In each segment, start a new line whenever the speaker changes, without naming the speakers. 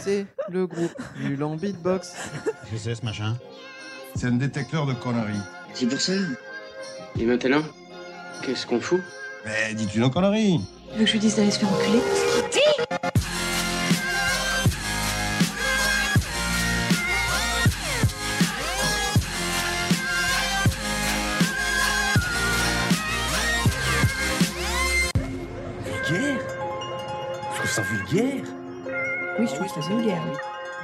C'est le groupe Mulan Beatbox.
Qu'est-ce que c'est ce machin
C'est un détecteur de conneries.
C'est pour ça. Et maintenant, qu'est-ce qu'on fout?
Mais dis-tu nos conneries
Tu veux que je lui dise d'aller se faire enculer?
Vulgaire.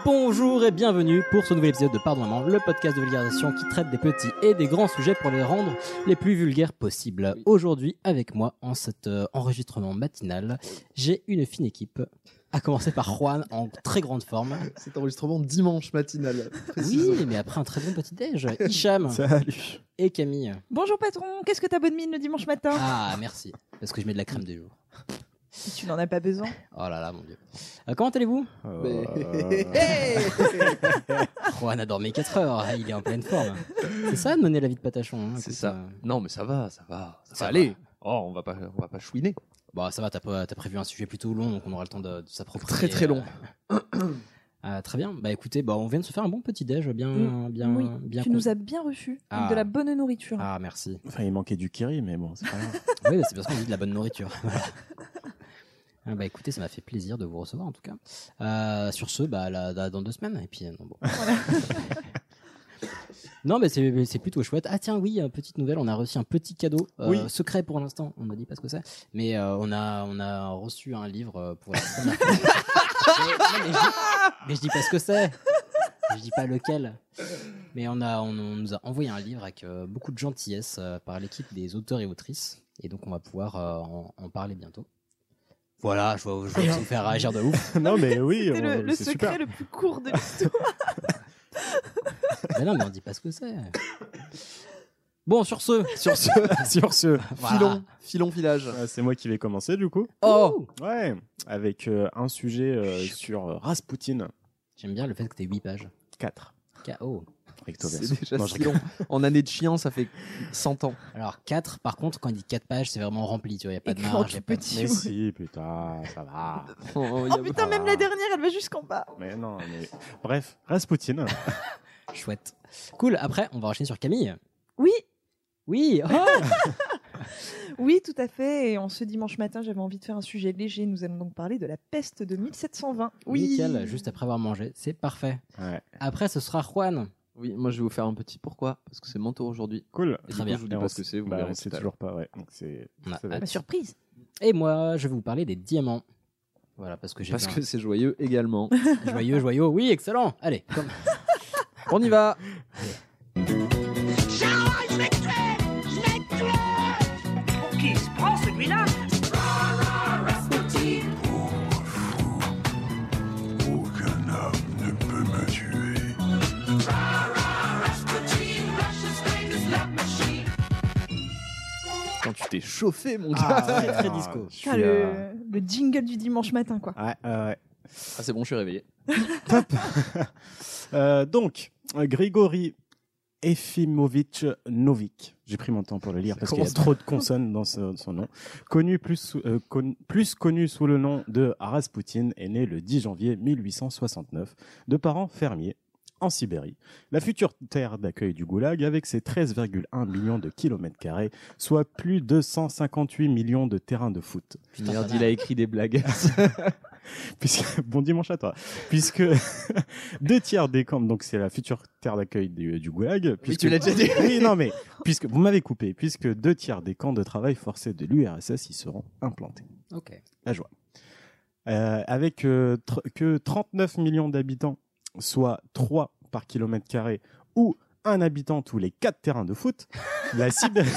Bonjour et bienvenue pour ce nouvel épisode de Pardon Maman, le podcast de vulgarisation qui traite des petits et des grands sujets pour les rendre les plus vulgaires possibles. Aujourd'hui, avec moi, en cet euh, enregistrement matinal, j'ai une fine équipe, à commencer par Juan en très grande forme.
Cet enregistrement dimanche matinal.
Oui, mais après un très bon petit-déj. Hicham
Salut.
et Camille.
Bonjour patron, qu'est-ce que t'as bonne mine le dimanche matin?
Ah, merci, parce que je mets de la crème de jour.
Tu n'en as pas besoin.
Oh là là, mon dieu. Euh, comment allez-vous?
Mais-
Euh,
Juan a dormi 4 heures, il est en pleine forme. C'est ça de mener la vie de patachon. hein,
C'est
écoute,
ça.
euh,
Non, mais ça va, ça va. Ça,
Ça
va
va.
aller. Oh, on va pas, on va pas chouiner.
Bon, ça va, t'as pas- t'as prévu un sujet plutôt long, donc on aura le temps de, de s'approprier.
Très, très long.
euh, euh, très bien. Bah écoutez, bah, on vient de se faire un bon petit déj, bien,
Mm.
bien,
oui,
bien.
tu
con-
nous as bien reçus.
Ah.
Avec de la bonne nourriture.
Ah merci.
Enfin, il manquait du kiri, mais bon, c'est pas grave.
oui, bah, c'est parce qu'on dit de la bonne nourriture. Voilà. Ah, bah écoutez, ça m'a fait plaisir de vous recevoir en tout cas. Euh, sur ce, bah là, là, dans deux semaines. Et puis euh, non, bon. non, mais c'est c'est plutôt chouette. Ah tiens, oui, euh, petite nouvelle, on a reçu un petit cadeau euh,
Oui.
secret pour l'instant. On ne dit pas ce que c'est, mais euh, on a on a reçu un livre euh, pour la première fois. mais, non, mais, je dis, mais je dis pas ce que c'est. Je dis pas lequel. Mais on a on, on nous a envoyé un livre avec euh, beaucoup de gentillesse euh, par l'équipe des auteurs et autrices, et donc on va pouvoir euh, en, en parler bientôt. Voilà, je vais, je vous faire réagir de ouf.
non, mais oui,
le,
on-
le
c'est
secret
super.
le plus court de l'histoire.
Mais non, mais on dit pas ce que c'est. Bon, sur ce,
Sur ce,
Sur ce,
voilà.
filon, filon village.
euh, c'est moi qui vais commencer du coup.
Oh,
Ouais, avec euh, un sujet euh, sur euh, Rasputin
j'aime bien le fait que t'aies 8 pages.
4.
KO.
Recto
C'est
verso.
déjà
Non, je
si long. En année de chien, ça fait 100 ans.
Alors 4, par contre, quand il dit 4 pages, c'est vraiment rempli, tu vois, il n'y a pas de
Écran
marge.
tout
y a pas de-
petit.
Mais si, putain, ça va.
Oh,
Oh putain, même la dernière, elle va jusqu'en bas.
Mais non, mais bref, Rasputin.
Chouette. Cool, après, on va enchaîner sur Camille.
Oui,
Oui, oh
oui, tout à fait. Et en ce dimanche matin, j'avais envie de faire un sujet léger. Nous allons donc parler de la peste de 1720.
Nickel, juste après avoir mangé, c'est parfait.
Ouais,
Après, ce sera Juan.
Oui, moi je vais vous faire un petit pourquoi. Parce que c'est mon tour aujourd'hui.
cool.
Et
Très bien.
coup, je vous dis pas ce que c'est, vous
bah,
verrez
on sait toujours pas, ouais. Donc c'est.
On a
ça va
hâte.
être-
La surprise.
Et moi, je vais vous parler des diamants. Voilà, parce que j'ai
Parce que c'est joyeux également.
joyeux, joyeux. Oui, excellent. Allez, comme...
On y va.
Pour qui se prend celui-là?
T'es chauffé, mon gars.
Ah, ouais,
très
non,
disco.
je suis,
Ah,
euh,
le, le jingle du dimanche matin, quoi.
Ouais, ouais, ouais.
Ah, c'est bon, je suis réveillé.
Euh, donc, euh, Grigory Efimovitch Novik. J'ai pris mon temps pour le lire parce qu'il y a trop de consonnes dans ce- son nom. Connu plus, sous- euh, con- plus connu sous le nom de Rasputin, est né le 10 janvier 1869 de parents fermiers en Sibérie, la future terre d'accueil du Goulag avec ses 13,1 millions de kilomètres carrés, soit plus de 158 millions de terrains de foot.
Putain,
Merde, il a écrit des blagues.
Puisque, bon dimanche à toi. Puisque deux tiers des camps, donc c'est la future terre d'accueil du, du Goulag. Puisque,
tu l'as déjà dit.
Oui, non, mais puisque vous m'avez coupé, puisque deux tiers des camps de travail forcés de l'URSS y seront implantés.
Ok.
La joie. Euh, avec euh, tr- que 39 millions d'habitants, soit 3 par kilomètre carré, ou un habitant tous les 4 terrains de foot, la Sibérie.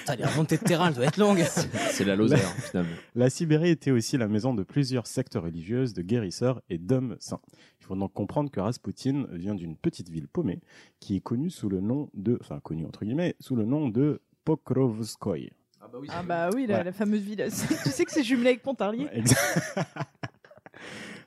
Putain, les remontées de terrain, elles doivent être longues.
C'est la Lozère, finalement.
La Sibérie était aussi la maison de plusieurs sectes religieuses, de guérisseurs et d'hommes saints. Il faut donc comprendre que Rasputin vient d'une petite ville paumée qui est connue sous le nom de, enfin connue entre guillemets, sous le nom de Pokrovskoy.
Ah bah oui, la,
Ouais.
la fameuse ville. tu sais que c'est jumelé avec Pontarlier?
Ouais, exact.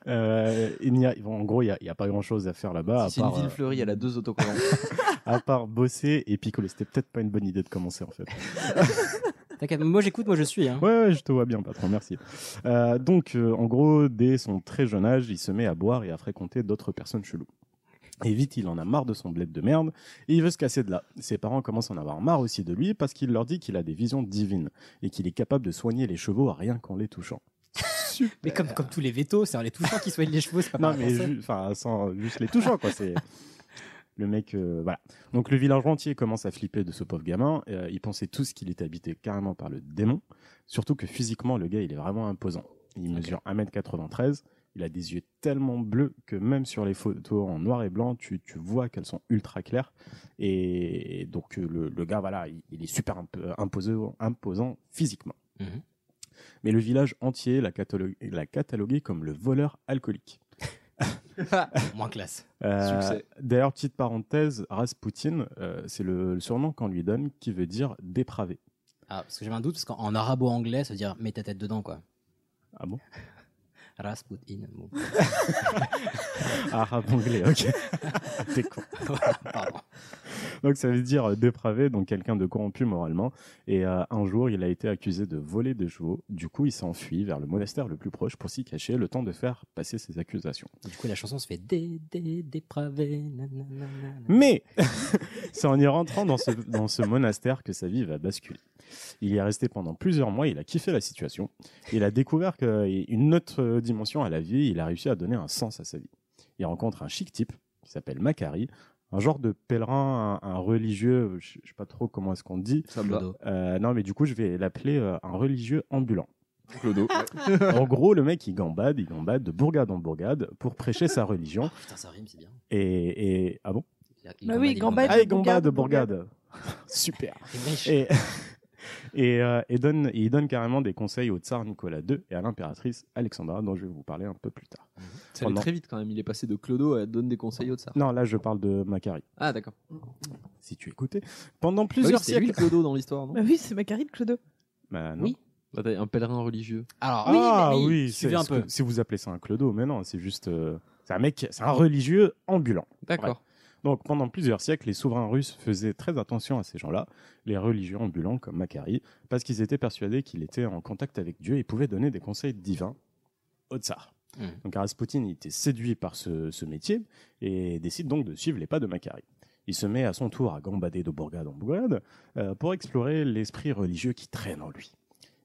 Euh, il n'y a, en gros, il n'y a, y pas grand chose à faire là-bas, à,
Si c'est une
part,
ville
euh,
fleurie, elle a deux autocollants.
à part bosser et picoler. C'était peut-être pas une bonne idée de commencer en fait.
T'inquiète, moi j'écoute, moi je suis. Hein.
Ouais, ouais, je te vois bien, patron, merci. Euh, donc, euh, en gros, dès son très jeune âge, il se met à boire et à fréquenter d'autres personnes cheloues. Et vite, il en a marre de son bled de merde et il veut se casser de là. Ses parents commencent à en avoir marre aussi de lui parce qu'il leur dit qu'il a des visions divines et qu'il est capable de soigner les chevaux à rien qu'en les touchant.
Mais comme, comme tous les vétos, c'est en les touchant qui soignent les chevaux, c'est pas
Non, mais ju- enfin, sans juste les touchant, quoi. C'est le mec, euh, voilà. Donc le village entier commence à flipper de ce pauvre gamin. Euh, ils pensaient tous qu'il était habité carrément par le démon. Surtout que physiquement, le gars, il est vraiment imposant. Il mesure 1m93. Il a des yeux tellement bleus que même sur les photos en noir et blanc, tu, tu vois qu'elles sont ultra claires. Et donc le, le gars, voilà, il, il est super imp- imposant, imposant physiquement.
Mhm.
Mais le village entier l'a catalogué, l'a catalogué comme le voleur alcoolique.
Moins classe.
Euh,
Succès.
D'ailleurs, petite parenthèse, Rasputin, euh, c'est le, le surnom qu'on lui donne qui veut dire dépravé.
Ah, parce que j'avais un doute, parce qu'en en arabo-anglais, ça veut dire mets ta tête dedans, quoi.
Ah bon?
Rasputin. Bon.
Arabe anglais, ok. T'es con.
Pardon.
Donc ça veut dire euh, dépravé, donc quelqu'un de corrompu moralement. Et euh, un jour, il a été accusé de voler des chevaux. Du coup, il s'enfuit vers le monastère le plus proche pour s'y cacher, le temps de faire passer ses accusations.
Du coup, la chanson se fait dé, dé, dépravé. nanana.
Mais c'est en y rentrant dans ce, dans ce monastère que sa vie va basculer. Il y est resté pendant plusieurs mois, il a kiffé la situation. Il a découvert qu'une autre dimension à la vie, il a réussi à donner un sens à sa vie. Il rencontre un chic type qui s'appelle Macari, un genre de pèlerin, un, un religieux, je je sais pas trop comment est-ce qu'on dit.
Ça me.
Euh, non, mais du coup, je vais l'appeler euh, un religieux ambulant.
Clodo.
en gros, le mec, il gambade, il gambade de bourgade en bourgade pour prêcher sa religion.
Oh, putain, ça rime, c'est bien.
Et, et... ah bon?
Il a- il
Bah oui,
il
gambade.
Ah, il gambade,
bourgade,
bourgade. Super. Et, et, euh, et donne, il donne carrément des conseils au tsar Nicolas II et à l'impératrice Alexandra, dont je vais vous parler un peu plus tard.
Ça allait
Pendant-
très vite quand même. Il est passé de Clodo à donne des conseils au tsar.
Non, là, je parle de Macari,
Ah, d'accord.
si tu écoutais. Pendant
oui,
plusieurs
c'est lui le
siècles.
Clodo dans l'histoire, non
Bah oui, c'est Macari de Clodo.
Bah, non.
Oui.
Bah, Un pèlerin religieux.
Alors,
ah
oui, mais
oui, c'est-
un peu.
que- si vous appelez ça un clodo, mais non, c'est juste. euh, c'est un mec, c'est un religieux ambulant.
D'accord.
Donc pendant plusieurs siècles, les souverains russes faisaient très attention à ces gens-là, les religieux ambulants comme Macari, parce qu'ils étaient persuadés qu'il était en contact avec Dieu et pouvait donner des conseils divins au tsar.
Mhm.
Donc Rasputin était séduit par ce, ce métier et décide donc de suivre les pas de Macari. Il se met à son tour à gambader de bourgade en bourgade euh, pour explorer l'esprit religieux qui traîne en lui.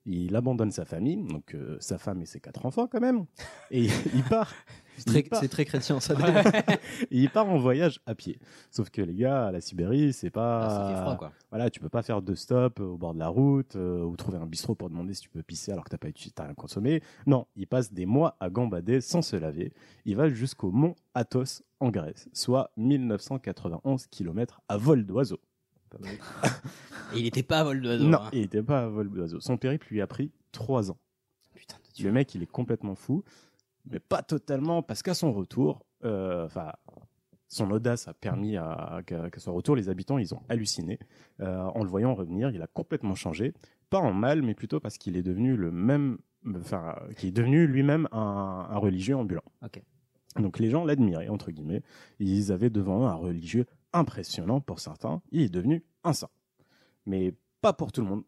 Il abandonne sa famille, donc euh, sa femme et ses quatre enfants quand même, et il part.
C'est très, chrétien, ça.
et il part en voyage à pied. Sauf que les gars, à la Sibérie, c'est pas.
Ah, froid, quoi.
Voilà, tu peux pas faire deux stops au bord de la route euh, ou trouver un bistrot pour demander si tu peux pisser alors que t'as pas rien consommé. Non, il passe des mois à gambader sans se laver. Il va jusqu'au mont Athos en Grèce, soit 1991 km à vol d'oiseau.
Et il était pas à vol d'oiseau.
Non,
hein.
il était pas à vol d'oiseau. Son périple lui a pris trois ans.
Putain de Dieu.
Le mec, il est complètement fou, mais pas totalement, parce qu'à son retour, euh, enfin, son audace a permis à, qu'à, son retour, les habitants, ils ont halluciné. Euh, en le voyant revenir, il a complètement changé. Pas en mal, mais plutôt parce qu'il est devenu le même, enfin, qui est devenu lui-même un, un religieux ambulant. Donc les gens l'admiraient, entre guillemets. Ils avaient devant eux un religieux impressionnant pour certains. Il est devenu un saint. Mais pas pour tout le monde.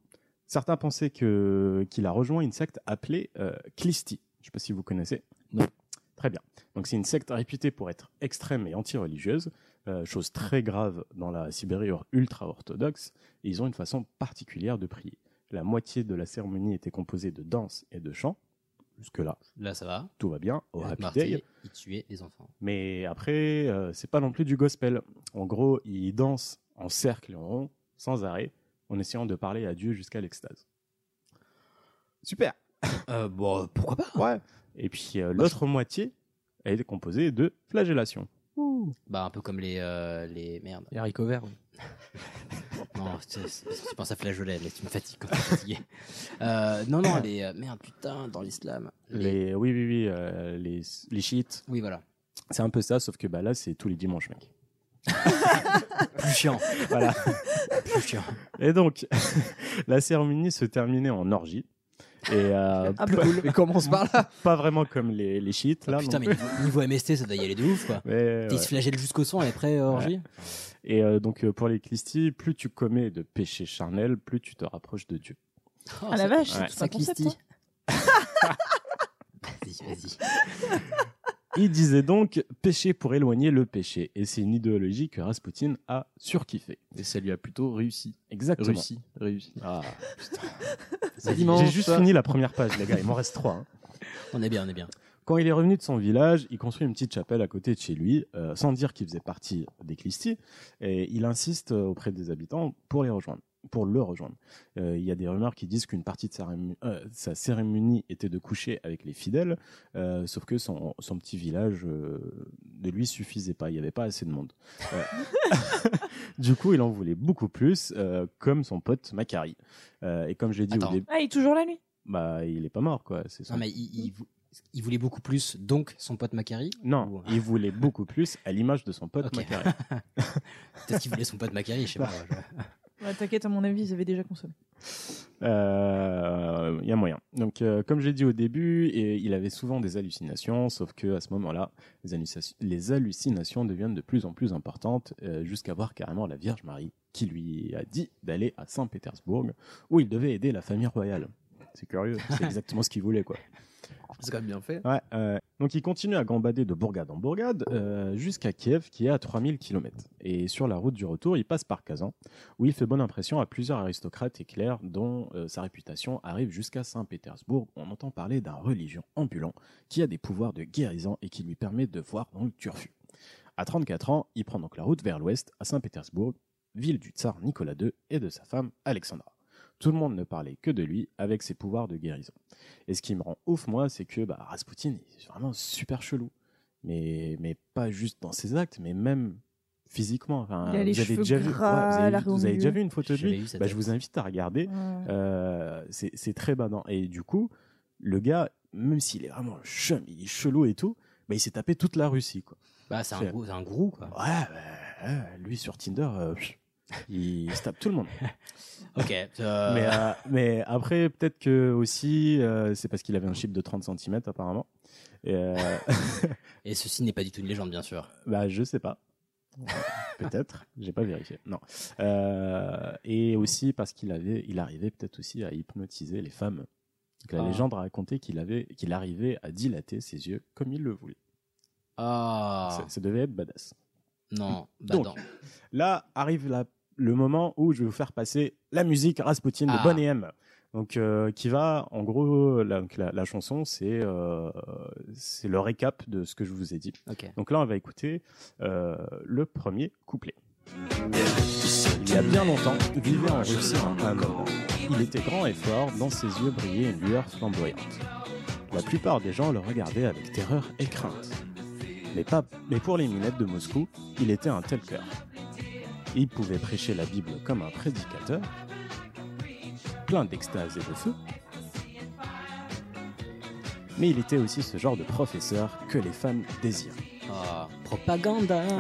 Certains pensaient que, qu'il a rejoint une secte appelée euh, Klisti. Je ne sais pas si vous connaissez.
Non.
Très bien. Donc c'est une secte réputée pour être extrême et anti-religieuse, euh, chose très grave dans la Sibérie ultra-orthodoxe. Et ils ont une façon particulière de prier. La moitié de la cérémonie était composée de danse et de chant. Jusque-là,
Là, ça va.
tout va bien. Au Happy
martyr,
Day.
il tuait les enfants.
Mais après, euh, c'est pas non plus du gospel. En gros, ils dansent en cercle et en rond, sans arrêt, en essayant de parler à Dieu jusqu'à l'extase. Super.
Euh, bon, pourquoi pas?
Ouais. Et puis euh, l'autre moitié, elle est composée de flagellation.
Bah, un peu comme les. euh, les... Merde.
Les haricots verts.
Non, tu, tu penses à flageolet, mais tu me fatigues quand t'es fatigué. Euh, non, non, les. euh, merde, putain, dans l'islam. Les...
Les, oui, oui, oui, euh, les, les chiites.
Oui, voilà.
C'est un peu ça, sauf que bah, là, c'est tous les dimanches, mec.
Plus chiant.
Voilà.
Plus chiant.
Et donc, la cérémonie se terminait en orgie. Et euh,
Ah,
pas,
commence par là.
pas vraiment comme les, les chiites, là.
Ah, putain,
non
mais
plus.
niveau, niveau MST, ça doit y aller de ouf, quoi.
Mais,
Il
ouais.
se flagelle jusqu'au son et après, euh, orgie.
Et euh, donc, euh, pour les Christi, plus tu commets de péchés charnels, plus tu te rapproches de Dieu.
Ah la vache,
Ouais.
c'est tout un concept.
Sacristie.
hein.
Vas-y, vas-y.
Il disait donc péché pour éloigner le péché. Et c'est une idéologie que Rasputin a surkiffé.
Et ça lui a plutôt réussi.
Exactement.
Réussi. Réussi.
Ah,
C'est
J'ai juste fini la première page, les gars. Il m'en reste trois. hein.
On est bien, on est bien.
Quand il est revenu de son village, il construit une petite chapelle à côté de chez lui, euh, sans dire qu'il faisait partie des Clisty, et il insiste auprès des habitants pour les rejoindre, pour le rejoindre. Euh, il y a des rumeurs qui disent qu'une partie de sa, rému- euh, sa cérémonie était de coucher avec les fidèles, euh, sauf que son, son petit village euh, ne lui suffisait pas, il n'y avait pas assez de monde. Euh, du coup, il en voulait beaucoup plus, euh, comme son pote Macari. Euh, et comme j'ai dit au début,
Ah, il est toujours là, lui?
bah, il est pas mort, quoi. C'est son
Non, mais il, il vou- il voulait beaucoup plus, donc son pote Macari
Non,
Ou-
il voulait beaucoup plus à l'image de son pote. Macari.
Peut-être qu'il voulait son pote Macari, je sais pas.
Ouais, T'inquiète, à mon avis, ils avaient déjà consommé.
Euh, Il y a moyen. Donc, euh, comme j'ai dit au début, et il avait souvent des hallucinations, sauf que à ce moment-là, les, hallucinations- les hallucinations deviennent de plus en plus importantes, euh, jusqu'à voir carrément la Vierge Marie qui lui a dit d'aller à Saint-Pétersbourg, où il devait aider la famille royale. C'est curieux, c'est exactement ce qu'il voulait, quoi.
C'est quand même bien fait.
Euh, donc il continue à gambader de bourgade en bourgade euh, jusqu'à Kiev qui est à 3000 km. Et sur la route du retour, il passe par Kazan où il fait bonne impression à plusieurs aristocrates et clercs dont euh, sa réputation arrive jusqu'à Saint-Pétersbourg on entend parler d'un religion ambulant qui a des pouvoirs de guérison et qui lui permet de voir dans le turfu. À 34 ans, il prend donc la route vers l'ouest à Saint-Pétersbourg, ville du tsar Nicolas II et de sa femme Alexandra. Tout le monde ne parlait que de lui avec ses pouvoirs de guérison. Et ce qui me rend ouf, moi, c'est que bah, Rasputin est vraiment super chelou. Mais, mais pas juste dans ses actes, mais même physiquement. Enfin,
Il a les
vous avez déjà vu,
gras,
vous avez,
la
vous avez
rondure.
déjà vu une photo de lui Bah, Je vous invite à regarder.
Ouais.
Euh, c'est c'est très badant. Et du coup, le gars, même s'il est vraiment chum, il est chelou et tout, bah, il s'est tapé toute la Russie. Quoi.
Bah, c'est un,
C'est-
gros, c'est un gros, quoi.
Ouais, bah, lui sur Tinder, euh, pff, il se tape tout le monde.
Ok. euh,
Mais, euh, mais après, peut-être que aussi, euh, c'est parce qu'il avait un chip de 30 cm apparemment. Et,
Et ceci n'est pas du tout une légende, bien sûr.
bah, je sais pas. peut-être, j'ai pas vérifié. Non. Euh, et aussi parce qu'il avait, il arrivait peut-être aussi à hypnotiser les femmes. Donc, la
Ah.
légende racontait qu'il avait, qu'il arrivait à dilater ses yeux comme il le voulait.
Ah,
Ça, ça devait être badass.
non. Bah,
Donc,
non.
Là arrive la- le moment où je vais vous faire passer la musique Rasputin de
Ah.
Bonnie M. Donc, euh, qui va, en gros, la, donc la, la chanson, c'est euh, c'est le récap de ce que je vous ai dit. Donc là, on va écouter euh, le premier couplet. Il y a bien longtemps, vivait en Russie un homme. Il était grand et fort, dans ses yeux brillait une lueur flamboyante. La plupart des gens le regardaient avec terreur et crainte. Mais, pas, mais pour les minettes de Moscou, il était un tel cœur. Il pouvait prêcher la Bible comme un prédicateur, plein d'extase et de feu. Mais il était aussi ce genre de professeur que les femmes désirent.
Ah, propaganda.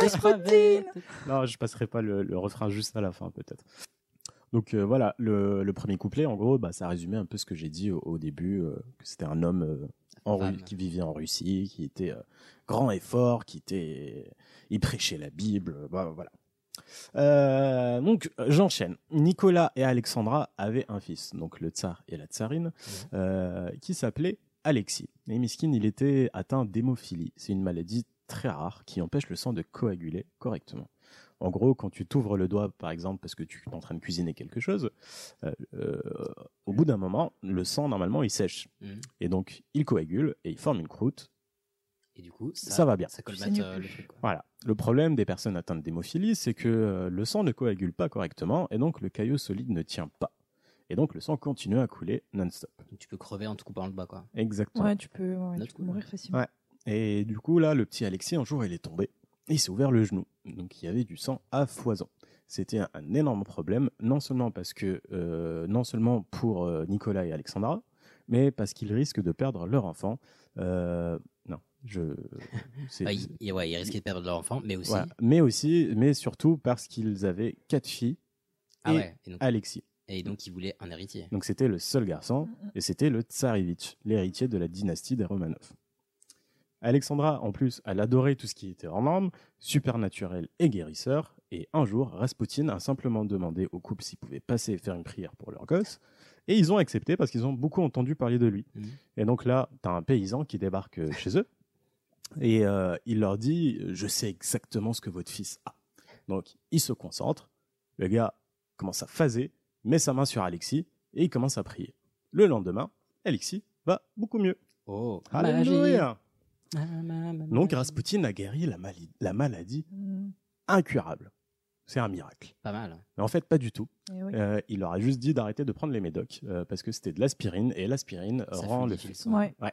Rasputin
Non, je passerai pas le, le refrain juste à la fin, peut-être. Donc euh, voilà, le, le premier couplet, en gros, bah, ça résumait un peu ce que j'ai dit au, au début, euh, que c'était un homme euh, en Ru-
Femme.
qui vivait en Russie, qui était euh, grand et fort, qui était, il prêchait la Bible, bah, voilà. Euh, donc j'enchaîne. Nicolas et Alexandra avaient un fils, donc le tsar et la tsarine, euh, qui s'appelait Alexis. Et Miskin, il était atteint d'hémophilie. C'est une maladie très rare qui empêche le sang de coaguler correctement. En gros, quand tu t'ouvres le doigt, par exemple, parce que tu es en train de cuisiner quelque chose, euh, euh, au bout d'un moment, le sang, normalement, il sèche.
Mhm.
Et donc, il coagule et il forme une croûte.
Et du coup, ça,
Ça va bien.
Ça colmate euh, le truc. quoi.
Voilà. Le problème des personnes atteintes d'hémophilie, c'est que euh, le sang ne coagule pas correctement et donc le caillot solide ne tient pas. Et donc le sang continue à couler non-stop.
Tu peux crever en te coupant le bas, quoi.
Exactement.
Ouais, tu peux, ouais, tu peux mourir facilement.
Ouais. Et du coup, là, le petit Alexis, un jour, il est tombé. Et il s'est ouvert le genou. Donc, il y avait du sang à foison. C'était un, un énorme problème, non seulement parce que, euh, non seulement pour euh, Nicolas et Alexandra, mais parce qu'ils risquent de perdre leur enfant. Euh, non, je.
il, il- ouais, ils risquaient de perdre leur enfant, mais aussi.
Mais aussi, mais surtout parce qu'ils avaient quatre filles
Ah
et
ouais. Et donc,
Alexis.
et donc, ils voulaient un héritier.
Donc c'était le seul garçon et c'était le tsarevitch, l'héritier de la dynastie des Romanov. Alexandra, en plus, elle adorait tout ce qui était hors norme, supernaturel et guérisseur, et un jour, Rasputin a simplement demandé au couple s'ils pouvaient passer et faire une prière pour leur gosse. Et ils ont accepté parce qu'ils ont beaucoup entendu parler de lui.
Mhm.
Et donc là, tu as un paysan qui débarque euh, chez eux et euh, il leur dit Je sais exactement ce que votre fils a. Donc il se concentre. Le gars commence à phaser, met sa main sur Alexis et il commence à prier. Le lendemain, Alexis va beaucoup mieux.
Oh,
Alléluia
magie.
Donc Rasputin a guéri la, mali- la maladie
Mm.
incurable. C'est un miracle.
Pas mal.
Mais en fait, pas du tout.
Eh oui.
Euh, il leur a juste dit d'arrêter de prendre les médocs euh, parce que c'était de l'aspirine et l'aspirine
Ça
rend le
fluidifie le
fils.
sang.
Ouais.
Ouais.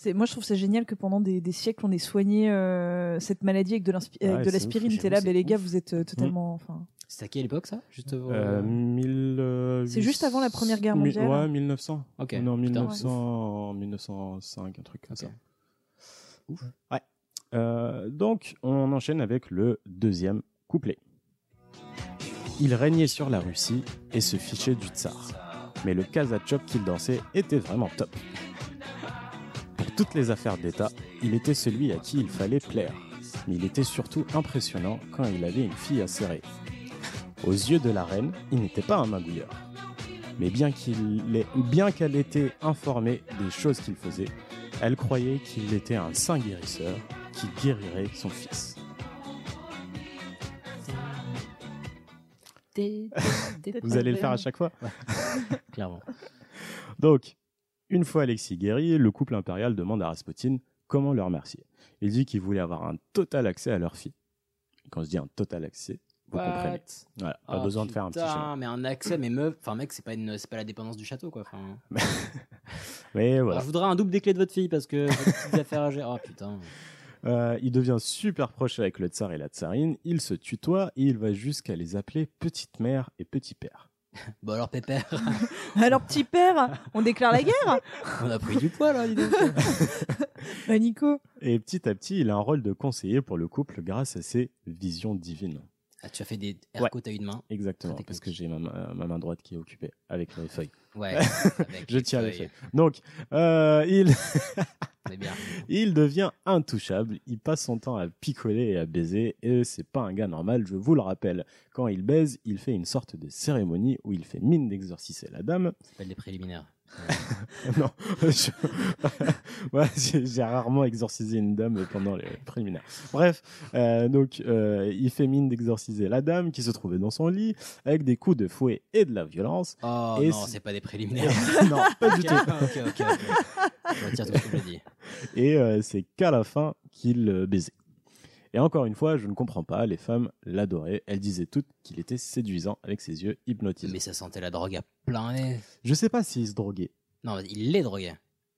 C'est, moi, je trouve c'est génial que pendant des, des siècles, on ait soigné euh, cette maladie avec de, l'inspi-
Ouais,
avec de
c'est
l'aspirine.
ouf,
T'es là, les
c'est
gars,
ouf.
vous êtes euh, totalement. Enfin,
C'est à quelle époque ça Juste avant-
Euh, 1000, euh,
C'est juste avant la Première Guerre mondiale.
Ouais, 1900.
Ok.
On est en
Putain,
1900, 1905, un truc comme
Ok.
ça. Ouais. Euh, donc, on enchaîne avec le deuxième couplet. Il régnait sur la Russie et se fichait du tsar. Mais le Kazachok qu'il dansait était vraiment top. Pour toutes les affaires d'État, il était celui à qui il fallait plaire. Mais il était surtout impressionnant quand il avait une fille à serrer. Aux yeux de la reine, il n'était pas un magouilleur. Mais bien qu'elle était informée des choses qu'il faisait, elle croyait qu'il était un saint guérisseur qui guérirait son fils. Vous allez le faire à chaque fois
Clairement.
Donc, une fois Alexis guéri, le couple impérial demande à Rasputin comment le remercier. Il dit qu'il voulait avoir un total accès à leur fille. Quand je dis un total accès, Voilà, pas
Oh,
besoin de faire un petit chemin.
mais un accès, mais meuf, enfin mec, c'est pas une, c'est pas la dépendance du château quoi. Enfin,
Mais
alors,
voilà.
je voudrais un double des clés de votre fille parce que des affaires à gérer. Oh putain.
Euh, il devient super proche avec le tsar et la tsarine. Il se tutoie et il va jusqu'à les appeler petite mère et petit père.
Bon alors pépère,
Alors, petit père, on déclare la guerre
on a pris du poids là, dis donc.
Bah, Nico.
Et petit à petit, il a un rôle de conseiller pour le couple grâce à ses visions divines.
Ah, tu as fait des
Ouais.
air quotes à une main.
Exactement, parce que j'ai ma, ma- ma main droite qui est occupée avec les feuilles.
Ouais. avec
Je tiens les
feuilles.
Donc, euh, il,
bien.
il devient intouchable. Il passe son temps à picoler et à baiser. Et c'est pas un gars normal, je vous le rappelle. Quand il baise, il fait une sorte de cérémonie où il fait mine d'exorciser la dame.
Ça s'appelle des préliminaires.
non, je- Ouais, j'ai rarement exorcisé une dame pendant les préliminaires. Bref, euh, donc euh, il fait mine d'exorciser la dame qui se trouvait dans son lit avec des coups de fouet et de la violence.
Oh
Et
non,
c'est-
pas des préliminaires.
non, pas du tout.
ok, ok. ok. Je retire tout ce que dit.
Et euh, c'est qu'à la fin qu'il baisait. Et encore une fois, je ne comprends pas, les femmes l'adoraient. Elles disaient toutes qu'il était séduisant avec ses yeux hypnotisants.
Mais ça sentait la drogue à plein nez.
Je sais pas s'il se droguait.
Non, il l'est drogué.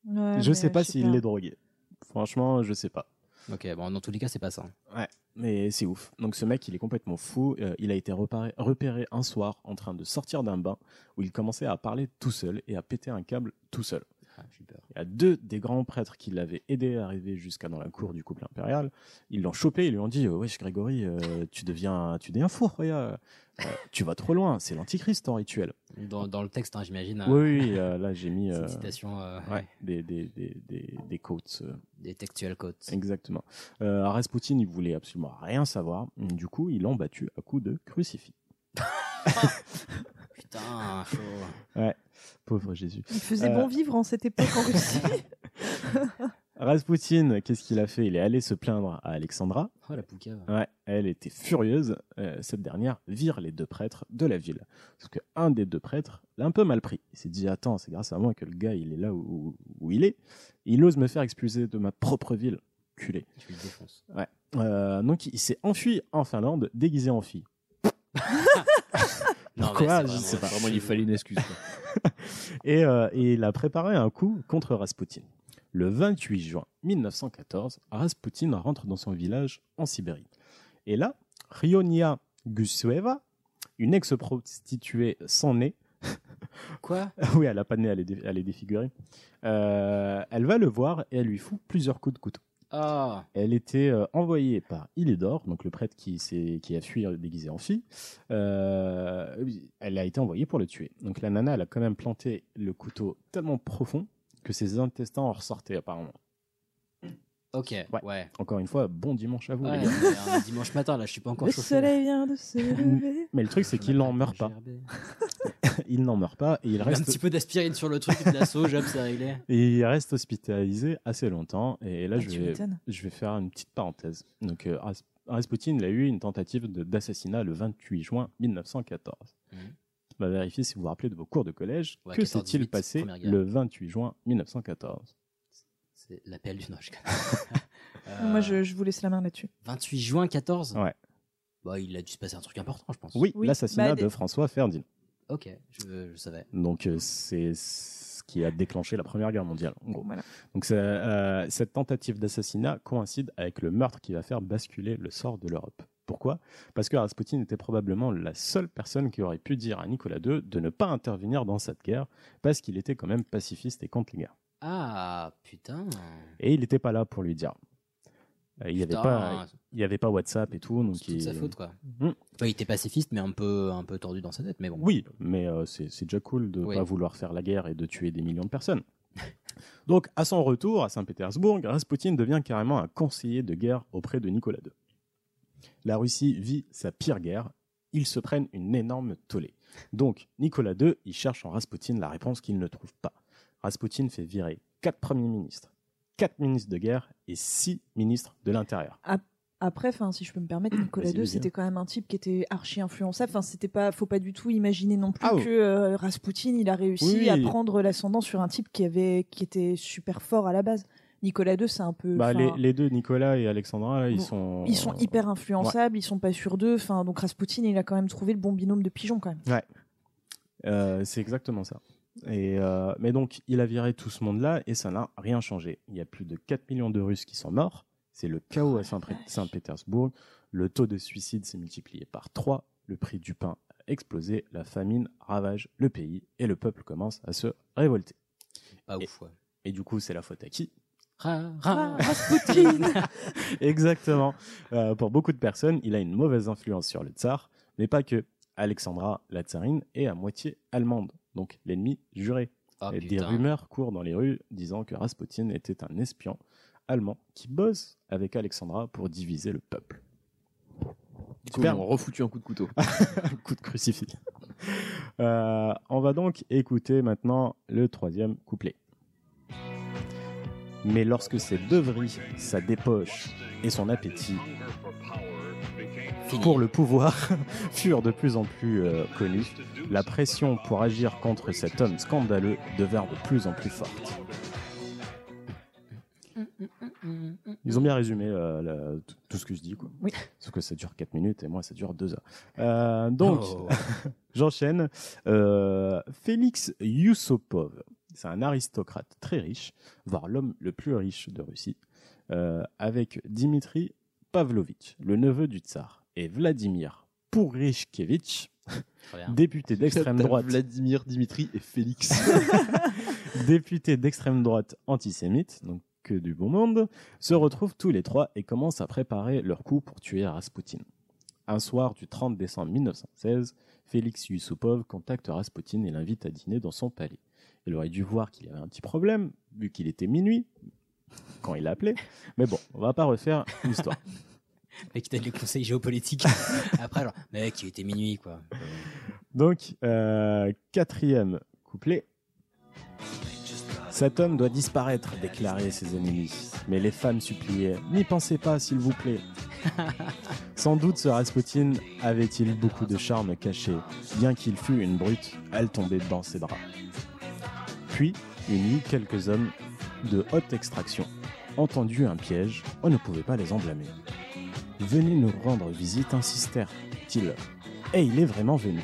Ouais,
je sais pas s'il l'est drogué. Franchement, je sais pas.
Ok, bon, dans tous les cas, c'est pas ça.
Ouais, mais c'est ouf. Donc ce mec, il est complètement fou. Euh, il a été repéré un soir en train de sortir d'un bain où il commençait à parler tout seul et à péter un câble tout seul.
Ah, j'ai peur.
Il y a deux des grands prêtres qui l'avaient aidé à arriver jusqu'à dans la cour du couple impérial. Ils l'ont chopé, ils lui ont dit Wesh, Grégory, euh, tu deviens, tu deviens fou, regarde. Euh, tu vas trop loin, c'est l'antichrist ton rituel.
Dans, dans le texte, hein, j'imagine.
Oui,
euh,
oui, euh, là j'ai mis
c'est
euh,
une citation euh,
ouais, des, des, des, des, des quotes. euh,
des textual quotes.
exactement. Euh, Rasputin, il voulait absolument rien savoir. Du coup, ils l'ont battu à coups de crucifix.
Putain, chaud.
Pauvre Jésus.
Il faisait
Euh.
bon vivre en cette époque en Russie.
Rasputin, qu'est-ce qu'il a fait? Il est allé se plaindre à Alexandra.
Oh la poucave.
Ouais, elle était furieuse. Euh, cette dernière vire les deux prêtres de la ville. Parce qu'un des deux prêtres l'a un peu mal pris. Il s'est dit Attends, c'est grâce à moi que le gars il est là où, où il est. Il ose me faire expulser de ma propre ville. Culé.
Tu le défonces.
Euh, donc il s'est enfui en Finlande, déguisé en fille.
Non,
Pourquoi
mais c'est
Je sais
vraiment-
pas.
Vraiment, il fallait une excuse. quoi.
Et, euh, et il a préparé un coup contre Rasputin. Le 28 juin 1914, Rasputin rentre dans son village en Sibérie. Et là, Rionia Gusueva, une ex-prostituée sans nez,
Quoi?
Oui, elle a pas de nez, elle est, dé- elle est défigurée, euh, elle va le voir et elle lui fout plusieurs coups de couteau.
Ah,
Elle était euh, envoyée par Ilidor, donc le prêtre qui a fui euh, déguisé en fille. Euh, elle a été envoyée pour le tuer. Donc la nana, elle a quand même planté le couteau tellement profond que ses intestins en ressortaient apparemment.
Ok, ouais.
Encore une fois, bon dimanche à vous.
Ouais,
les gars.
un dimanche matin, là, je suis pas encore
Le
chauffé.
soleil vient de se lever.
Mais le truc, c'est qu'il n'en meurt pas. Il n'en meurt pas et il
Un
reste,
petit peu d'aspirine sur le truc, de la sauge, hop, c'est réglé.
et il reste hospitalisé assez longtemps. Et là,
Ah,
je vais,
m'étonnes.
je vais faire une petite parenthèse. Donc, euh, Ras- Rasputin, il a eu une tentative d'assassinat le 28 juin 1914.
Mhm.
On va vérifier si vous vous rappelez de vos cours de collège.
Ouais,
que
14,
s'est-il
18,
passé le 28 juin 1914
C'est l'appel du Noche.
Moi, je, je vous laisse la main là-dessus.
28 juin 14
Ouais.
Bah, il a dû se passer un truc important, je pense.
Oui,
Oui,
l'assassinat
bah,
de François Ferdinand.
Ok, je, je savais.
Donc, euh, c'est ce qui a déclenché la Première Guerre mondiale. en gros.
Voilà.
Donc euh, cette tentative d'assassinat coïncide avec le meurtre qui va faire basculer le sort de l'Europe. Pourquoi? Parce que Rasputin était probablement la seule personne qui aurait pu dire à Nicolas II de ne pas intervenir dans cette guerre, parce qu'il était quand même pacifiste et contre les guerres.
Ah, putain.
Et il n'était pas là pour lui dire. Euh, Il n'y avait, pas- il y avait pas WhatsApp et tout.
C'est
il-
sa faute, quoi. Bah, il était pacifiste, mais un peu, un peu tordu dans sa tête, mais bon.
Oui, mais euh, c'est c'est déjà cool de ne
Oui.
pas vouloir faire la guerre et de tuer des millions de personnes. Donc, à son retour à Saint-Pétersbourg, Rasputin devient carrément un conseiller de guerre auprès de Nicolas II. La Russie vit sa pire guerre. Ils se prennent une énorme tollée. Donc, Nicolas II, il cherche en Rasputin la réponse qu'il ne trouve pas. Rasputin fait virer quatre premiers ministres, quatre ministres de guerre et six ministres de l'Intérieur.
Après, enfin, si je peux me permettre, Nicolas II, c'était quand même un type qui était archi influençable. Enfin, c'était pas, faut pas du tout imaginer non plus
Ah oui.
que euh, Rasputin, il a réussi
Oui,
à
oui.
prendre l'ascendant sur un type qui avait, qui était super fort à la base. Nicolas II, c'est un peu.
Bah, les, deux, Nicolas et Alexandra, ils
Bon,
sont.
Ils sont hyper influençables, ils sont pas sûrs d'eux. Enfin, donc Rasputin, il a quand même trouvé le bon binôme de pigeons quand même.
Euh, c'est exactement ça. Et, euh, mais donc, il a viré tout ce monde-là et ça n'a rien changé. Il y a plus de 4 millions de Russes qui sont morts. C'est le chaos à Saint- Saint-Pétersbourg. Le taux de suicide s'est multiplié par 3. Le prix du pain a explosé. La famine ravage le pays et le peuple commence à se révolter.
Pas
Et-
ouf, ouais.
Et du coup, c'est la faute à qui?
Ra,
Ah,
ra.
Rasputin
Exactement. Euh, pour beaucoup de personnes, il a une mauvaise influence sur le tsar, mais pas que. Alexandra, la tsarine, est à moitié allemande, donc l'ennemi juré.
Ah,
Et des rumeurs courent dans les rues disant que Rasputin était un espion allemand qui bosse avec Alexandra pour diviser le peuple. Super.
ils m'ont refoutu un coup de couteau.
Un coup de crucifix. Euh, on va donc écouter maintenant le troisième couplet. Mais lorsque ses beuveries, sa dépoche et son appétit. Pour le pouvoir furent de plus en plus euh, connus, la pression pour agir contre cet homme scandaleux devint de plus en plus forte. Ils ont bien résumé euh, la- tout- tout ce que je dis. Quoi.
Oui.
Sauf que ça dure 4 minutes et moi ça dure 2 heures. Euh, donc,
Oh.
j'enchaîne. Euh, Félix Yusupov, c'est un aristocrate très riche, voire l'homme le plus riche de Russie, euh, avec Dimitri Pavlovitch, le neveu du tsar, et Vladimir Pourishkevitch, député d'extrême droite,
Vladimir, Dimitri et Félix.
député d'extrême droite antisémite, donc que du bon monde, se retrouvent tous les trois et commencent à préparer leur coup pour tuer Rasputin. Un soir du 30 décembre 1916, Félix Yusupov contacte Rasputin et l'invite à dîner dans son palais. Il aurait dû voir qu'il y avait un petit problème, vu qu'il était minuit, quand il a appelé. Mais bon, on va pas refaire l'histoire.
Mec, qui donne les conseils géopolitiques. Après, genre, mec, il était minuit, quoi.
Donc, euh, quatrième couplet. Cet homme doit disparaître, déclaraient ses ennemis. Mais les femmes suppliaient N'y pensez pas, s'il vous plaît. Sans doute ce Rasputin avait-il beaucoup de charme caché. Bien qu'il fût une brute, elle tombait dans ses bras. Puis, une nuit, quelques hommes de haute extraction entendu un piège, on ne pouvait pas les en blâmer. Venez nous rendre visite, insistèrent-ils. Et il est vraiment venu.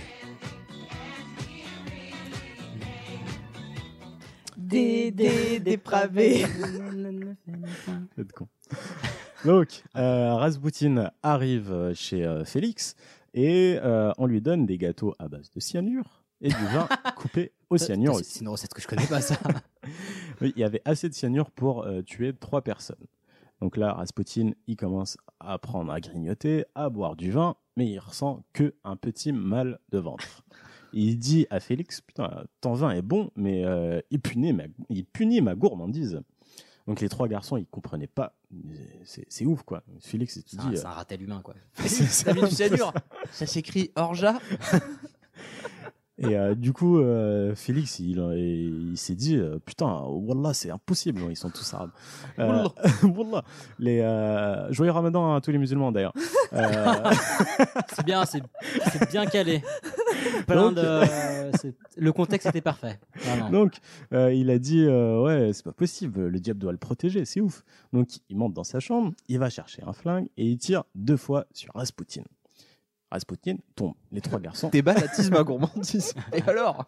Des dépravés.
C'est con. Donc, euh, Rasputin arrive chez euh, Félix et euh, on lui donne des gâteaux à base de cyanure et du vin coupé au cyanure.
C'est une recette que je connais pas, ça.
Oui, il y avait assez de cyanure pour euh, tuer trois personnes. Donc là, Rasputin, il commence à prendre à grignoter, à boire du vin, mais il ressent que un petit mal de ventre. Il dit à Félix, putain, ton vin est bon, mais euh, il, punit ma, il punit ma gourmandise. Donc les trois garçons, ils comprenaient pas. C'est ouf, quoi. Félix, il te
C'est un,
dit.
c'est un ratel humain, quoi.
Ça s'écrit Orja
Et euh, du coup, euh, Félix, il, il, il s'est dit, euh, putain, Wallah, c'est impossible, ils sont tous arabes. Euh, Wallah. Les, euh, joyeux ramadan à tous les musulmans, d'ailleurs. Euh,
C'est bien, c'est bien calé. Plein
Donc-
de, le contexte était parfait. Vraiment.
donc, euh, il a dit, euh, ouais, c'est pas possible, le diable doit le protéger, c'est ouf. Donc, il monte dans sa chambre, il va chercher un flingue et il tire deux fois sur Rasputin. Rasputin tombe. Les trois garçons.
T'es balatisme à gourmandise. Et alors?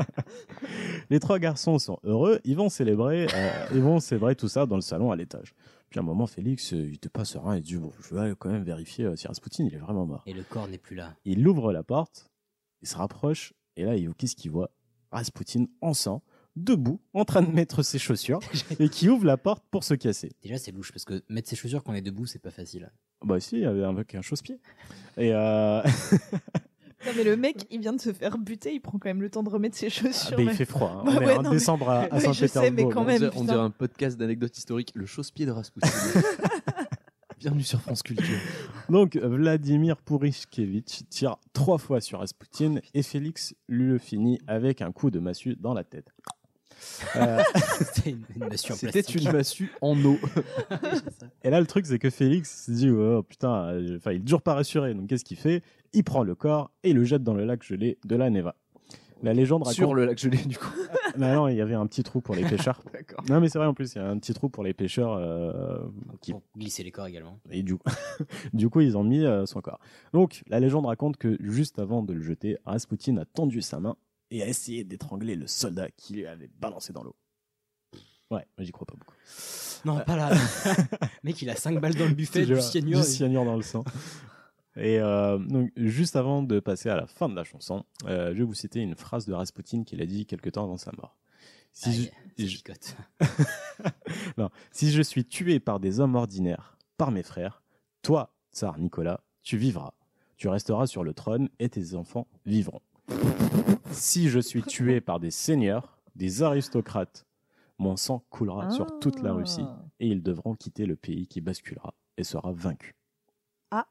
Les trois garçons sont heureux, ils vont célébrer, euh, ils vont célébrer tout ça dans le salon à l'étage. Puis à un moment, Félix, euh, il te passe rien, il dit bon, je vais quand même vérifier euh, si Rasputin il est vraiment mort.
Et le corps n'est plus là.
Il ouvre la porte, il se rapproche, et là, il qu'est-ce qu'il voit? Rasputin en sang, debout, en train de mettre ses chaussures, et qui ouvre la porte pour se casser.
Déjà, c'est louche parce que mettre ses chaussures quand on est debout, c'est pas facile.
Bah si, il y avait un mec un chausse-pied. Et euh,
Non, mais le mec, il vient de se faire buter, il prend quand même le temps de remettre ses chaussures.
bah, il
mais-
fait froid. hein.
Bah
On est
ouais,
en
non, mais-
décembre à, à Saint-Pétersbourg.
mais même.
on, dirait, on
putain.
dirait un podcast d'anecdotes historiques, le chausse-pied de Rasputin. Bienvenue sur France Culture.
Donc Vladimir Pourishkevitch tire trois fois sur Rasputin et Félix lui le finit avec un coup de massue dans la tête. Euh,
C'était une, une massue en
C'était
plastique.
une massue en eau.
et là le truc c'est que Félix se dit oh putain, euh, enfin il est toujours pas rassuré donc qu'est-ce qu'il fait? Il prend le corps et le jette dans le lac gelé de la Neva. La légende raconte.
Sur le lac gelé, du coup.
Non, non, il y avait un petit trou pour les pêcheurs. Non mais c'est vrai en plus il y a un petit trou pour les pêcheurs euh, qui
Pour glisser les corps également.
Et du, du coup, ils ont mis euh, son corps. Donc, la légende raconte que juste avant de le jeter, Rasputin a tendu sa main et a essayé d'étrangler le soldat qui lui avait balancé dans l'eau. Ouais, mais j'y crois pas beaucoup.
Non, pas là. Mec, il a 5 balles dans le buffet,
Je
du cyanure.
du cyanure dans le sang. Et euh, donc, juste avant de passer à la fin de la chanson, euh, je vais vous citer une phrase de Rasputin qu'il a dit quelque temps avant sa mort. Si
Aïe,
je-
ça
je-
picote.
Non. Si je suis tué par des hommes ordinaires, par mes frères, toi, tsar Nicolas, tu vivras. Tu resteras sur le trône et tes enfants vivront. Si je suis tué par des seigneurs, des aristocrates, mon sang coulera sur toute la Russie
Ah.
et ils devront quitter le pays qui basculera et sera vaincu.
Ah.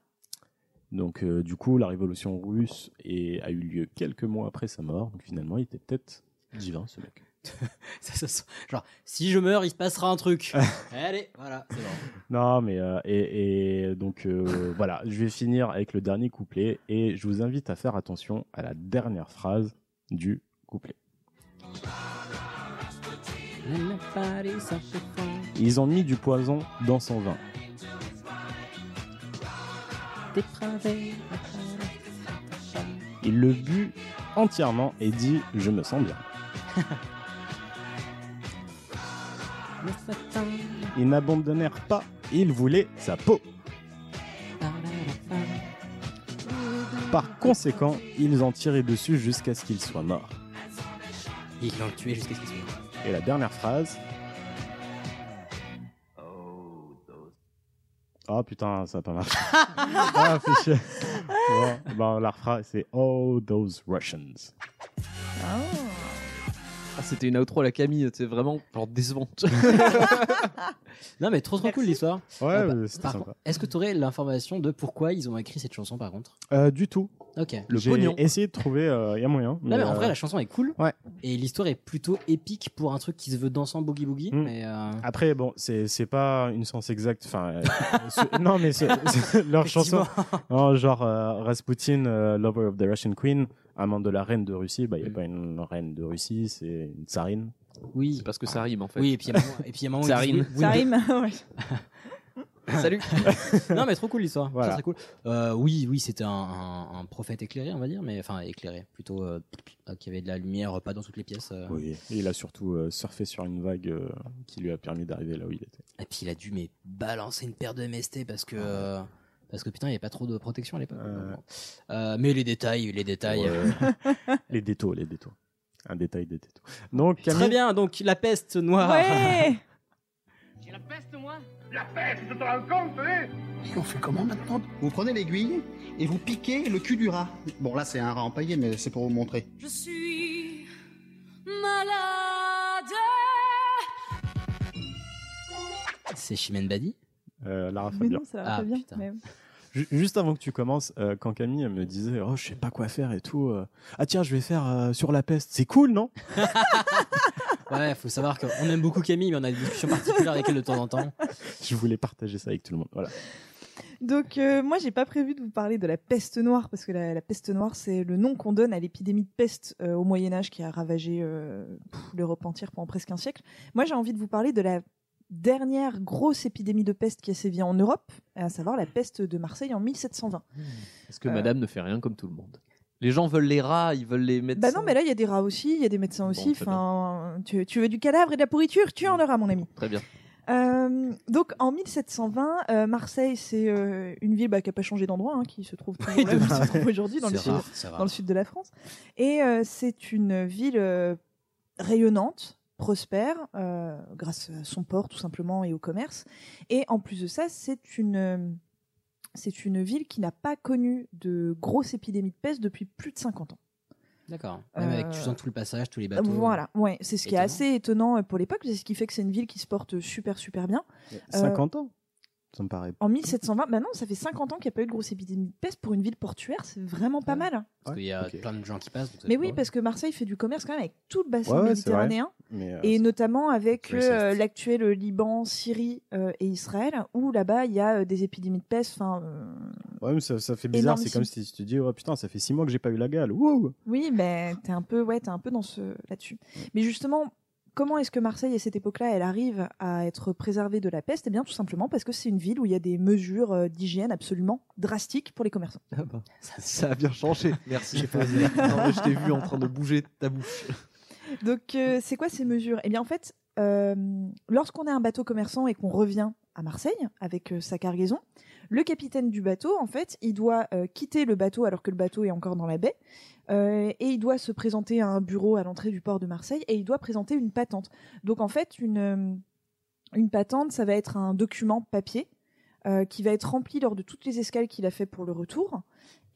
Donc euh, du coup, la révolution russe est- a eu lieu quelques mois après sa mort. Donc finalement, il était peut-être divin ce mec.
Ça, ça sent- Genre, si je meurs, il se passera un truc. Allez, voilà, c'est bon.
Non, mais euh, et, et donc euh, voilà, je vais finir avec le dernier couplet et je vous invite à faire attention à la dernière phrase du couplet. Ils ont mis du poison dans son vin. Il le but entièrement et dit Je me sens bien. Ils n'abandonnèrent pas, ils voulaient sa peau. Par conséquent, ils ont tiré dessus jusqu'à ce qu'il soit mort.
Ils l'ont tué jusqu'à ce qu'il soit mort.
Et la dernière phrase. Oh putain, ça a pas marché. ah, fait chier. Bon, bah, la phrase, c'est Oh, those Russians.
Ah, c'était une outro à la Camille, c'est vraiment genre décevante.
Non, mais trop trop cool l'histoire.
Ouais,
Ah bah,
euh, c'était sympa.
Est-ce que tu aurais l'information de pourquoi ils ont écrit cette chanson par contre?
Euh, du tout.
Ok.
Le
J'ai
pognon.
essayé de trouver, il y a moyen.
Non, mais en
euh,
vrai, la chanson est cool.
ouais.
Et l'histoire est plutôt épique pour un truc qui se veut dansant boogie boogie.
Mm.
Mais euh,
Après, bon, c'est c'est pas une sens exacte. Enfin, euh, ce- non, mais c'est- c'est leur chanson. Non, genre euh, Rasputin, euh, lover of the Russian queen, amant de la reine de Russie. Bah, il n'y a
Mm.
pas une reine de Russie, c'est une tsarine.
Oui.
C'est parce que ça rime en fait.
Oui, et puis il y a un moment- et puis il y a un moment où ils oui,
Ça rime. ouais.
Salut
Non, mais trop cool l'histoire.
Voilà.
Très cool. Euh, oui, oui, c'était un, un- un prophète éclairé, on va dire, mais enfin éclairé, plutôt euh, euh, qui avait de la lumière, pas dans toutes les pièces. euh.
Oui. Et il a surtout euh, surfé sur une vague euh, qui lui a permis d'arriver là où il était.
Et puis il a dû mais balancer une paire de MST parce que euh, parce que putain il n'y avait pas trop de protection à l'époque.
Euh.
Euh, mais les détails, les détails.
Ouais. les détos, les détos. Un détail des détos. Donc, Camille,
Très bien, donc la peste noire.
Ouais.
J'ai la peste, moi
Et on fait comment maintenant? Vous prenez l'aiguille et vous piquez le cul du rat. Bon, là, c'est un rat empaillé, mais c'est pour vous montrer.
Je suis malade.
C'est Chimène Badi?
Euh, Lara
Mais
Fabian.
non,
Ah, putain.
mais-
Juste avant que tu commences, euh, quand Camille me disait oh je sais pas quoi faire et tout, euh, ah tiens je vais faire euh, sur la peste, c'est cool non?
Ouais, faut savoir qu'on aime beaucoup Camille, mais on a des discussions particulières avec elle de temps en temps.
Je voulais partager ça avec tout le monde. Voilà.
Donc euh, moi j'ai pas prévu de vous parler de la peste noire parce que la, la peste noire c'est le nom qu'on donne à l'épidémie de peste euh, au Moyen Âge qui a ravagé euh, l'Europe entière pendant presque un siècle. Moi j'ai envie de vous parler de la dernière grosse épidémie de peste qui a sévi en Europe, à savoir la peste de Marseille en 1720.
Parce que
Euh.
madame ne fait rien comme tout le monde? Les gens veulent les rats, ils veulent les mettre.
Bah non mais là il y a des rats aussi, il y a des médecins aussi. tu, tu veux du cadavre et de la pourriture, tu en auras mon ami.
Très bien.
Euh, donc en 1720, euh, Marseille, c'est euh, une ville bah, qui n'a pas changé d'endroit, hein, qui se trouve, aujourd'hui dans, le sud- dans le de la France. Et c'est une ville rayonnante, prospère, euh, grâce à son port tout simplement et au commerce. Et en plus de ça, c'est une, euh, c'est une ville qui n'a pas connu de grosse épidémie de peste depuis plus de 50 ans.
D'accord. Même avec
Euh,
tu sens tout le passage, tous les bateaux.
Voilà, ouais, c'est ce qui est assez étonnant pour l'époque, c'est ce qui fait que c'est une ville qui se porte super super bien.
50 ans Ça me paraît.
En 1720, bah non, ça fait 50 ans qu'il n'y a pas eu de grosse épidémie de peste pour une ville portuaire, c'est vraiment pas mal. hein.
Parce qu'il y a
ok.
plein de gens qui passent. donc
Mais oui,
pas-
parce que Marseille fait du commerce quand même avec tout le bassin
Ouais, ouais, c'est vrai.
méditerranéen,
Mais, euh,
et notamment avec euh, l'actuel Liban, Syrie euh, et Israël, où là-bas il y a euh, des épidémies de peste. Enfin, euh,
ouais, mais ça, ça fait bizarre. C'est
énormissime.
comme si tu te dis oh putain ça fait 6 mois que j'ai pas eu la gale. Wouh
oui, ben t'es un peu, ouais, t'es un peu dans ce là-dessus. Mais justement. Comment est-ce que Marseille, à cette époque-là, elle arrive à être préservée de la peste? Eh bien, tout simplement parce que c'est une ville où il y a des mesures euh, d'hygiène absolument drastiques pour les commerçants.
Ah bah, ça a bien changé. Merci. Non, je t'ai vu en train de bouger ta bouche.
Donc, euh, c'est quoi ces mesures? Eh bien, en fait, euh, lorsqu'on est un bateau commerçant et qu'on revient à Marseille avec euh, sa cargaison, le capitaine du bateau, en fait, il doit euh, quitter le bateau alors que le bateau est encore dans la baie, euh, et il doit se présenter à un bureau à l'entrée du port de Marseille, et il doit présenter une patente. Donc, en fait, une, euh, une patente, ça va être un document papier qui va être rempli lors de toutes les escales qu'il a fait pour le retour,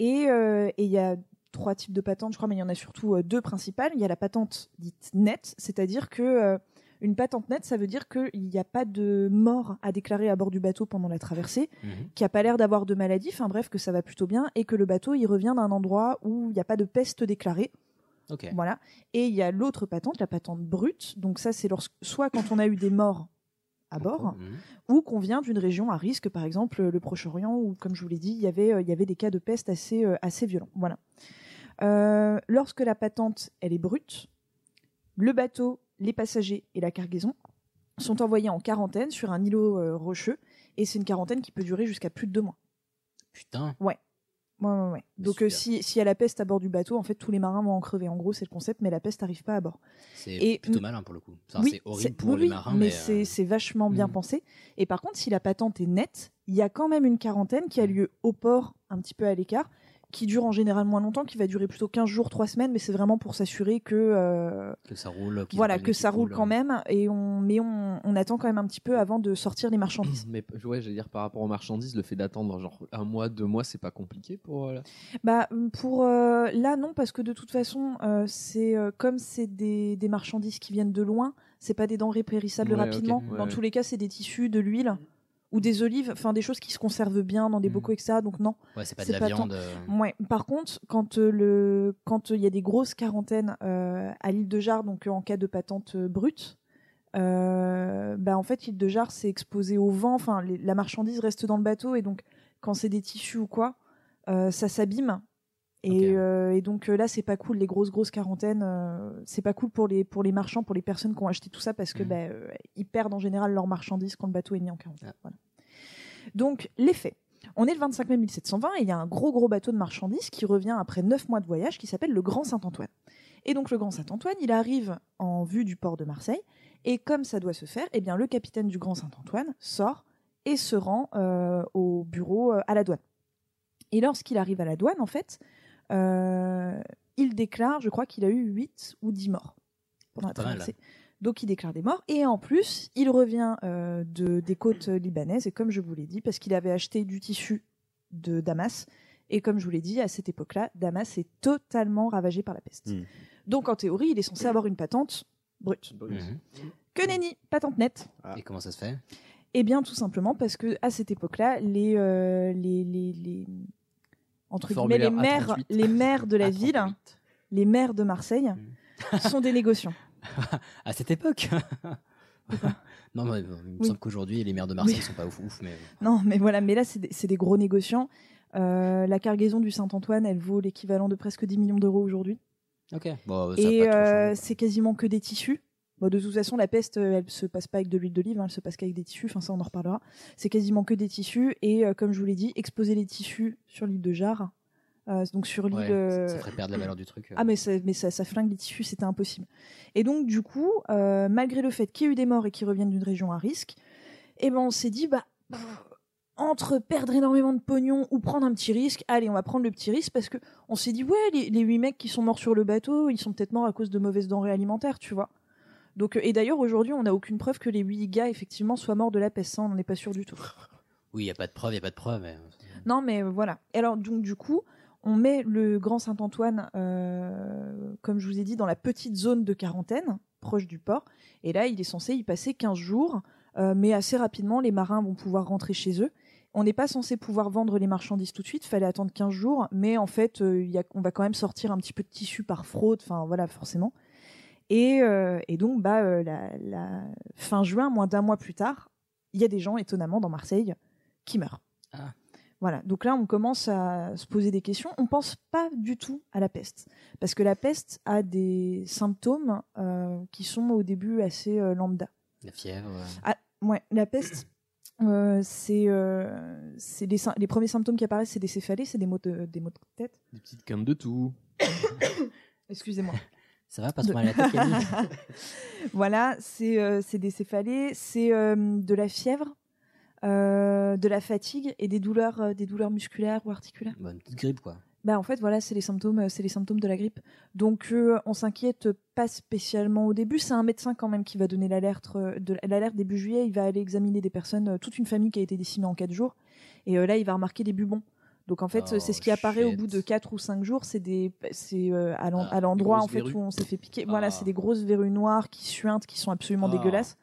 et il y a trois types de patentes, je crois, mais il y en a surtout deux principales. Il y a la patente dite nette, c'est-à-dire que une patente nette, ça veut dire qu'il n'y a pas de mort à déclarer à bord du bateau pendant la traversée,
Mhm.
qu'il n'y a pas l'air d'avoir de maladie, enfin bref, que ça va plutôt bien, et que le bateau, il revient d'un endroit où il n'y a pas de peste déclarée. Voilà. Et il y a l'autre patente, la patente brute. Donc ça, c'est lorsque, soit quand on a eu des morts à bord,
Mhm.
ou qu'on vient d'une région à risque, par exemple le Proche-Orient, où, comme je vous l'ai dit, il y avait, euh, il y avait des cas de peste assez, euh, assez violents. Voilà. Euh, lorsque la patente elle est brute, le bateau, les passagers et la cargaison sont envoyés en quarantaine sur un îlot euh, rocheux, et c'est une quarantaine qui peut durer jusqu'à plus de deux mois.
Putain.
Ouais, ouais, ouais. Donc euh, si, s'il y a la peste à bord du bateau, en fait tous les marins vont en crever. En gros, c'est le concept, mais la peste n'arrive pas à bord.
C'est
Et-
plutôt malin pour le coup. Enfin,
Oui,
c'est horrible pour
oui,
les marins,
mais,
euh,
c'est vachement bien
Mhm.
pensé. Et par contre, si la patente est nette, il y a quand même une quarantaine qui a
Mhm.
lieu au port, un petit peu à l'écart, qui dure en général moins longtemps, qui va durer plutôt 15 jours, 3 semaines, mais c'est vraiment pour s'assurer que, euh,
que ça roule.
voilà, que ça roule quand même. Et on, mais on, on attend quand même un petit peu avant de sortir les marchandises.
Mais ouais, j'allais dire par rapport aux marchandises, le fait d'attendre genre un mois, deux mois, c'est pas compliqué pour. euh, la-
Bah pour euh, là non parce que de toute façon euh, c'est comme c'est des, des marchandises qui viennent de loin, c'est pas des denrets périssables
Ouais,
rapidement.
ouais,
Dans
ouais.
tous les cas c'est des tissus, de l'huile ou des olives, enfin des choses qui se conservent bien dans des
Mhm.
bocaux etc. Donc non.
Ouais, c'est pas de la
pas
viande. euh,
Ouais. Par contre quand euh, le quand euh, il y a des grosses quarantaines euh, à l'île de Jard donc en cas de patente brute. euh, bah en fait l'île de Jard c'est exposé au vent, enfin la marchandise reste dans le bateau et donc quand c'est des tissus ou quoi, euh, ça s'abîme. Et, euh, et donc euh, là, c'est pas cool, les grosses grosses quarantaines, euh, c'est pas cool pour les pour les marchands, pour les personnes qui ont acheté tout ça parce que
Mhm.
bah, euh, ils perdent en général leurs marchandises quand le bateau est mis en quarantaine.
Ah.
Voilà. Donc les faits. On est le 25 mai 1720 et il y a un gros gros bateau de marchandises qui revient après 9 mois de voyage qui s'appelle le Grand Saint-Antoine. Et donc le Grand Saint-Antoine, il arrive en vue du port de Marseille et comme ça doit se faire, eh bien le capitaine du Grand Saint-Antoine sort et se rend au bureau à la douane. Et lorsqu'il arrive à la douane, en fait, il déclare, je crois qu'il a eu 8 ou 10 morts pendant la traversée. Donc il déclare des morts. Et en plus, il revient euh, de, des côtes libanaises. Et comme je vous l'ai dit, parce qu'il avait acheté du tissu de Damas. Et comme je vous l'ai dit, à cette époque-là, Damas est totalement ravagé par la peste.
Mm.
Donc en théorie, il est censé avoir une patente brute.
mhm.
Que nenni, patente nette.
Ah.
Et comment ça se fait?
Eh bien, tout simplement parce que à cette époque-là, les, euh, les, les, les- entre guillemets, les maires,
A38.
les maires de la ville,
38.
les maires de Marseille,
Mm.
sont des négociants.
À cette époque Non, mais bon, il me
Oui.
semble qu'aujourd'hui, les maires de Marseille
Oui.
sont pas ouf, ouf mais.
Non, mais voilà, mais là, c'est des, c'est des gros négociants. Euh, la cargaison du Saint-Antoine, elle vaut l'équivalent de presque 10 millions d'euros aujourd'hui.
Ok. Bon, ça a
Et euh, c'est quasiment que des tissus. Bon, de toute façon, la peste, euh, elle se passe pas avec de l'huile d'olive, hein, elle se passe qu'avec des tissus. Enfin, ça, on en reparlera. C'est quasiment que des tissus. Et euh, comme je vous l'ai dit, exposer les tissus sur l'île de Jarre, euh, donc sur l'île.
Ouais, ça ferait perdre la valeur du truc.
ah mais ça, mais ça, ça flingue les tissus, c'était impossible. Et donc du coup, euh, malgré le fait qu'il y ait eu des morts et qu'ils reviennent d'une région à risque, eh ben on s'est dit bah pff, entre perdre énormément de pognon ou prendre un petit risque, allez on va prendre le petit risque parce que on s'est dit ouais les, les huit mecs qui sont morts sur le bateau, ils sont peut-être morts à cause de mauvaises denrées alimentaires, tu vois. Donc euh, et d'ailleurs aujourd'hui on n'a aucune preuve que les huit gars effectivement soient morts de la peste, ça on n'en est pas sûr du tout.
Oui, il n'y a pas de preuve, il n'y a pas de preuve. mais-
Non, mais euh, voilà. Alors, donc, du coup, on met le Grand Saint-Antoine, euh, comme je vous ai dit, dans la petite zone de quarantaine, proche du port. Et là, il est censé y passer 15 jours. euh, mais assez rapidement, les marins vont pouvoir rentrer chez eux. On n'est pas censé pouvoir vendre les marchandises tout de suite, fallait attendre 15 jours, mais en fait, euh, il y a, on va quand même sortir un petit peu de tissu par fraude, enfin voilà, forcément. Et, euh, et donc, bah, euh, la, la fin juin, moins d'un mois plus tard, il y a des gens, étonnamment, dans Marseille, qui meurent.
Ah.
Voilà, donc là on commence à se poser des questions. On pense pas du tout à la peste, parce que la peste a des symptômes euh, qui sont au début assez euh, lambda.
La fièvre.
Ah, ouais, la peste, euh, c'est euh, les, premiers symptômes qui apparaissent, c'est des céphalées, c'est des maux de, des maux de tête.
Des petites quintes de tout.
Excusez-moi.
Ça va, pas se
De-
la tête, Camille.
Voilà, c'est euh, c'est des céphalées, c'est euh, de la fièvre, euh, de la fatigue et des douleurs, euh, des douleurs musculaires ou articulaires.
Bon, Une petite grippe, quoi.
Bah en fait voilà c'est les symptômes c'est les symptômes de la grippe. Donc on s'inquiète pas spécialement au début. C'est un médecin quand même qui va donner l'alerte début juillet. Il va aller examiner des personnes toute une famille qui a été décimée en 4 jours. Et là il va remarquer des bubons donc en fait
Oh,
c'est ce qui apparaît au bout de 4 ou 5 jours c'est des c'est euh, à
Ah,
l'endroit en fait
verrues.
où on s'est fait piquer voilà
Ah.
c'est des grosses verrues noires qui suintent qui sont absolument
Ah.
dégueulasses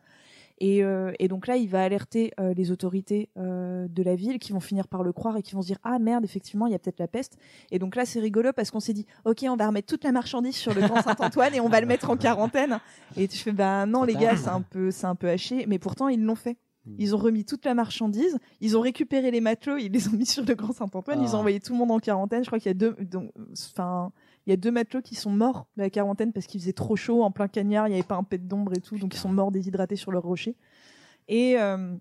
et, euh, et donc là, il va alerter euh, les autorités euh, de la ville qui vont finir par le croire et qui vont se dire ah merde effectivement il y a peut-être la peste. Et donc là c'est rigolo parce qu'on s'est dit ok on va remettre toute la marchandise sur le Grand Saint-Antoine et on va le mettre en quarantaine. Et tu fais bah non les gars c'est un peu c'est un peu haché mais pourtant ils l'ont fait. Ils ont remis toute la marchandise, ils ont récupéré les matelots, ils les ont mis sur le Grand Saint-Antoine, ils
Ah.
ont envoyé tout le monde en quarantaine. Je crois qu'il y a deux, donc, enfin, il y a deux matelots qui sont morts de la quarantaine parce qu'il faisait trop chaud en plein cagnard, il n'y avait pas un pet d'ombre et tout, donc ils sont morts déshydratés sur leur rocher. Et, euh,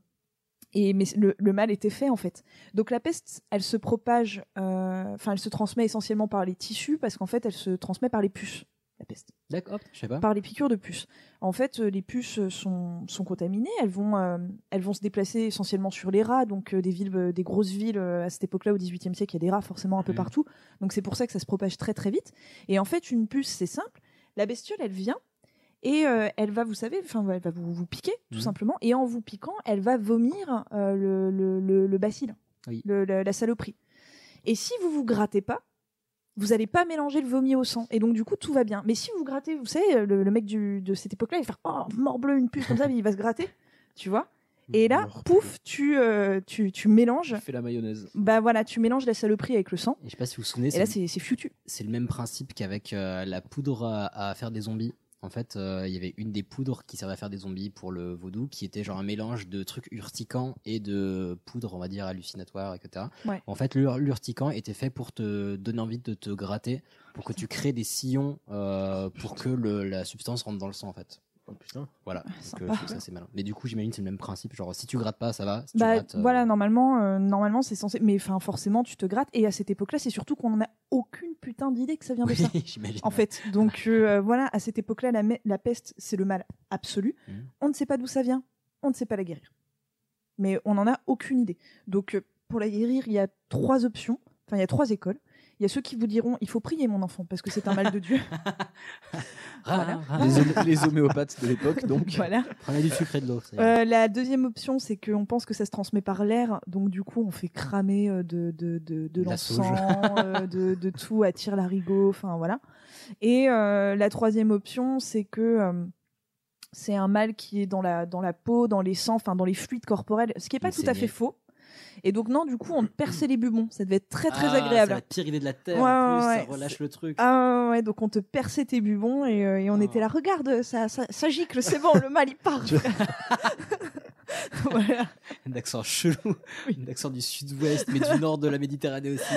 et mais le, le mal était fait en fait. Donc la peste, elle se propage, euh, enfin elle se transmet essentiellement par les tissus parce qu'en fait elle se transmet par les puces. La peste
D'accord, je sais pas.
par les piqûres de puces. En fait, euh, les puces euh, sont, sont contaminées. Elles vont, euh, elles vont se déplacer essentiellement sur les rats. Donc, euh, des villes, euh, des grosses villes à cette époque-là, au XVIIIe siècle, il y a des rats forcément un peu
Mhm.
partout. Donc, c'est pour ça que ça se propage très très vite. Et en fait, une puce, c'est simple. La bestiole, elle vient et elle va, vous savez, enfin, elle va vous, vous piquer tout
Mhm.
simplement. Et en vous piquant, elle va vomir le, le, le, le bacille,
Oui.
la, la saloperie. Et si vous vous grattez pas, vous n'allez pas mélanger le vomi au sang. Et donc, du coup, tout va bien. Mais si vous grattez, vous savez, le, le mec du, de cette époque-là, il va faire Oh, morbleu, une puce comme ça, mais il va se gratter. Tu vois? Et là,
Morbleu.
pouf, tu, euh, tu, tu mélanges.
Fais la mayonnaise.
Bah voilà, tu mélanges la saloperie avec le sang.
Et je sais pas si vous vous souvenez,
Et là,
c'est
c'est c'est foutu.
c'est le même principe qu'avec euh, la poudre à, à faire des zombies. En fait, euh, il y avait une des poudres qui servait à faire des zombies pour le vaudou, qui était genre un mélange de trucs urticants et de poudre, on va dire, hallucinatoire, etc.
Ouais.
En fait, l'ur- l'urticant était fait pour te donner envie de te gratter, pour que tu crées des sillons euh, pour que le- la substance rentre dans le sang, en fait.
Oh, putain.
Voilà.
Ah,
Donc,
sympa.
euh, je trouve ça c'est malin. Mais du coup, j'imagine c'est le même principe. Genre, si tu grattes pas, ça va. Si tu
Bah
grattes, euh,
voilà, normalement, euh, normalement c'est censé. Mais enfin, forcément, tu te grattes. Et à cette époque-là, c'est surtout qu'on n'a aucune putain d'idée que ça vient de
oui,
ça.
j'imagine.
En fait, donc euh, voilà, à cette époque-là, la, peste, c'est le mal absolu.
Mhm.
On ne sait pas d'où ça vient, on ne sait pas la guérir. Mais on n'en a aucune idée. Donc, euh, pour la guérir, il y a trois options, enfin, il y a trois écoles. Il y a ceux qui vous diront il faut prier, mon enfant, parce que c'est un mal de Dieu. Voilà.
ah,
Les, hom- les homéopathes de l'époque, donc.
voilà.
Prenez du sucre et de l'eau.
Euh, la deuxième option, c'est qu'on pense que ça se transmet par l'air, donc du coup, on fait cramer euh, de, de, de, de l'encens, euh, de, de tout, attire l'arigot, enfin voilà. Et euh, la troisième option, c'est que euh, c'est un mal qui est dans la, dans la peau, dans les sangs, enfin dans les fluides corporels, ce qui est pas tout à fait faux. Et donc non, du coup, on perçait les bubons. Ça devait être très très
Ah,
agréable.
Ça va pire idée de la terre.
Ouais,
en plus,
ouais,
ça relâche le truc.
Ah ouais, donc on te perçait tes bubons et, euh, et on
Oh.
était là, regarde, ça, ça, ça gicle, c'est bon, le mal il part. voilà.
Un accent chelou. Un accent du sud-ouest, mais du nord de la Méditerranée aussi.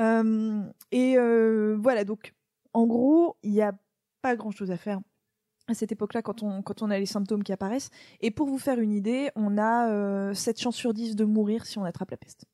Euh, et euh, voilà, donc en gros, il n'y a pas grand chose à faire à cette époque-là quand on, quand on a les symptômes qui apparaissent. Et pour vous faire une idée, on a euh, 7 chances sur 10 de mourir si on attrape la peste.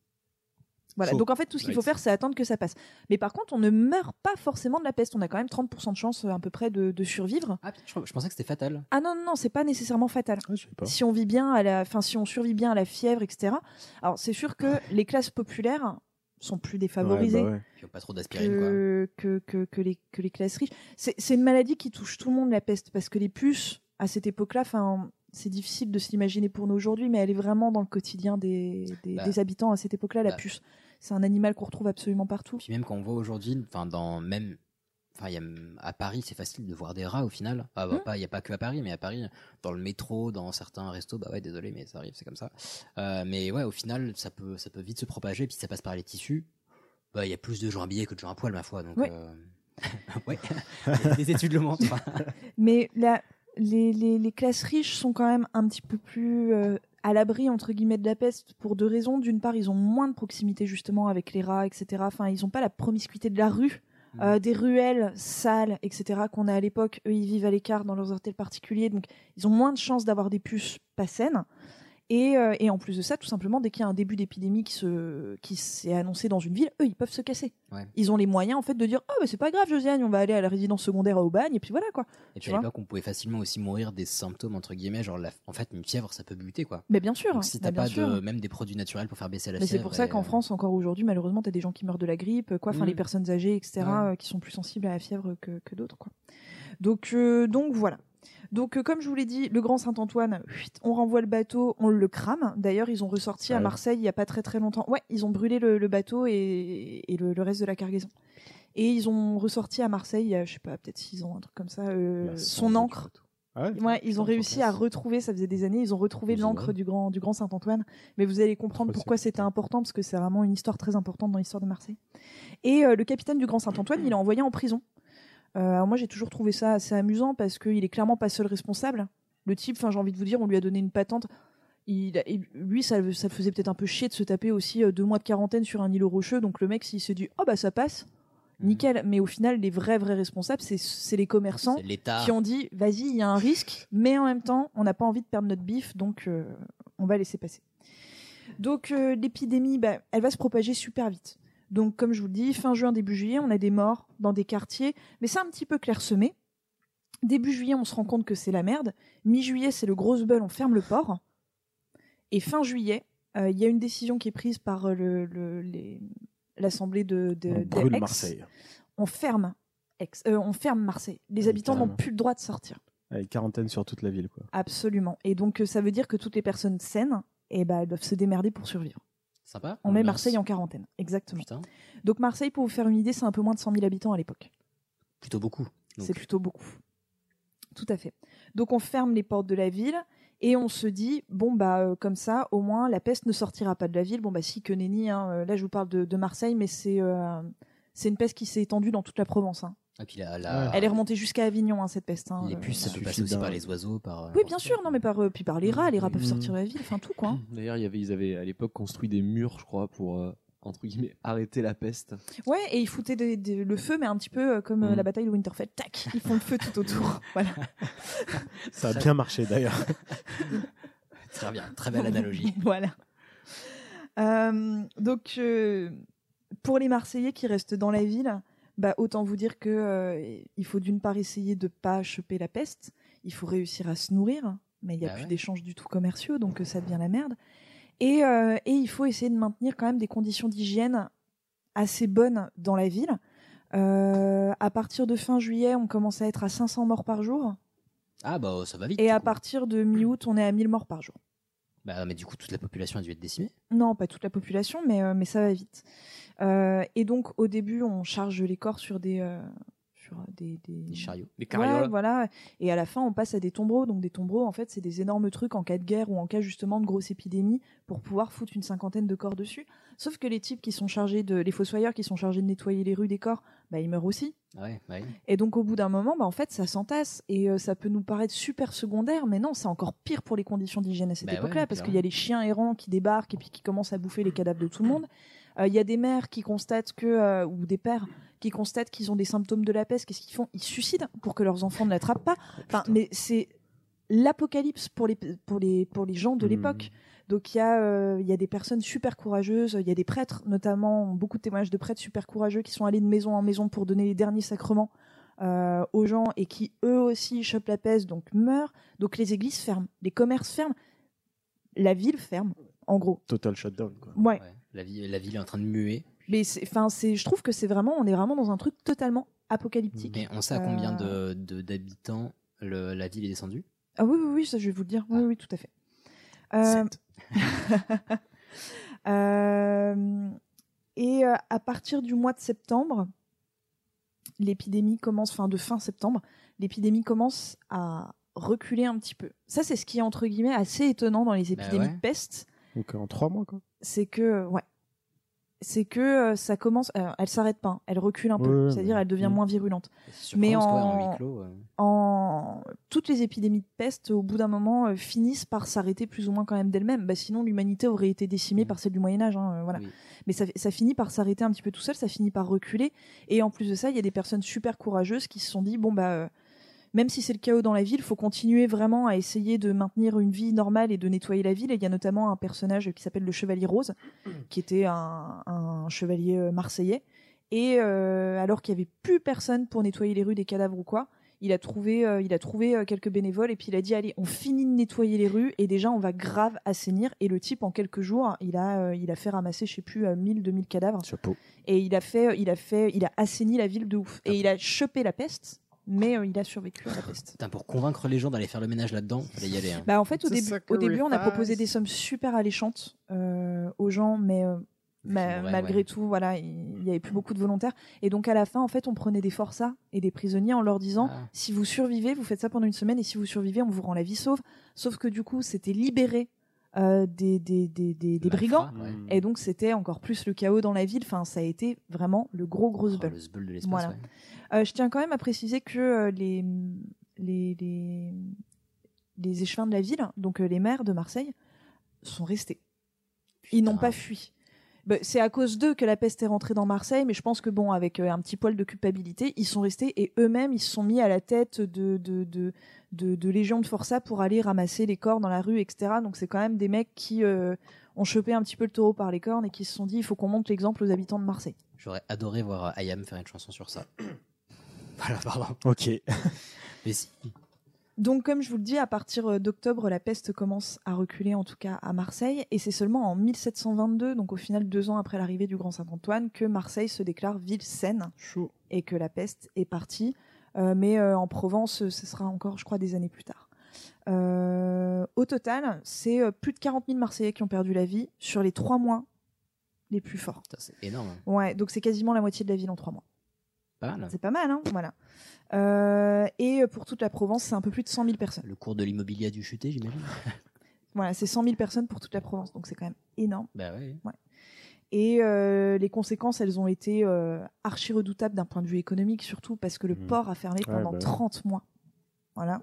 Voilà, donc en fait, tout ce qu'il faut faire, c'est attendre que ça passe. Mais par contre, on ne meurt pas forcément de la peste. On a quand même 30% de chance euh, à peu près de, de survivre.
Ah, je, je pensais que c'était fatal.
Ah non, non, non, c'est pas nécessairement fatal.
Ah, je sais pas.
Si on vit bien à la, enfin, si on survit bien à la fièvre, etc. Alors, c'est sûr que les classes populaires sont plus défavorisées
Ouais, bah ouais.
Pas trop d'aspirine, quoi.
que, que, que, que les, que les classes riches. C'est c'est une maladie qui touche tout le monde, la peste, parce que les puces, à cette époque-là, enfin, c'est difficile de s'imaginer pour nous aujourd'hui, mais elle est vraiment dans le quotidien des, des,
Bah.
des habitants à cette époque-là, la
Bah.
puce. C'est un animal qu'on retrouve absolument partout.
Puis même quand on voit aujourd'hui, enfin dans même, enfin y a à Paris, c'est facile de voir des rats au final. Ah bah pas, il y a pas que à Paris, mais à Paris, dans le métro, dans certains restos, bah ouais, désolé, mais ça arrive, c'est comme ça. Euh, mais ouais, au final, ça peut, ça peut vite se propager, puis ça passe par les tissus. Bah il y a plus de gens habillés que de gens à poil, ma foi. Donc
Ouais.
euh, ouais, les, les études le montrent.
Mais la, les, les, les classes riches sont quand même un petit peu plus euh, à l'abri entre guillemets de la peste pour deux raisons. D'une part, ils ont moins de proximité justement avec les rats, etc. Enfin, ils n'ont pas la promiscuité de la rue, euh, des ruelles sales, etc. qu'on a à l'époque. Eux, ils vivent à l'écart dans leurs hôtels particuliers, donc ils ont moins de chances d'avoir des puces pas saines. Et, euh, et en plus de ça, tout simplement, dès qu'il y a un début d'épidémie qui se qui s'est annoncé dans une ville, eux, ils peuvent se casser.
Ouais.
Ils ont les moyens en fait de dire, oh, bah, c'est pas grave, Josiane, on va aller à la résidence secondaire à Aubagne, et puis voilà quoi.
Et
Tu
puis à l'époque, on pouvait facilement aussi mourir des symptômes entre guillemets, genre la- en fait une fièvre, ça peut buter quoi.
Mais bien sûr.
Donc si t'as pas
sûr.
de même des produits naturels pour faire baisser la
Mais
fièvre.
c'est pour ça qu'en
euh,
France, encore aujourd'hui, malheureusement, t'as des gens qui meurent de la grippe, quoi. Enfin,
Mm.
les personnes âgées, etc.,
Ouais.
euh, qui sont plus sensibles à la fièvre que, que d'autres, quoi. Donc, donc voilà. Donc, euh, comme je vous l'ai dit, le Grand Saint-Antoine, on renvoie le bateau, on le crame. D'ailleurs, ils ont ressorti à
Ouais.
Marseille il y a pas très très longtemps. Ouais, ils ont brûlé le, le bateau et, et le, le reste de la cargaison. Et ils ont ressorti à Marseille, il y a, je sais pas, peut-être six ans, un truc comme ça, euh, son encre.
Ah ouais
Ouais, ils ont réussi à retrouver, ça faisait des années, ils ont retrouvé l'encre du grand, du grand Saint-Antoine. Mais vous allez comprendre pourquoi c'était important, parce que c'est vraiment une histoire très importante dans l'histoire de Marseille. Et euh, le capitaine du grand Saint-Antoine, il est envoyé en prison. Euh, alors moi, j'ai toujours trouvé ça assez amusant, parce qu'il est clairement pas seul responsable. Le type, enfin, j'ai envie de vous dire, on lui a donné une patente. Il, lui, ça, le- ça le faisait peut-être un peu chier de se taper aussi euh, deux mois de quarantaine sur un îlot rocheux. Donc le mec, s'il s'est dit, oh bah ça passe, nickel. Mais au final, les vrais, vrais responsables, c'est- les commerçants qui ont dit vas-y, il y a un risque, mais en même temps, on n'a pas envie de perdre notre bif, donc euh, on va laisser passer. Donc euh, l'épidémie, bah, elle va se propager super vite. Donc comme je vous le dis, fin juin, début juillet, on a des morts dans des quartiers, mais c'est un petit peu clairsemé. Début juillet, on se rend compte que c'est la merde. Mi-juillet, c'est le gros bull, on ferme le port. Et fin juillet, euh, il y a une décision qui est prise par euh, le- l'Assemblée de, de,
On
de
brûle
Aix.
Marseille.
On ferme, Aix- euh, on ferme Marseille. Les
Oui,
habitants n'ont plus le droit de sortir.
Avec quarantaine sur toute la ville, quoi.
Absolument. Et donc, euh, ça veut dire que toutes les personnes saines, eh ben, elles doivent se démerder pour survivre.
Sympa.
On met. Marseille en quarantaine. Exactement.
Putain,
Donc, Marseille, pour vous faire une idée, c'est un peu moins de 100 000 habitants à l'époque.
plutôt beaucoup.
C'est plutôt beaucoup. Tout à fait. Donc, on ferme les portes de la ville et on se dit, bon, bah, euh, comme ça, au moins, la peste ne sortira pas de la ville. Bon, bah, si, que nenni. hein. Euh, Là, je vous parle de, de Marseille, mais c'est euh, c'est une peste qui s'est étendue dans toute la Provence. hein.
Et puis la, la-
Elle est remontée jusqu'à Avignon, hein, cette peste. hein.
les
Euh,
puces, ça peut
suffit
passer aussi par les oiseaux, par. euh,
Oui, bien sûr. Non, mais par, euh, puis par les rats. Les rats peuvent
Mhm.
sortir de la ville. Enfin, tout, quoi. hein.
D'ailleurs, il y avait, ils avaient à l'époque construit des murs, je crois, pour euh, entre guillemets arrêter la peste.
Ouais, et ils foutaient des- le feu, mais un petit peu euh, comme la bataille de Winterfell. Tac, ils font le feu tout autour. voilà.
Ça a bien marché d'ailleurs.
Très bien, très belle analogie.
voilà. Euh, donc, euh, pour les Marseillais qui restent dans la ville, bah, autant vous dire que euh, il faut d'une part essayer de pas choper la peste, il faut réussir à se nourrir, mais il n'y a
Bah
plus
ouais.
d'échanges du tout commerciaux, donc euh, ça devient la merde. Et, euh, et il faut essayer de maintenir quand même des conditions d'hygiène assez bonnes dans la ville. Euh, à partir de fin juillet, on commence à être à 500 morts par jour.
Ah bah ça va vite.
Et à
coup.
partir de mi-août, on est à 1000 morts par jour.
Bah mais du coup toute la population a dû être décimée.
Non, pas toute la population, mais, euh, mais ça va vite. Euh, et donc, au début, on charge les corps sur des, euh, sur des, des...
Des chariots.
Des
Ouais,
carrioles.
voilà. Et à la fin, on passe à des tombereaux. Donc des tombereaux, en fait, c'est des énormes trucs en cas de guerre ou en cas justement de grosse épidémie pour pouvoir foutre une cinquantaine de corps dessus. Sauf que les types qui sont chargés de, les fossoyeurs qui sont chargés de nettoyer les rues des corps, bah ils meurent aussi.
Ouais, ouais.
Et donc au bout d'un moment, bah en fait, ça s'entasse et euh, ça peut nous paraître super secondaire, mais non, c'est encore pire pour les conditions d'hygiène à cette
Bah ouais,
époque-là, parce qu'il y a les chiens errants qui débarquent et puis qui commencent à bouffer les cadavres de tout le monde. Euh, Il y a des mères qui constatent que, euh, ou des pères qui constatent qu'ils ont des symptômes de la peste. Qu'est-ce qu'ils font? Ils se suicident pour que leurs enfants ne l'attrapent pas. Enfin, mais c'est l'apocalypse pour les pour les pour les gens de
Hmm.
l'époque. Donc il y a euh, il y a des personnes super courageuses, il y a des prêtres notamment, beaucoup de témoignages de prêtres super courageux qui sont allés de maison en maison pour donner les derniers sacrements euh, aux gens et qui eux aussi chopent la peste donc meurent. Donc les églises ferment, les commerces ferment, la ville ferme en gros.
Total shutdown. Quoi.
Ouais.
Ouais. La, vie, la ville est en train de muer.
Mais c'est enfin c'est je trouve que c'est vraiment on est vraiment dans un truc totalement apocalyptique.
Mais on sait à combien
Euh,
de- de- d'habitants le- la ville est descendue?
Ah oui, oui, oui, ça je vais vous le dire. Oui,
Ah.
oui, tout à fait. Euh,
Sept.
euh, et euh, à partir du mois de septembre, l'épidémie commence, enfin de fin septembre, l'épidémie commence à reculer un petit peu. Ça, c'est ce qui est entre guillemets assez étonnant dans les
Bah
épidémies
ouais.
de peste,
Donc en trois mois, quoi.
C'est que, ouais, c'est que euh, ça commence, elle s'arrête pas, hein, elle recule un peu,
Ouais,
c'est-à-dire elle devient
Mm.
moins virulente. Mais en-
huis clos, euh,
en toutes les épidémies de peste, au bout d'un moment, euh, finissent par s'arrêter plus ou moins quand même d'elles-mêmes. Bah, sinon, l'humanité aurait été décimée
Mhm.
par celle du Moyen Âge. hein, euh, voilà.
oui.
Mais ça, ça finit par s'arrêter un petit peu tout seul, ça finit par reculer. Et en plus de ça, il y a des personnes super courageuses qui se sont dit bon bah euh, même si c'est le chaos dans la ville, faut continuer vraiment à essayer de maintenir une vie normale et de nettoyer la ville. Et il y a notamment un personnage qui s'appelle le Chevalier Rose, qui était un, un chevalier euh, marseillais. Et euh, alors qu'il y avait plus personne pour nettoyer les rues des cadavres ou quoi, il a trouvé, euh, il a trouvé euh, quelques bénévoles et puis il a dit allez, on finit de nettoyer les rues et déjà on va grave assainir. Et le type en quelques jours, il a, euh, il a fait ramasser, je sais plus, euh, 1000, 2000 cadavres
Chapeau.
et il a fait, il a fait, il a assaini la ville de ouf. Et il a chopé la peste, mais euh, il a survécu à la peste.
Putain, pour convaincre les gens d'aller faire le ménage là-dedans, fallait y aller. hein.
Bah en fait au
The
début, au début on a proposé des sommes super alléchantes euh, aux gens, mais euh, ma-
Ouais,
malgré
ouais.
tout voilà il y avait plus beaucoup de volontaires. Et donc à la fin en fait on prenait des forçats et des prisonniers en leur disant
Ah.
si vous survivez vous faites ça pendant une semaine et si vous survivez on vous rend la vie sauve. Sauf que du coup c'était libéré euh, des, des, des, des, brigands.
ouais.
Et donc c'était encore plus le chaos dans la ville. Enfin, ça a été vraiment le gros gros
Oh,
zbeul.
le de l'espace.
Voilà.
ouais.
Euh, je tiens quand même à préciser que euh, les, les, les, les échevins de la ville, donc euh, les maires de Marseille, sont restés. Ils n'ont pas fui. Bah, c'est à cause d'eux que la peste est rentrée dans Marseille, mais je pense que bon, avec euh, un petit poil de culpabilité, ils sont restés et eux-mêmes, ils se sont mis à la tête de, de, de, de, de légions de forçats pour aller ramasser les corps dans la rue, etc. Donc c'est quand même des mecs qui euh, ont chopé un petit peu le taureau par les cornes et qui se sont dit, il faut qu'on montre l'exemple aux habitants de Marseille.
J'aurais adoré voir euh, Ayam faire une chanson sur ça. voilà, pardon.
Ok.
Mais si.
Donc, comme je vous le dis, à partir euh, d'octobre, la peste commence à reculer, en tout cas à Marseille, et c'est seulement en 1722, donc au final deux ans après l'arrivée du Grand Saint-Antoine, que Marseille se déclare ville saine
Chaud.
et que la peste est partie. Euh, mais euh, en Provence, euh, ce sera encore, je crois, des années plus tard. Au total, c'est plus de 40 000 Marseillais qui ont perdu la vie sur les trois mois les plus forts.
C'est énorme. hein.
Ouais, donc c'est quasiment la moitié de la ville en trois mois.
Pas mal.
C'est pas mal, hein Voilà. Euh, et pour toute la Provence, c'est un peu plus de 100 000 personnes.
Le cours de l'immobilier a dû chuter, j'imagine.
Voilà, c'est 100 000 personnes pour toute la Provence, donc c'est quand même énorme.
bah ouais.
Et euh, les conséquences, elles ont été euh, archi redoutables d'un point de vue économique, surtout parce que le
Mhm.
port a fermé
Ouais,
pendant
bah ouais.
30 mois. Voilà.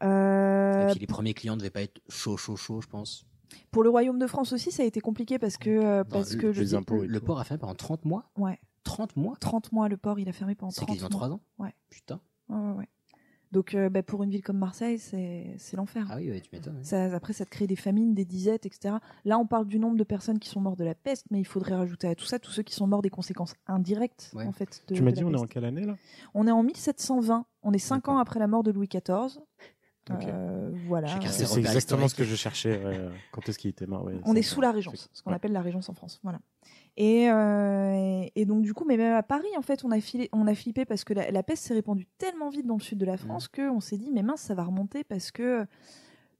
Et
Euh,
puis les premiers clients devaient pas être chaud, chaud, chaud, je pense.
pour le Royaume de France aussi, ça a été compliqué parce que euh, parce
le-
que
les
le,
impôts
port a fermé pendant 30 mois?
ouais,
30 mois?
30 mois, le port il a fermé pendant
C'est
30
quasiment
mois.
3 ans?
Ouais.
Putain.
Ouais, ouais, ouais. Donc euh, bah, pour une ville comme Marseille, c'est c'est l'enfer.
Ah oui, ouais, tu m'étonnes. ouais.
Ça, après, ça te crée des famines, des disettes, etc. Là, on parle du nombre de personnes qui sont mortes de la peste, mais il faudrait rajouter à tout ça tous ceux qui sont morts des conséquences indirectes,
Ouais.
en fait. De,
Tu m'as
de
dit,
la
on est en quelle année là?
On est en 1720. On est cinq
D'accord.
ans après la mort de Louis XIV. Euh, voilà.
C'est exactement ce que je cherchais. euh, Quand est-ce qu'il était mort ouais,
on est sous la Régence, ce qu'on
Ouais.
appelle la Régence en France. Voilà. Et, euh, et donc du coup, mais même à Paris, en fait, on a, filé, on a flippé parce que la, la peste s'est répandue tellement vite dans le sud de la France
Mmh.
qu'on s'est dit, mais mince, ça va remonter parce que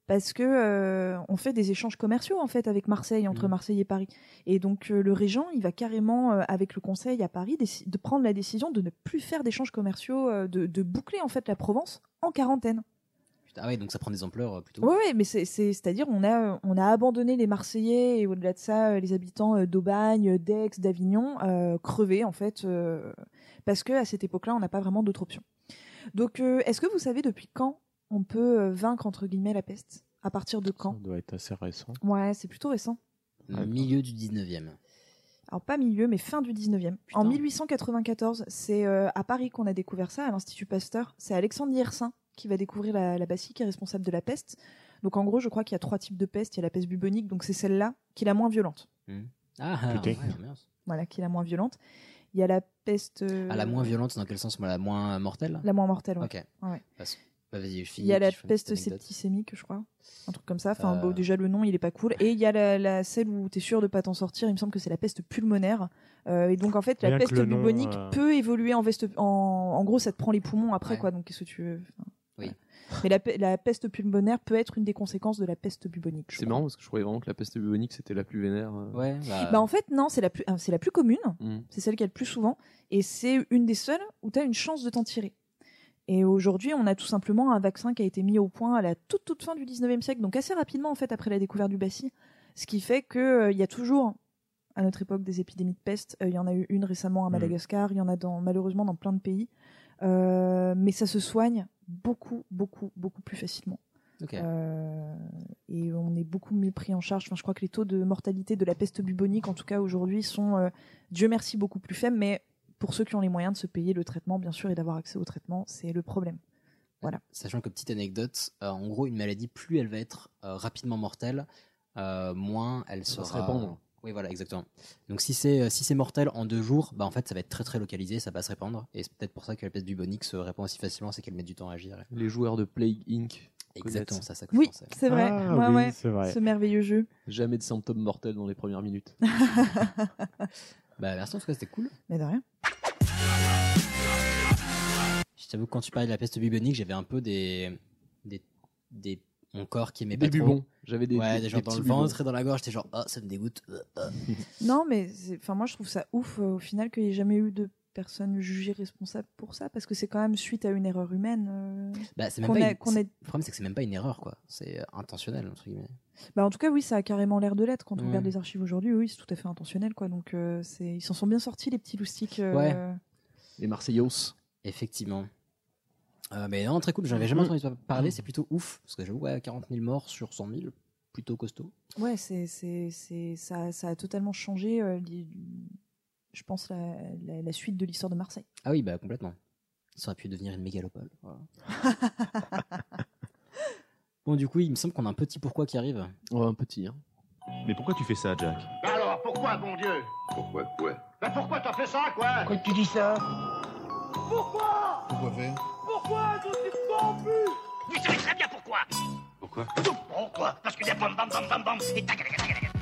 parce que euh, on fait des échanges commerciaux en fait avec Marseille entre
Mhm.
Marseille et Paris. Et donc euh, le régent, il va carrément avec le conseil à Paris de prendre la décision de ne plus faire d'échanges commerciaux, de, de boucler en fait la Provence en quarantaine.
Ah ouais, donc ça prend des ampleurs euh, plutôt.
Oui, ouais, mais c'est c'est- c'est-à-dire on a on a abandonné les Marseillais et au-delà de ça euh, les habitants euh, d'Aubagne, d'Aix, d'Avignon euh, crevés en fait euh, parce que à cette époque-là on n'a pas vraiment d'autre option. Donc euh, est-ce que vous savez depuis quand on peut vaincre entre guillemets la peste? À partir de
Ça
quand
doit être assez récent.
Ouais, c'est plutôt récent.
Le milieu du 19e.
Alors pas milieu, mais fin du 19e.
Putain.
En 1894, c'est euh, à Paris qu'on a découvert ça, à l'Institut Pasteur. C'est Alexandre Yersin qui va découvrir la, la bacille qui est responsable de la peste. Donc en gros, je crois qu'il y a trois types de peste. Il y a la peste bubonique, donc c'est celle-là qui est la moins violente.
Ah,
Putain.
ouais, ambiance.
Voilà, qui est la moins violente. Il y a la peste... euh,
Ah, la moins violente, dans quel sens? Moi, La moins mortelle?
La moins mortelle, ouais.
Ok.
Ouais.
Parce- bah, vas-y, je
Il
finis,
y a la peste septicémique, je crois. Un truc comme ça. Enfin,
Euh.
bon, déjà, le nom, il est pas cool. Et il y a la, la- celle où tu es sûr de pas t'en sortir. Il me semble que c'est la peste pulmonaire. Euh, et donc, en fait, la
Rien
peste
nom,
bubonique
euh.
peut évoluer en veste. En, en gros, ça te prend les poumons après,
Ouais.
quoi. Donc, qu'est-ce que tu veux? Enfin,
Oui.
voilà. Mais la, pe- la peste pulmonaire peut être une des conséquences de la peste bubonique.
C'est marrant parce que je croyais vraiment que la peste bubonique c'était la plus vénère. euh.
Ouais, bah,
Bah, en fait, non, c'est la plus, euh, c'est la plus commune.
Mm.
C'est celle qu'il y a le plus souvent. Et c'est une des seules où tu as une chance de t'en tirer. Et aujourd'hui, on a tout simplement un vaccin qui a été mis au point à la toute, toute fin du 19e siècle, donc assez rapidement, en fait, après la découverte du bacille. Ce qui fait qu'il y a toujours, à notre époque, des épidémies de peste. Euh, Il y en a eu une récemment à
Mm.
Madagascar, il y en a dans, malheureusement dans plein de pays. Euh, mais ça se soigne beaucoup, beaucoup, beaucoup plus facilement. Euh, et on est beaucoup mieux pris en charge. Enfin, je crois que les taux de mortalité de la peste bubonique, en tout cas aujourd'hui, sont, euh, Dieu merci, beaucoup plus faibles. Mais pour ceux qui ont les moyens de se payer le traitement, bien sûr, et d'avoir accès au traitement, c'est le problème. Voilà.
Sachant que petite anecdote, euh, en gros, une maladie, plus elle va être euh, rapidement mortelle, euh, moins elle
Ça
sera.
se répandre.
Oui, voilà, exactement. Donc si c'est euh, si c'est mortel en deux jours, bah en fait ça va être très très localisé, ça va se répandre. Et c'est peut-être pour ça que la peste bubonique se répand aussi facilement, c'est qu'elle met du temps à agir.
Les joueurs de Plague Inc.
Exactement, ça, ça que
Oui, c'est vrai.
Ah
Ouais,
oui,
ouais.
c'est vrai.
Ce merveilleux jeu.
Jamais de symptômes mortels dans les premières minutes.
Bah merci en tout cas, c'était cool.
Mais de rien.
Je t'avoue que quand tu parlais de la peste bubonique, j'avais un peu des des des mon corps qui aimait
Des
pas trop.
J'avais des,
ouais,
des-
des gens
des
dans le
bubons.
ventre et dans la gorge, j'étais genre ah ça me dégoûte. Euh, euh.
Non, mais c'est- enfin, moi, je trouve ça ouf euh, au final qu'il n'y ait jamais eu de personne jugée responsable pour ça, parce que c'est quand même suite à une erreur humaine. euh,
Bah c'est même pas
a-
une- Le problème c'est que c'est même pas une erreur quoi, c'est intentionnel entre guillemets.
Bah, en tout cas, oui, ça a carrément l'air de l'être. Quand on
Ouais.
regarde les archives aujourd'hui, oui, c'est tout à fait intentionnel. Quoi. Donc, euh, c'est... ils s'en sont bien sortis, les petits loustiques. euh,
Ouais.
Les Marseillos.
Effectivement. Euh, mais non, très cool, j'en avais jamais
Mhm.
entendu parler, c'est plutôt ouf, parce que j'avoue, ouais, 40 000 morts sur 100 000, plutôt costaud.
Ouais, c'est, c'est, c'est, ça, ça a totalement changé, euh, je pense, la, la, la suite de l'histoire de Marseille.
Ah oui, bah complètement. Ça aurait pu devenir une mégalopole. voilà. bon, du coup, il me semble qu'on a un petit pourquoi qui arrive.
Ouais, un petit. Hein.
Mais pourquoi tu fais ça, Jack?
Alors, pourquoi, bon Dieu?
Pourquoi quoi?
Ben pourquoi t'as fait ça, quoi?
Pourquoi tu dis ça?
Pourquoi?
Pourquoi faire?
Pourquoi je suis pas plus Vous savez très bien pourquoi
Pourquoi
Pourquoi Parce qu'il y a bam bam bam bam bam et tac tac tac tac tac.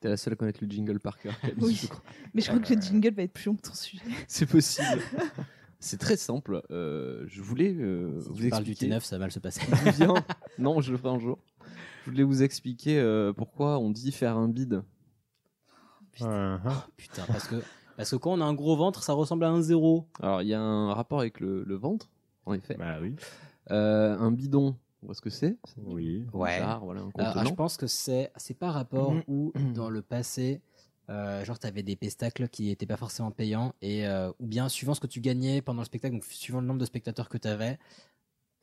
T'es la seule à connaître le jingle par cœur. Camille,
Oui.
je crois.
Mais je crois que le jingle va être plus long que ton sujet.
C'est possible. C'est très simple. Euh, je voulais euh,
Si
vous
tu parles du
expliquer.
T9, ça va mal se passer.
vient- Non, je le ferai un jour. Je voulais vous expliquer euh, pourquoi on dit faire un bide.
Uh-huh.
Putain, parce que, parce que quand on a un gros ventre, ça ressemble à un zéro.
Alors, il y a un rapport avec le, le ventre, en effet.
Bah oui.
Euh, un bidon, on voit ce que c'est.
Oui.
Ouais.
Bizarre, voilà, un
Alors,
contenant.
je pense que c'est c'est pas rapport
Mhm.
où dans le passé, euh, genre t'avais des pestacles qui étaient pas forcément payants et euh, ou bien suivant ce que tu gagnais pendant le spectacle, donc suivant le nombre de spectateurs que t'avais,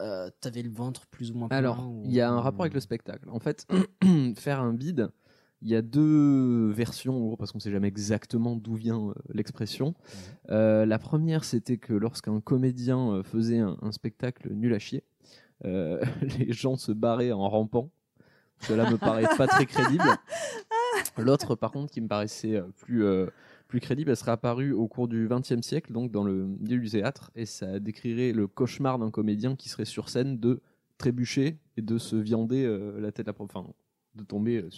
euh, t'avais le ventre plus ou moins. plein
Alors,
ou-
il y a un rapport avec le spectacle. En fait, faire un bide, il y a deux versions, parce qu'on sait jamais exactement d'où vient euh, l'expression. Euh, la première, c'était que lorsqu'un comédien euh, faisait un, un spectacle nul à chier, euh, les gens se barraient en rampant. Cela me paraît pas très crédible. L'autre, par contre, qui me paraissait plus, euh, plus crédible, elle serait apparue au cours du XXe siècle, donc dans le milieu du théâtre, et ça décrirait le cauchemar d'un comédien qui serait sur scène de trébucher et de se viander la tête, la, enfin, de tomber euh,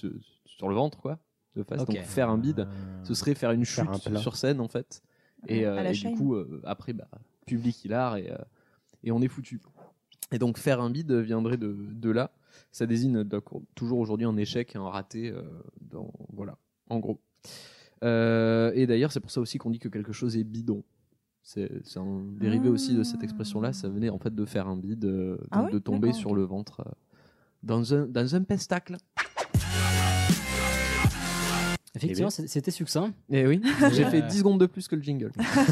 sur le ventre, quoi, de face. Donc faire un bide, ce serait faire une
Faire
chute
un
sur scène, en fait. Et,
À
euh, et du coup, euh, après, bah, public hilar et, euh, et on est foutu. Et donc faire un bid viendrait de, de là. Ça désigne d'accord, toujours aujourd'hui un échec, un raté. euh, dans, voilà, en gros. Euh, et d'ailleurs, c'est pour ça aussi qu'on dit que quelque chose est bidon. C'est un dérivé aussi de cette expression-là. Ça venait en fait de faire un bid, euh,
Ah
de tomber sur le ventre euh, dans, un, dans un pestacle.
Effectivement,
Eh
c'était succinct.
Et oui, j'ai fait 10 secondes de plus que le jingle.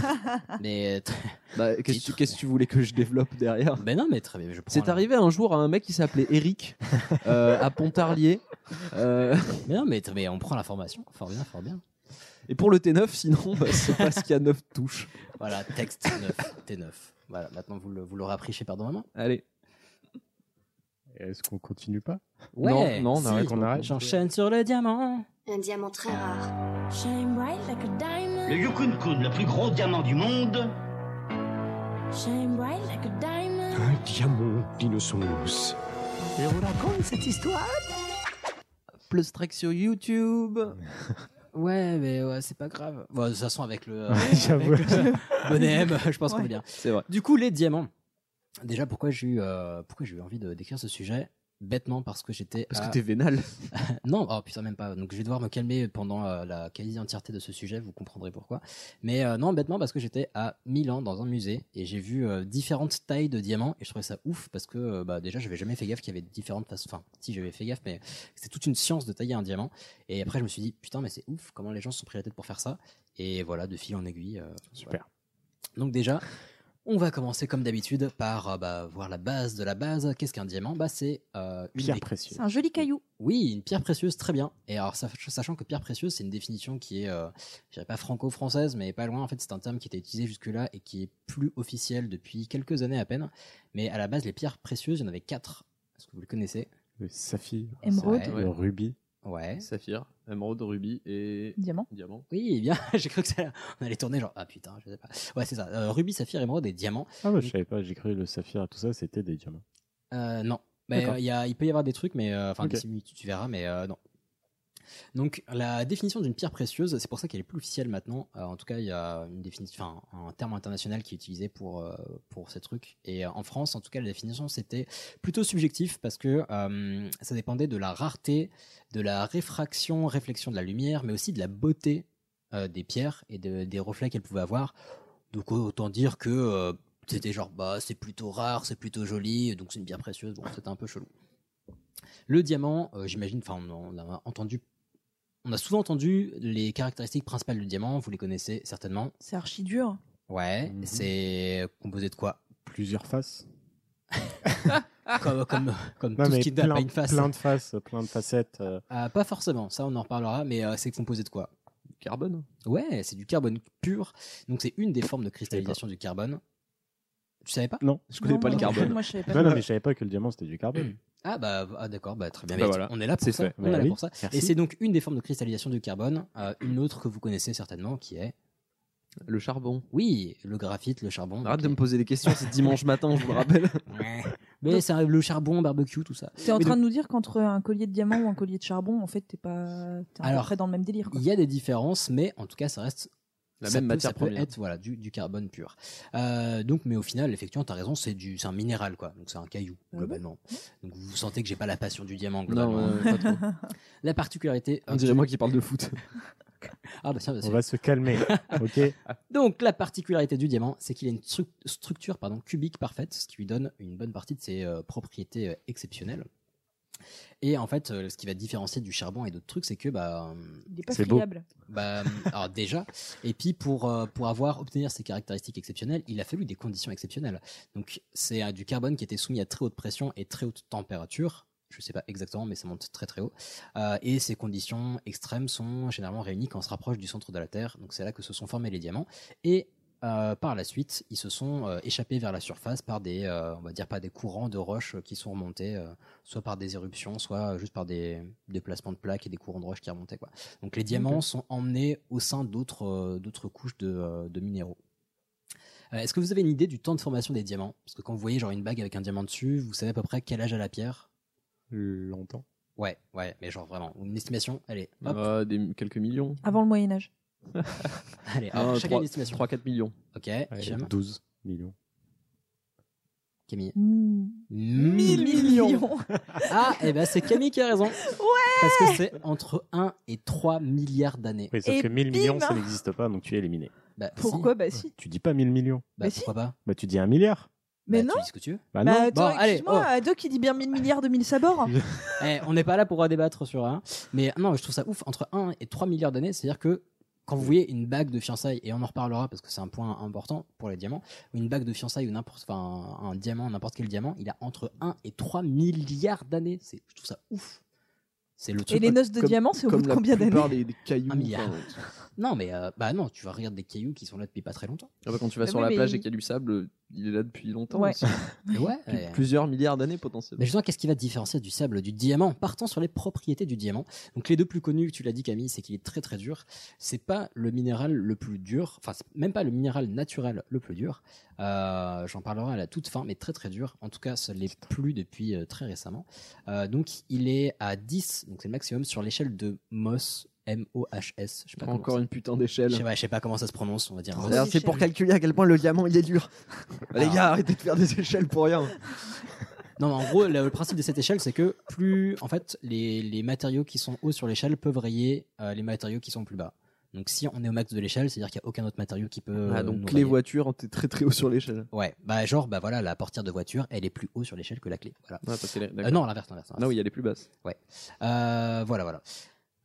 Mais très-
Bah, Qu'est-ce que tu- qu'est-ce que tu voulais que je développe derrière?
Ben non, mais très bien.
C'est arrivé un jour à un mec qui s'appelait Eric euh, à Pontarlier. Euh,
Mais non, mais, mais on prend l'information. Fort bien, fort bien.
et pour le T9, sinon, bah, c'est parce qu'il y a 9 touches.
Voilà, texte 9, T9. Voilà, maintenant vous le- vous l'aurez appris chez Pardon Maman.
Allez.
Est-ce qu'on continue pas?
Ouais,
non, on
si,
arrête,
on arrête.
J'enchaîne sur le diamant.
Un diamant très rare.
Shine bright like a diamond.
Le Yukon Kun, le plus gros diamant du monde.
Shine bright like a diamond.
Un diamant d'innocence.
Je vous raconte cette histoire
Plus track sur YouTube.
Ouais, mais ouais, c'est pas grave. Bon, de toute façon, avec le, euh,
J'avoue.
avec le bonnet M, je pense qu'on est bien.
C'est vrai.
Du coup, les diamants. Déjà, pourquoi j'ai eu, euh, pourquoi j'ai eu envie de d'écrire ce sujet Bêtement? Parce que j'étais.
Parce
à-
que t'es vénal.
non, oh putain, même pas. Donc je vais devoir me calmer pendant euh, la quasi-entièreté de ce sujet, vous comprendrez pourquoi. Mais euh, non, bêtement parce que j'étais à Milan dans un musée et j'ai vu différentes tailles de diamants et je trouvais ça ouf parce que bah, déjà j'avais jamais fait gaffe qu'il y avait différentes façons. Enfin, si j'avais fait gaffe, mais c'était toute une science de tailler un diamant. Et après je me suis dit putain, mais c'est ouf comment les gens se sont pris la tête pour faire ça? Et voilà, de fil en aiguille.
Super.
voilà. Donc déjà. On va commencer comme d'habitude par euh, bah, voir la base de la base. Qu'est-ce qu'un diamant? Bah, C'est euh, une
Pierre
des-
précieuse.
C'est un joli caillou.
oui, une pierre précieuse, très bien. Et alors, sach- sachant que pierre précieuse, c'est une définition qui est, euh, je dirais pas franco-française, mais pas loin. En fait, c'est un terme qui était utilisé jusque-là et qui est plus officiel depuis quelques années à peine. Mais à la base, les pierres précieuses, il y en avait quatre. Est-ce que vous le connaissez?
Le saphir,
Émeraude.
Ouais.
le rubis.
Ouais.
Saphir, émeraude, rubis et
Diamant.
diamant.
Oui, bien. J'ai cru que ça, on allait tourner genre, ah putain, je sais pas. Ouais, c'est ça. Euh, rubis, saphir, émeraude et diamant.
Ah ouais, je savais pas, j'ai cru le saphir et tout ça, c'était des diamants.
Euh, non. Mais,
D'accord.
euh, il y a, il peut y avoir des trucs, mais euh, enfin
Ok.
des similitudes, tu verras, mais euh, non. Donc la définition d'une pierre précieuse, c'est pour ça qu'elle est plus officielle maintenant. Euh, en tout cas, il y a une définition, un terme international qui est utilisé pour euh, pour ces trucs. Et euh, en France, en tout cas, la définition c'était plutôt subjectif parce que ça dépendait de la rareté, de la réfraction, réflexion de la lumière, mais aussi de la beauté des pierres et de- des reflets qu'elles pouvaient avoir. Donc autant dire que c'était genre bah c'est plutôt rare, c'est plutôt joli, donc c'est une pierre précieuse. Bon, c'était un peu chelou. Le diamant, j'imagine, enfin on a entendu, on a souvent entendu les caractéristiques principales du diamant. Vous les connaissez certainement.
C'est archi dur.
Ouais,
Mhm.
c'est composé de quoi?
Plusieurs faces.
Comme comme comme
Non,
tout ce qui n'a
plein,
pas une face.
plein de faces, plein de facettes. euh,
Ah, pas forcément, ça on en reparlera, mais euh, c'est composé de quoi?
Carbone.
Ouais, c'est du carbone pur. Donc c'est une des formes de cristallisation du carbone. Tu savais pas?
Non,
Je connais
Non,
pas le carbone.
Moi, je savais pas.
non, non, mais je savais pas que le diamant c'était du carbone.
Ah bah ah, d'accord, bah très bien.
Bah voilà,
on est là pour
c'est
ça?
fait.
On
Bah
est là
oui,
pour ça.
merci.
Et c'est donc une des formes de cristallisation du carbone. Euh, une autre que vous connaissez certainement, qui est
Le charbon.
oui le graphite, le charbon.
Arrête
donc,
de me poser des questions, c'est dimanche matin, je vous le rappelle.
Mais c'est le charbon, barbecue, tout ça.
T'es en
Mais
train
donc,
de nous dire qu'entre un collier de diamant ou un collier de charbon, en fait, t'es pas. T'es à peu
Alors,
près dans le même délire.
Il y a des différences, mais en tout cas, ça reste
La
ça
même
peut-
matière
ça peut
première.
être voilà du, du carbone pur. Euh, donc, mais au final, effectivement, t'as raison, c'est du, c'est un minéral quoi. Donc c'est un caillou
Ah
globalement. Donc vous sentez que j'ai pas la passion du diamant
Non,
globalement.
euh, pas trop.
La particularité.
On dirait moi qui parle de foot.
Ah bah tiens, bah,
On va se calmer, ok?
Donc la particularité du diamant, c'est qu'il a une stru- structure pardon, cubique parfaite, ce qui lui donne une bonne partie de ses euh, propriétés euh, exceptionnelles. Et en fait, euh, ce qui va différencier du charbon et d'autres trucs, c'est que bah,
Il pas
beau.
friable.
bah, alors déjà, et puis pour euh, pour avoir obtenir ces caractéristiques exceptionnelles, il a fallu des conditions exceptionnelles. Donc c'est euh, du carbone qui était soumis à très haute pression et très haute température. Je sais pas exactement, mais ça monte très très haut. Euh, et ces conditions extrêmes sont généralement réunies quand on se rapproche du centre de la Terre. Donc c'est là que se sont formés les diamants. Et euh, par la suite, ils se sont euh, échappés vers la surface par des, euh, on va dire pas des courants de roches qui sont remontés, euh, soit par des éruptions, soit juste par des déplacements de plaques et des courants de roches qui remontaient quoi. Donc les diamants sont emmenés au sein d'autres euh, d'autres couches de, euh, de minéraux. Euh, Est-ce que vous avez une idée du temps de formation des diamants? Parce que quand vous voyez genre une bague avec un diamant dessus, vous savez à peu près quel âge a la pierre?
Longtemps.
Ouais, ouais, mais genre vraiment, une estimation, allez, hop,
Euh, des, quelques millions.
Avant le Moyen-Âge.
allez, hop, chacun
trois-
une estimation.
3-4 millions.
Ok, Hicham
12 millions.
Camille
Hmm.
1000
millions.
Ah, et ben c'est Camille qui a raison.
Ouais
Parce que c'est entre 1 et 3 milliards d'années.
Oui, sauf
Et
que 1000
bim
millions, ça n'existe pas, donc tu es éliminé.
Bah,
Pourquoi Bah si.
Tu dis pas 1000 millions.
Bah,
Bah, si.
pourquoi pas
Bah, tu dis un milliard.
Mais
Bah,
non
Tu dis ce que tu veux.
Bah,
Bah
non.
attends,
Bon, allez,
excuse-moi,
oh.
Ado qui dit bien 1000 milliards de mille sabords.
Eh, on n'est pas là pour débattre sur un. Mais non, je trouve ça ouf. Entre 1 et 3 milliards d'années, c'est-à-dire que quand vous voyez une bague de fiançailles, et on en reparlera parce que c'est un point important pour les diamants, une bague de fiançailles ou n'importe, enfin, un diamant, n'importe quel diamant, il a entre 1 et 3 milliards d'années. C'est, je trouve ça ouf. C'est le
Et
truc.
les noces de
Comme-
diamant, c'est au bout de
la
combien d'années
plupart des, des cailloux.
Un milliard.
enfin,
Non, mais euh, bah non, tu vas regarder des cailloux qui sont là depuis pas très longtemps.
ah bah, quand tu vas sur
oui,
la
mais
plage
il-
et qu'il y a du sable, il est là depuis longtemps.
Ouais.
aussi.
Ouais.
Plus-
ouais.
Plusieurs milliards d'années potentiellement.
Mais justement, qu'est-ce qui va différencier du sable du diamant? Partons sur les propriétés du diamant. Donc les deux plus connus, tu l'as dit Camille, c'est qu'il est très très dur. C'est pas le minéral le plus dur, enfin c'est même pas le minéral naturel le plus dur. Euh, J'en parlerai à la toute fin, mais très très dur. En tout cas, ça l'est plus depuis euh, très récemment. Euh, donc il est à 10, donc c'est le maximum sur l'échelle de Mohs, M-O-H-S. Je sais pas comment
Encore
ça-
une putain d'échelle.
Je sais pas, je sais pas comment ça se prononce, on va dire.
Oh,
C'est pour calculer à quel point le diamant il est dur. Les
Alors.
gars, arrêtez de faire des échelles pour rien.
Non, mais en gros, le, le principe de cette échelle, c'est que plus, en fait, les, les matériaux qui sont hauts sur l'échelle peuvent rayer euh, les matériaux qui sont plus bas. Donc, si on est au max de l'échelle, c'est-à-dire qu'il n'y a aucun autre matériau qui peut.
Ah, donc les voitures, t'es très très haut sur l'échelle.
Ouais, bah genre, bah voilà, la portière de voiture, elle est plus haut sur l'échelle que la clé. Voilà.
Ouais, parce est-
Euh, non, l'inverse, l'inverse.
Non, oui, elle est plus basse.
Euh, voilà, voilà.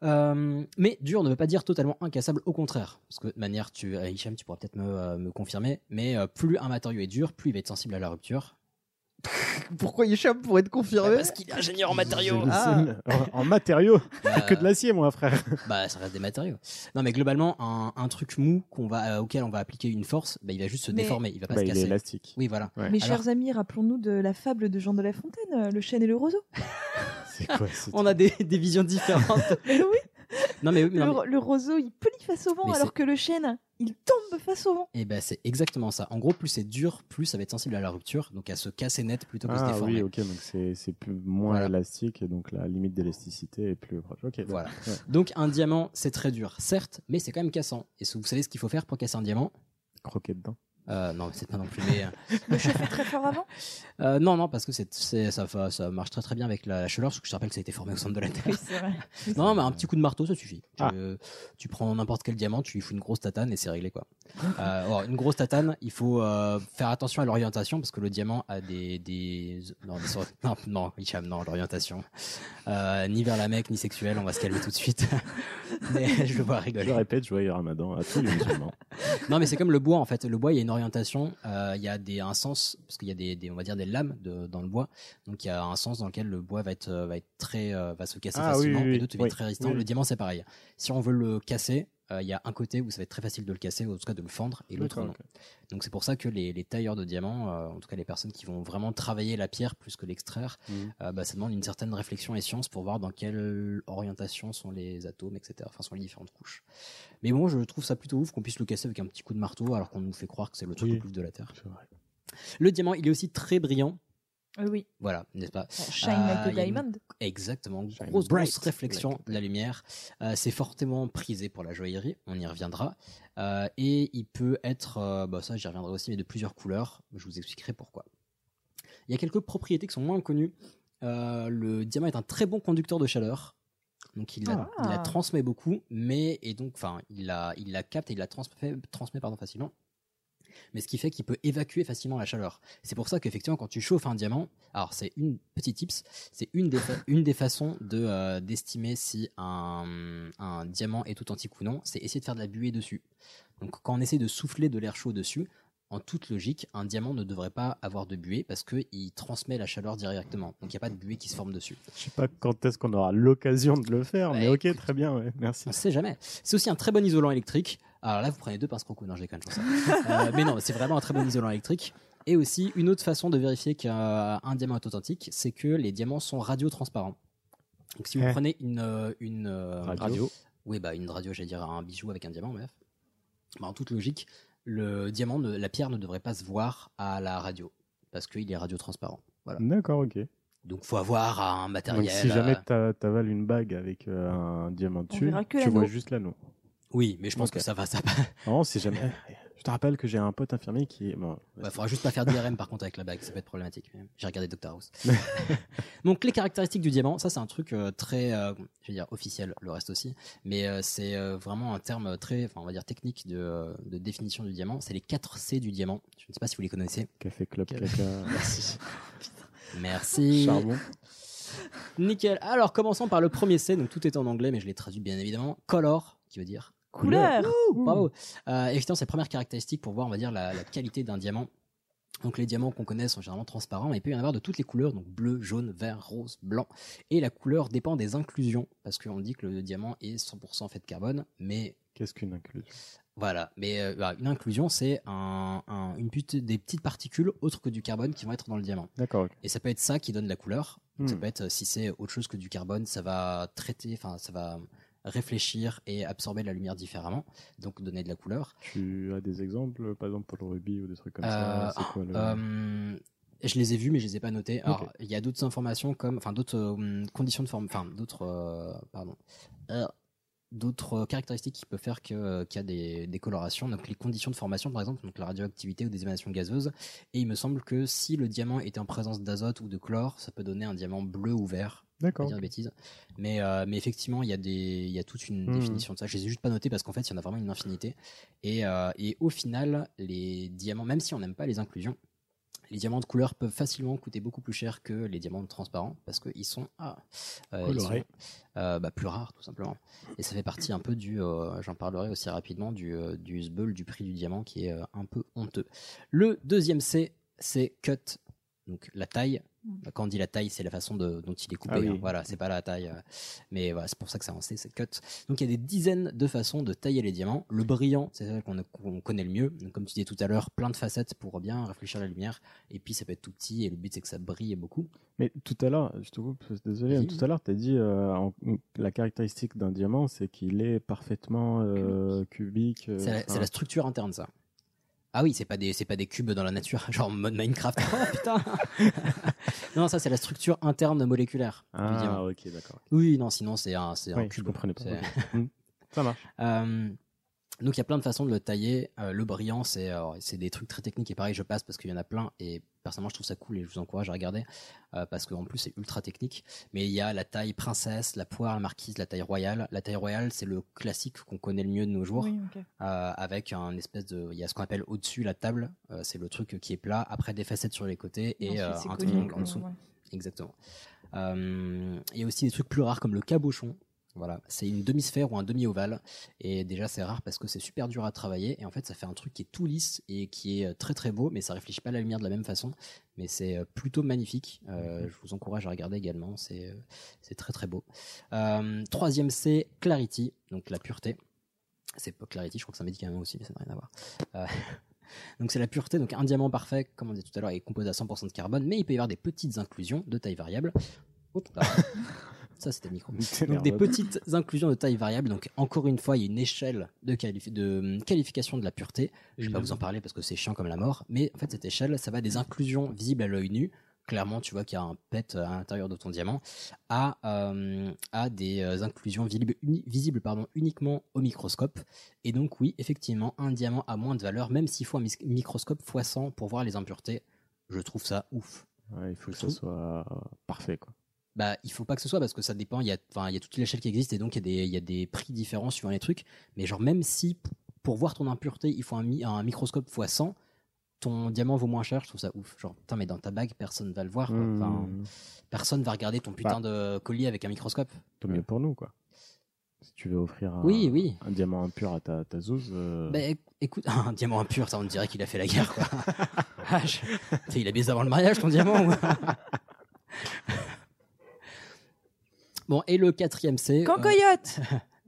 Euh, mais dur ne veut pas dire totalement incassable, au contraire. Parce que de manière, tu, Hicham, tu pourras peut-être me, euh, me confirmer, mais euh, plus un matériau est dur, plus il va être sensible à la rupture.
Pourquoi Hicham pourrait être confirmé
Bah, parce qu'il est ingénieur en matériaux.
Ah.
En, en matériaux.
Bah,
que de l'acier, moi, frère.
Bah, ça reste des matériaux. Non, mais globalement, un, un truc mou qu'on va, euh, auquel on va appliquer une force, bah, il va juste se
Mais-
déformer, il va pas
Bah,
se
il est
casser.
élastique.
Oui, voilà.
Ouais.
Mes
Alors-
chers amis, rappelons-nous de la fable de Jean de La Fontaine, euh, le chêne et le roseau.
C'est quoi ce
On a des, des visions différentes.
Mais oui,
non, mais, oui, non, mais-
le, roseau, il plie face au vent,
Mais
alors que le chêne, il tombe face au vent.
Eh ben, c'est exactement ça. En gros, plus c'est dur, plus ça va être sensible à la rupture, donc à se casser net plutôt que se
Ah
déformer.
oui, ok, donc c'est c'est plus moins
Voilà.
élastique et donc la limite d'élasticité est plus proche. Ok,
Voilà.
Ouais.
Donc un diamant, c'est très dur, certes, mais c'est quand même cassant. Et si vous savez ce qu'il faut faire pour casser un diamant?
Croquer dedans.
Euh, Non, c'est pas non plus. Mais, euh,
Le chauffer très fort avant.
euh, non, non, parce que c'est, c'est- ça, ça marche très très bien avec la, la chaleur, parce que je te rappelle que ça a été formé au centre de la Terre.
Oui, c'est vrai.
Non, mais un petit coup de marteau, ça suffit. Tu,
Ah.
tu prends n'importe quel diamant, tu lui fous une grosse tatane et c'est réglé quoi. Euh, alors, une grosse tatane, il faut euh, faire attention à l'orientation parce que le diamant a des des non des non non Hicham, non l'orientation Euh, ni vers la Mecque ni sexuelle, on va se calmer tout de suite. mais je le vois
Je
rigoler.
répète, joyeux ramadan à tous les musulmans.
Non, mais c'est comme le bois en fait. Le bois, il y a une orientation, euh, il y a des, un sens parce qu'il y a des, des- on va dire des lames de, dans le bois. Donc il y a un sens dans lequel le bois va être, euh, va être très, euh, va se casser
Ah,
facilement
oui, oui.
et l'autre va
Oui,
être très résistant. Le diamant, c'est pareil. Si on veut le casser, euh, il y a un côté où ça va être très facile de le casser, ou en tout cas de le fendre, et l'autre non. Donc c'est pour ça que les, les tailleurs de diamants, euh, en tout cas les personnes qui vont vraiment travailler la pierre plus que l'extraire,
Mhm.
euh, bah, ça demande une certaine réflexion et science pour voir dans quelle orientation sont les atomes, etc. Enfin, sont les différentes couches. Mais bon, je trouve ça plutôt ouf qu'on puisse le casser avec un petit coup de marteau alors qu'on nous fait croire que c'est le truc
Oui.
le plus de la Terre. Le diamant, il est aussi très brillant.
Euh, oui,
Voilà, n'est-ce pas?
Shine
Ah,
like a
une-
diamond.
Exactement,
Shine
grosse,
bright
grosse réflexion de la lumière. Euh, c'est fortement prisé pour la joaillerie, on y reviendra. Euh, et il peut être, euh, bah ça j'y reviendrai aussi, mais de plusieurs couleurs. Je vous expliquerai pourquoi. Il y a quelques propriétés qui sont moins connues. Euh, le diamant est un très bon conducteur de chaleur. Donc il la,
Ah.
il la transmet beaucoup, mais et donc enfin il la, il la capte et il la transmet, transmet pardon, facilement. Mais ce qui fait qu'il peut évacuer facilement la chaleur. C'est pour ça qu'effectivement quand tu chauffes un diamant, alors c'est une petite tips, c'est une des une des façons de euh, d'estimer si un, un diamant est authentique ou non, c'est essayer de faire de la buée dessus. Donc quand on essaie de souffler de l'air chaud dessus, en toute logique, un diamant ne devrait pas avoir de buée parce qu'il transmet la chaleur directement. Donc il n'y a pas de buée qui se forme dessus.
Je sais pas quand est-ce qu'on aura l'occasion de le faire, mais
Bah,
ok, très bien, ouais, merci.
On sait jamais. C'est aussi un très bon isolant électrique. Alors là, vous prenez deux pinces croco, non, je pense ça. Euh, mais non, c'est vraiment un très bon isolant électrique. Et aussi, une autre façon de vérifier qu'un diamant est authentique, c'est que les diamants sont radiotransparents. Donc si vous
Eh.
prenez une, euh, une euh,
Radio.
oui, bah une radio, j'allais dire un bijou avec un diamant, bref. Bah, en toute logique, le diamant, ne- la pierre ne devrait pas se voir à la radio parce qu'il est radiotransparent. Voilà.
D'accord, ok.
Donc faut avoir un matériel.
Donc si jamais
euh,
t'a- t'avales une bague avec euh, un diamant dessus, tu vois juste l'anneau.
Oui, mais je pense que ça va, ça
Non, si jamais. Je te rappelle que j'ai un pote infirmier qui est. Bon,
Il faudra juste pas faire d'IRM par contre avec la bague, ça peut être problématique. J'ai regardé Dr House. Donc les caractéristiques du diamant, ça c'est un truc euh, très, euh, je veux dire officiel, le reste aussi, mais euh, c'est vraiment un terme très, enfin on va dire technique de, de définition du diamant. C'est les 4 C du diamant. Je ne sais pas si vous les connaissez.
Café Club Caca.
Merci. Merci.
Charbon.
Nickel. Alors commençons par le premier C. Donc tout est en anglais, mais je l'ai traduit bien évidemment. Color, qui veut dire
Couleur.
Ouh, bravo. Euh, effectivement, c'est la première caractéristique pour voir, on va dire, la, la qualité d'un diamant. Donc les diamants qu'on connaît sont généralement transparents, mais il peut y en avoir de toutes les couleurs, donc bleu, jaune, vert, rose, blanc. Et la couleur dépend des inclusions, parce qu'on dit que le diamant est 100% fait de carbone, mais
Qu'est-ce qu'une inclusion?
Voilà. Mais euh, bah, une inclusion, c'est un, un- une pute- des petites particules autres que du carbone qui vont être dans le diamant.
D'accord.
Et ça peut être ça qui donne la couleur. Ça
Hmm.
peut être, euh, si c'est autre chose que du carbone, ça va traiter, enfin, ça va réfléchir et absorber la lumière différemment, donc donner de la couleur.
Tu as des exemples, par exemple pour le rubis ou des trucs comme
Euh,
ça quoi le.
Euh, je les ai vus, mais je les ai pas notés. Alors, il y a d'autres informations comme, enfin, d'autres euh, conditions de forme, enfin, d'autres, euh, pardon, Euh, d'autres caractéristiques qui peuvent faire que, euh, qu'il y a des, des colorations. Donc, les conditions de formation, par exemple, donc la radioactivité ou des émanations gazeuses. Et il me semble que si le diamant était en présence d'azote ou de chlore, ça peut donner un diamant bleu ou vert.
D'accord.
Pas dire de bêtises. Mais, euh, mais effectivement, il y a des, il y a toute une
Hmm.
définition de ça. Je les ai juste pas notés parce qu'en fait, il y en a vraiment une infinité. Et, euh, et au final, les diamants, même si on n'aime pas les inclusions, les diamants de couleur peuvent facilement coûter beaucoup plus cher que les diamants transparents parce qu'ils sont, ah, euh, ils
Colorés.
sont, euh, bah, plus rares tout simplement. Et ça fait partie un peu du, euh, j'en parlerai aussi rapidement, du, du sbeul, du prix du diamant qui est un peu honteux. Le deuxième C, c'est cut, donc la taille. Quand on dit la taille, c'est la façon de- dont il est coupé.
Ah oui.
hein. Voilà, c'est pas la taille. euh, mais voilà, c'est pour ça que c'est un C, c'est cut. Donc il y a des dizaines de façons de tailler les diamants. Le brillant, c'est celle qu'on connaît le mieux. Donc, comme tu disais tout à l'heure, plein de facettes pour bien réfléchir la lumière. Et puis ça peut être tout petit et le but c'est que ça brille beaucoup.
Mais tout à l'heure, je te coupe, désolé, tout à l'heure, tu as dit euh, en- la caractéristique d'un diamant, c'est qu'il est parfaitement euh, cubique. euh,
C'est la, la structure interne, ça. Ah oui, c'est pas des c'est pas des cubes dans la nature, genre en mode Minecraft. Oh putain. non, ça c'est la structure interne moléculaire
Ah, ok, d'accord.
Oui, non, sinon c'est un c'est un
Oui, je
cube.
comprenais pas. Hmm, Ça marche.
Euh, donc il y a plein de façons de le tailler. Euh, le brillant, c'est alors, c'est des trucs très techniques et pareil, je passe parce qu'il y en a plein et personnellement je trouve ça cool et je vous encourage à regarder euh, parce qu'en plus c'est ultra technique. Mais il y a la taille princesse, la poire, la marquise, la taille royale. La taille royale, c'est le classique qu'on connaît le mieux de nos jours.
Oui.
Euh, avec un espèce de, il y a ce qu'on appelle au-dessus la table, Euh, c'est le truc qui est plat, après des facettes sur les côtés et
Ensuite,
euh, un triangle en
euh,
dessous.
ouais.
Exactement. Euh, Il y a aussi des trucs plus rares comme le cabochon. Voilà, c'est une demi-sphère ou un demi-ovale. Et déjà, c'est rare parce que c'est super dur à travailler. Et en fait, ça fait un truc qui est tout lisse et qui est euh, très très beau, mais ça réfléchit pas la lumière de la même façon. Mais c'est euh, plutôt magnifique. Euh, je vous encourage à regarder également. C'est c'est très très beau. Euh, troisième, c'est Clarity, donc la pureté. C'est pas Clarity, je crois que c'est un médicament aussi, mais ça n'a rien à voir. Euh, donc c'est la pureté, donc un diamant parfait, comme on disait tout à l'heure, est composé à 100% de carbone, mais il peut y avoir des petites inclusions de taille variable. Ça, c'était micro. Donc des petites inclusions de taille variable. Donc encore une fois, il y a une échelle de, qualifi- de hum, qualification de la pureté. Je vais pas vous en parler parce que c'est chiant comme la mort. Mais en fait, cette échelle, ça va des inclusions visibles à l'œil nu. Clairement, tu vois qu'il y a un pet à l'intérieur de ton diamant, à, euh, à des euh, inclusions visibles, uni- visibles pardon, uniquement au microscope. Et donc, oui, effectivement, un diamant a moins de valeur, même s'il faut un microscope x100 pour voir les impuretés. Je trouve ça ouf.
Ouais, il faut que ça soit parfait, quoi.
Bah, il faut pas que ce soit parce que ça dépend. Il y a, enfin, il y a toute l'échelle qui existe et donc il y, a des, il y a des prix différents suivant les trucs. Mais genre, même si pour voir ton impureté, il faut un, mi- un microscope x 100, ton diamant vaut moins cher, je trouve ça ouf. Genre, putain, mais dans ta bague, personne va le voir. quoi. Enfin, personne va regarder ton putain
Bah.
de collier avec un microscope.
Tant mieux pour nous, quoi. Si tu veux offrir un,
Oui, oui.
un diamant impur à ta, ta zouze. euh,
Bah, éc- écoute, un diamant impur, ça, on dirait qu'il a fait la guerre, quoi. T'sais, il a baisé avant le mariage, ton diamant Bon, et le quatrième, c'est.
Quand
euh,
coyote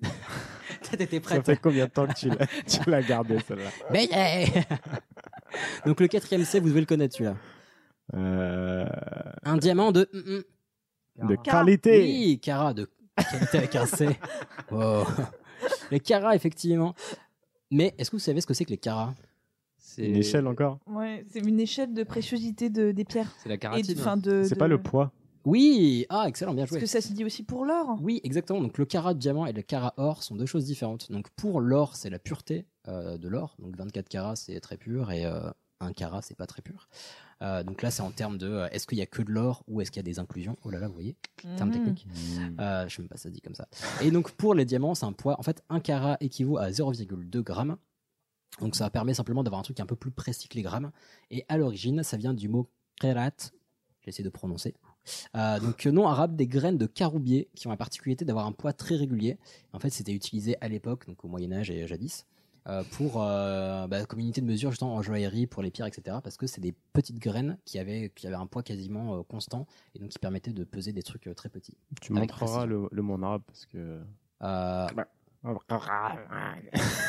T'étais
Ça
prête
fait combien de temps que tu l'as, tu l'as gardé, celle-là
Mais yeah Donc le quatrième C, vous devez le connaître celui-là.
Euh,
Un diamant de... mm, mm.
De qualité
Oui, Cara de qualité avec un C. Wow. Les Cara, effectivement. Mais est-ce que vous savez ce que c'est que les Cara
C'est
Une échelle encore?
Ouais, c'est une échelle de préciosité de, des pierres.
C'est la
Et de-
caratine.
enfin, de-
C'est
de-
pas le poids
Oui Ah, excellent, bien
Parce
joué.
que ça se dit aussi pour l'or.
Oui, exactement. Donc le Cara de diamant et le Cara or sont deux choses différentes. Donc pour l'or, c'est la pureté euh, de l'or. Donc 24 carats, c'est très pur et euh, 1 carat, c'est pas très pur. Euh, donc là, c'est en termes de euh, est-ce qu'il y a que de l'or ou est-ce qu'il y a des inclusions? Oh là là, vous voyez, terme
Mhm.
technique. Euh, je sais même pas ça se dit comme ça. Et donc pour les diamants, c'est un poids. En fait, 1 carat équivaut à 0,2 grammes. Donc ça permet simplement d'avoir un truc un peu plus précis que les grammes. Et à l'origine, ça vient du mot kerat. J'essaie de prononcer. Euh, donc nom arabe des graines de caroubier qui ont la particularité d'avoir un poids très régulier. En fait, c'était utilisé à l'époque, donc au Moyen Âge et jadis, euh, pour euh, bah, comme unité de mesure justement en joaillerie pour les pierres, etc. Parce que c'est des petites graines qui avaient qui avaient un poids quasiment euh, constant et donc qui permettaient de peser des trucs euh, très petits.
Tu montreras le, le monde arabe parce que.
Euh,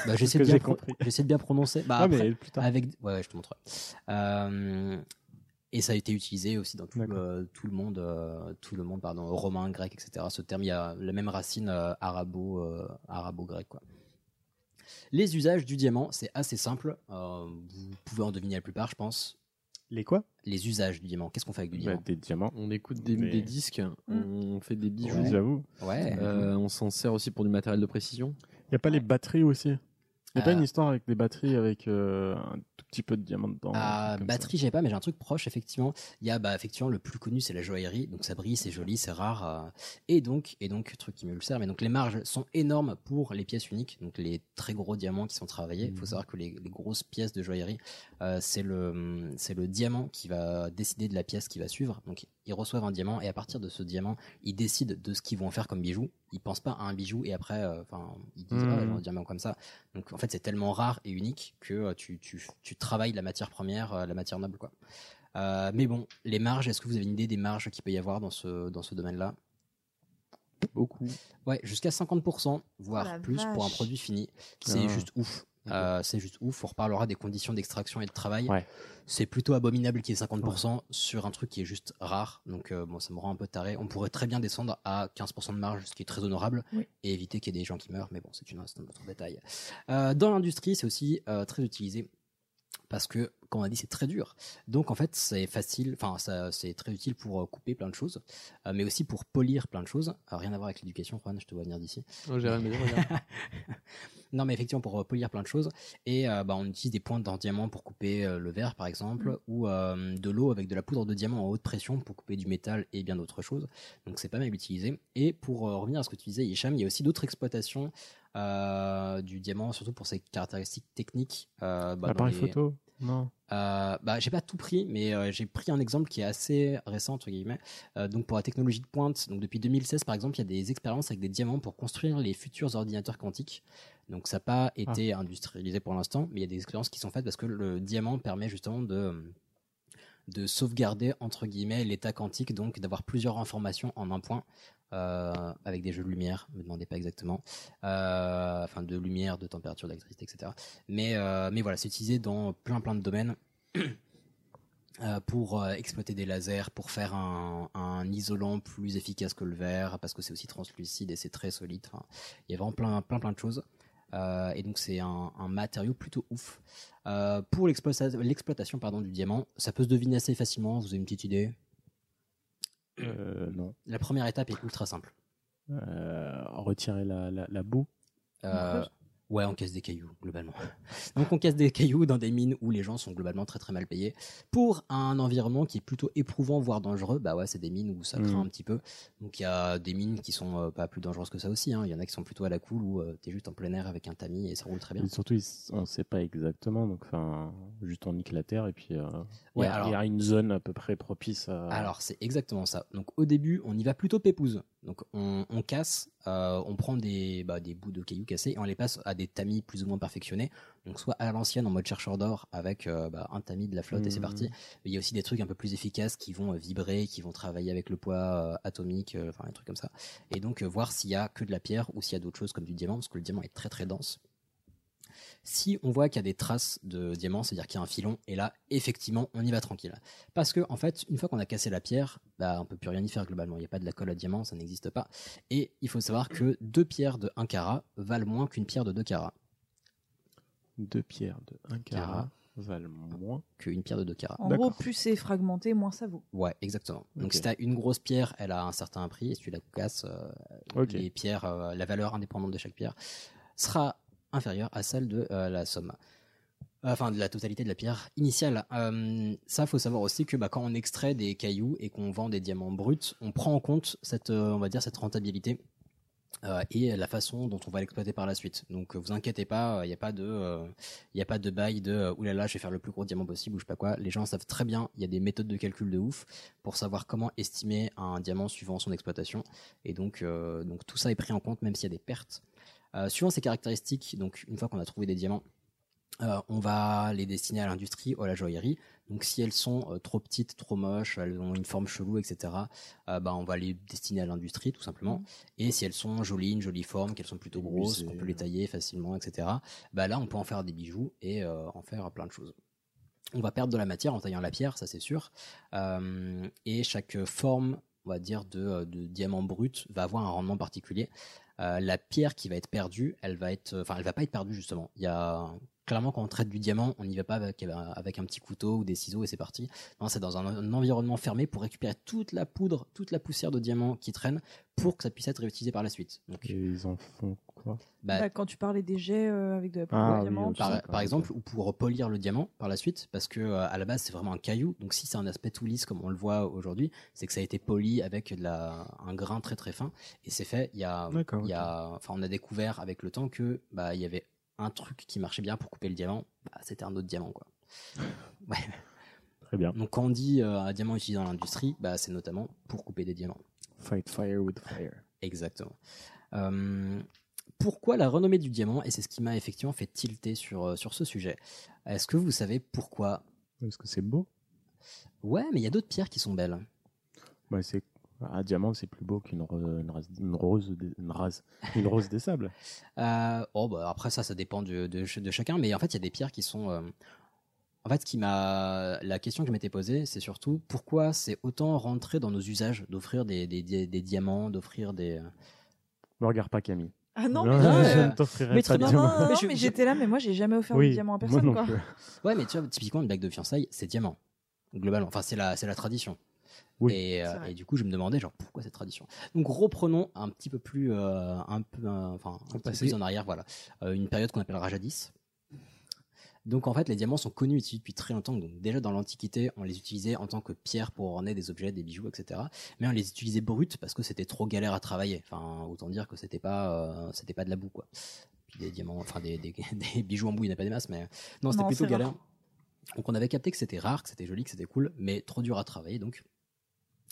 Bah,
C'est
j'essaie de, bien pro- de prononcer. Bah,
Ah, mais
après, avec, ouais, ouais, je te montrerai. Euh, et ça a été utilisé aussi dans tout, le, tout le monde, euh, tout le monde, pardon, romain, grec, etc. Ce terme, il y a la même racine euh, arabo, euh, arabo-grec, quoi. Les usages du diamant, c'est assez simple. Euh, vous pouvez en deviner la plupart, je pense.
Les quoi?
Les usages du diamant. Qu'est-ce qu'on fait avec du
Bah,
diamant?
Des diamants.
On écoute des, disques, on fait des bijoux.
Ouais, j'avoue.
Ouais.
Euh, on s'en sert aussi pour du matériel de précision.
Il n'y a pas les batteries aussi? Il n'y a pas
Euh,
une histoire avec des batteries avec euh, un tout petit peu de diamants dedans comme
batterie, j'ai pas, mais j'ai un truc proche, effectivement. Il y a, bah, effectivement, le plus connu, c'est la joaillerie. Donc, ça brille, c'est joli, c'est rare. euh, et donc, et donc, truc qui me le sert, mais donc, les marges sont énormes pour les pièces uniques. Donc, les très gros diamants qui sont travaillés. Il
Mhm.
faut savoir que les, les grosses pièces de joaillerie, euh, c'est le, c'est le diamant qui va décider de la pièce qui va suivre. Donc, ils reçoivent un diamant et à partir de ce diamant, ils décident de ce qu'ils vont en faire comme bijou. Ils pensent pas à un bijou et après, euh, enfin, ils disent,
Mhm.
ah, un diamant comme ça. Donc, en fait, c'est tellement rare et unique que euh, tu, tu, tu travailles la matière première, euh, la matière noble, quoi. Euh, mais bon, les marges, est-ce que vous avez une idée des marges qu'il peut y avoir dans ce, dans ce domaine-là?
Beaucoup.
Ouais, jusqu'à 50%, voire
Oh la
plus pour un produit fini. C'est
Ah.
juste ouf. Euh, c'est juste ouf. On reparlera des conditions d'extraction et de travail.
Ouais.
C'est plutôt abominable qu'il y ait 50% sur un truc qui est juste rare. Donc, euh, bon, ça me rend un peu taré. On pourrait très bien descendre à 15% de marge, ce qui est très honorable,
Oui.
et éviter qu'il y ait des gens qui meurent. Mais bon, c'est une- c'est un autre détail. Euh, dans l'industrie, c'est aussi euh, très utilisé parce que, comme on a dit, c'est très dur. Donc, en fait, c'est facile, enfin, ça- c'est très utile pour euh, couper plein de choses, euh, mais aussi pour polir plein de choses. Rien à voir avec l'éducation, Juan, je te vois venir d'ici.
Oh, j'ai rien à me dire, regarde.
non, mais effectivement, pour polir plein de choses. Et euh, bah, on utilise des pointes en diamant pour couper euh, le verre, par exemple, ou euh, de l'eau avec de la poudre de diamant en haute pression pour couper du métal et bien d'autres choses. Donc, c'est pas mal utilisé. Et pour revenir à ce que tu disais, Hicham, il y a aussi d'autres exploitations euh, du diamant, surtout pour ses caractéristiques techniques. Euh, bah, dans
Appareil
les-
photo Non.
euh, bah, j'ai pas tout pris, mais euh, j'ai pris un exemple qui est assez récent entre guillemets. Donc pour la technologie de pointe, donc depuis 2016 par exemple, il y a des expériences avec des diamants pour construire les futurs ordinateurs quantiques. Donc ça n'a pas été industrialisé pour l'instant, mais il y a des expériences qui sont faites parce que le diamant permet justement de de sauvegarder entre guillemets l'état quantique, donc d'avoir plusieurs informations en un point. Euh, avec des jeux de lumière, me demandez pas exactement, Euh, enfin de lumière, de température, d'électricité, etc. Mais, euh, mais voilà, c'est utilisé dans plein plein de domaines. Pour exploiter des lasers, pour faire un, isolant plus efficace que le verre, parce que c'est aussi translucide et c'est très solide. Il y a vraiment plein plein plein de choses. Et donc c'est un, matériau plutôt ouf. Pour l'exploita- l'exploitation du diamant, ça peut se deviner assez facilement. Vous avez une petite idée?
Euh, non.
La première étape est ultra simple.
Euh, retirer la, la, la boue
Euh, ouais, on casse des cailloux, globalement. Donc on casse des cailloux dans des mines où les gens sont globalement très très mal payés. Pour un environnement qui est plutôt éprouvant, voire dangereux, bah ouais, c'est des mines où ça craint
Mhm.
un petit peu. Donc il y a des mines qui sont euh, pas plus dangereuses que ça aussi. hein. Il y en a qui sont plutôt à la cool où euh, t'es juste en plein air avec un tamis et ça roule très bien.
Et surtout, on ne sait pas exactement. Donc, enfin, juste on nique la terre et puis euh, il
Ouais,
y, a-
alors-
il y a une zone à peu près propice à.
Alors c'est exactement ça. Donc au début, on y va plutôt pépouze. Donc on, on casse, euh, on prend des, bah, des bouts de cailloux cassés et on les passe à des tamis plus ou moins perfectionnés. Donc soit à l'ancienne en mode chercheur d'or avec euh, bah, un tamis de la flotte et c'est
Mhm.
parti. Mais il y a aussi des trucs un peu plus efficaces qui vont euh, vibrer, qui vont travailler avec le poids euh, atomique, enfin des trucs comme ça. Et donc voir s'il y a que de la pierre ou s'il y a d'autres choses comme du diamant parce que le diamant est très très dense. Si on voit qu'il y a des traces de diamant, c'est-à-dire qu'il y a un filon, et là, effectivement, on y va tranquille. Parce que, en fait, une fois qu'on a cassé la pierre, bah, on peut plus rien y faire globalement. Il n'y a pas de la colle à diamant, ça n'existe pas. Et il faut savoir que deux pierres de 1 carat valent moins qu'une pierre de 2 carats.
Deux pierres de 1 carat valent moins.
Qu'une pierre de 2 carats.
En gros, plus c'est fragmenté, moins ça vaut.
Ouais, exactement. Donc si t'as une grosse pierre, elle a un certain prix, et si tu la casses, euh, les pierres, euh, la valeur indépendante de chaque pierre sera inférieure à celle de euh, la somme. Enfin, de la totalité de la pierre initiale. Euh, ça, faut savoir aussi que bah, quand on extrait des cailloux et qu'on vend des diamants bruts, on prend en compte cette, euh, on va dire, cette rentabilité euh, et la façon dont on va l'exploiter par la suite. Donc euh, vous inquiétez pas, il n'y a pas de, euh, il a pas de bail de euh, oulala, je vais faire le plus gros diamant possible ou je sais pas quoi. Les gens savent très bien, il y a des méthodes de calcul de ouf pour savoir comment estimer un diamant suivant son exploitation. Et donc, euh, donc tout ça est pris en compte même s'il y a des pertes. Euh, suivant ces caractéristiques, donc une fois qu'on a trouvé des diamants, euh, on va les destiner à l'industrie ou à la joaillerie. Donc si elles sont euh, trop petites, trop moches, elles ont une forme chelou, etc., euh, bah, on va les destiner à l'industrie tout simplement. Et si elles sont jolies, une jolie forme, qu'elles sont plutôt grosses, qu'on peut les tailler facilement, etc., bah, là on peut en faire des bijoux et en faire plein de choses. On va perdre de la matière en taillant la pierre, ça c'est sûr. Et chaque forme, on va dire, de, de diamant brut va avoir un rendement particulier. Euh, la pierre qui va être perdue, elle va être, enfin, elle va pas être perdue justement. Il y a clairement quand on traite du diamant, on n'y va pas avec, avec un petit couteau ou des ciseaux et c'est parti. Non, c'est dans un, un environnement fermé pour récupérer toute la poudre, toute la poussière de diamant qui traîne pour que ça puisse être réutilisé par la suite. Donc,
Et ils en font quoi?
bah,
Bah, quand tu parlais des jets euh, avec de la poudre
Ah
de
oui,
diamant, ça.
par, par exemple, ou pour polir le diamant par la suite, parce que euh, à la base c'est vraiment un caillou. Donc si c'est un aspect tout lisse comme on le voit aujourd'hui, c'est que ça a été poli avec de la, un grain très très fin et c'est fait. Il y a, il y a, enfin on a découvert avec le temps que bah il y avait un truc qui marchait bien pour couper le diamant. Bah, c'était un autre diamant quoi. Ouais.
Très bien.
Donc quand on dit euh, un diamant utilisé dans l'industrie, bah c'est notamment pour couper des diamants.
Fight fire with fire.
Exactement. Euh, pourquoi la renommée du diamant Et c'est ce qui m'a effectivement fait tilter sur, euh, sur ce sujet. Est-ce que vous savez pourquoi?
Est-ce que c'est beau?
Ouais, mais il y a d'autres pierres qui sont belles.
bah, c'est Un diamant, c'est plus beau qu'une ro- une rase, une rose, des- une rose des sables.
Euh, oh, bah, après, ça, ça dépend de, de, ch- de chacun. Mais en fait, il y a des pierres qui sont. euh, En fait, ce qui m'a. La question que je m'étais posée, c'est surtout pourquoi c'est autant rentré dans nos usages d'offrir des, des, des, des diamants, d'offrir des.
Me regarde pas, Camille.
Ah non,
Non,
mais,
je
euh,
ne t'offrirai
mais
pas de
non,
diamant.
non, non,
Mais
j'étais là, mais moi j'ai jamais offert
Oui,
de diamant à
moi
personne.
non
quoi.
plus.
Ouais, mais tu vois, typiquement, une bague de fiançailles, c'est diamant. Globalement. Enfin, c'est la, c'est la tradition.
Oui,
et, euh, et du coup, je me demandais, genre, pourquoi cette tradition? Donc, reprenons un petit peu plus, euh, un peu, enfin, un petit peu plus en arrière, voilà. Euh, une période qu'on appellera jadis. Donc, en fait, les diamants sont connus utilisés depuis très longtemps. Donc, déjà dans l'Antiquité, on les utilisait en tant que pierre pour orner des objets, des bijoux, etc. Mais on les utilisait brutes parce que c'était trop galère à travailler. Enfin, autant dire que c'était pas, euh, c'était pas de la boue, quoi. Puis des diamants, enfin, des, des, des bijoux en boue, il n'y en a pas des masses, mais non, c'était plutôt galère. Donc on avait capté que c'était rare, que c'était joli, que c'était cool, mais trop dur à travailler. Donc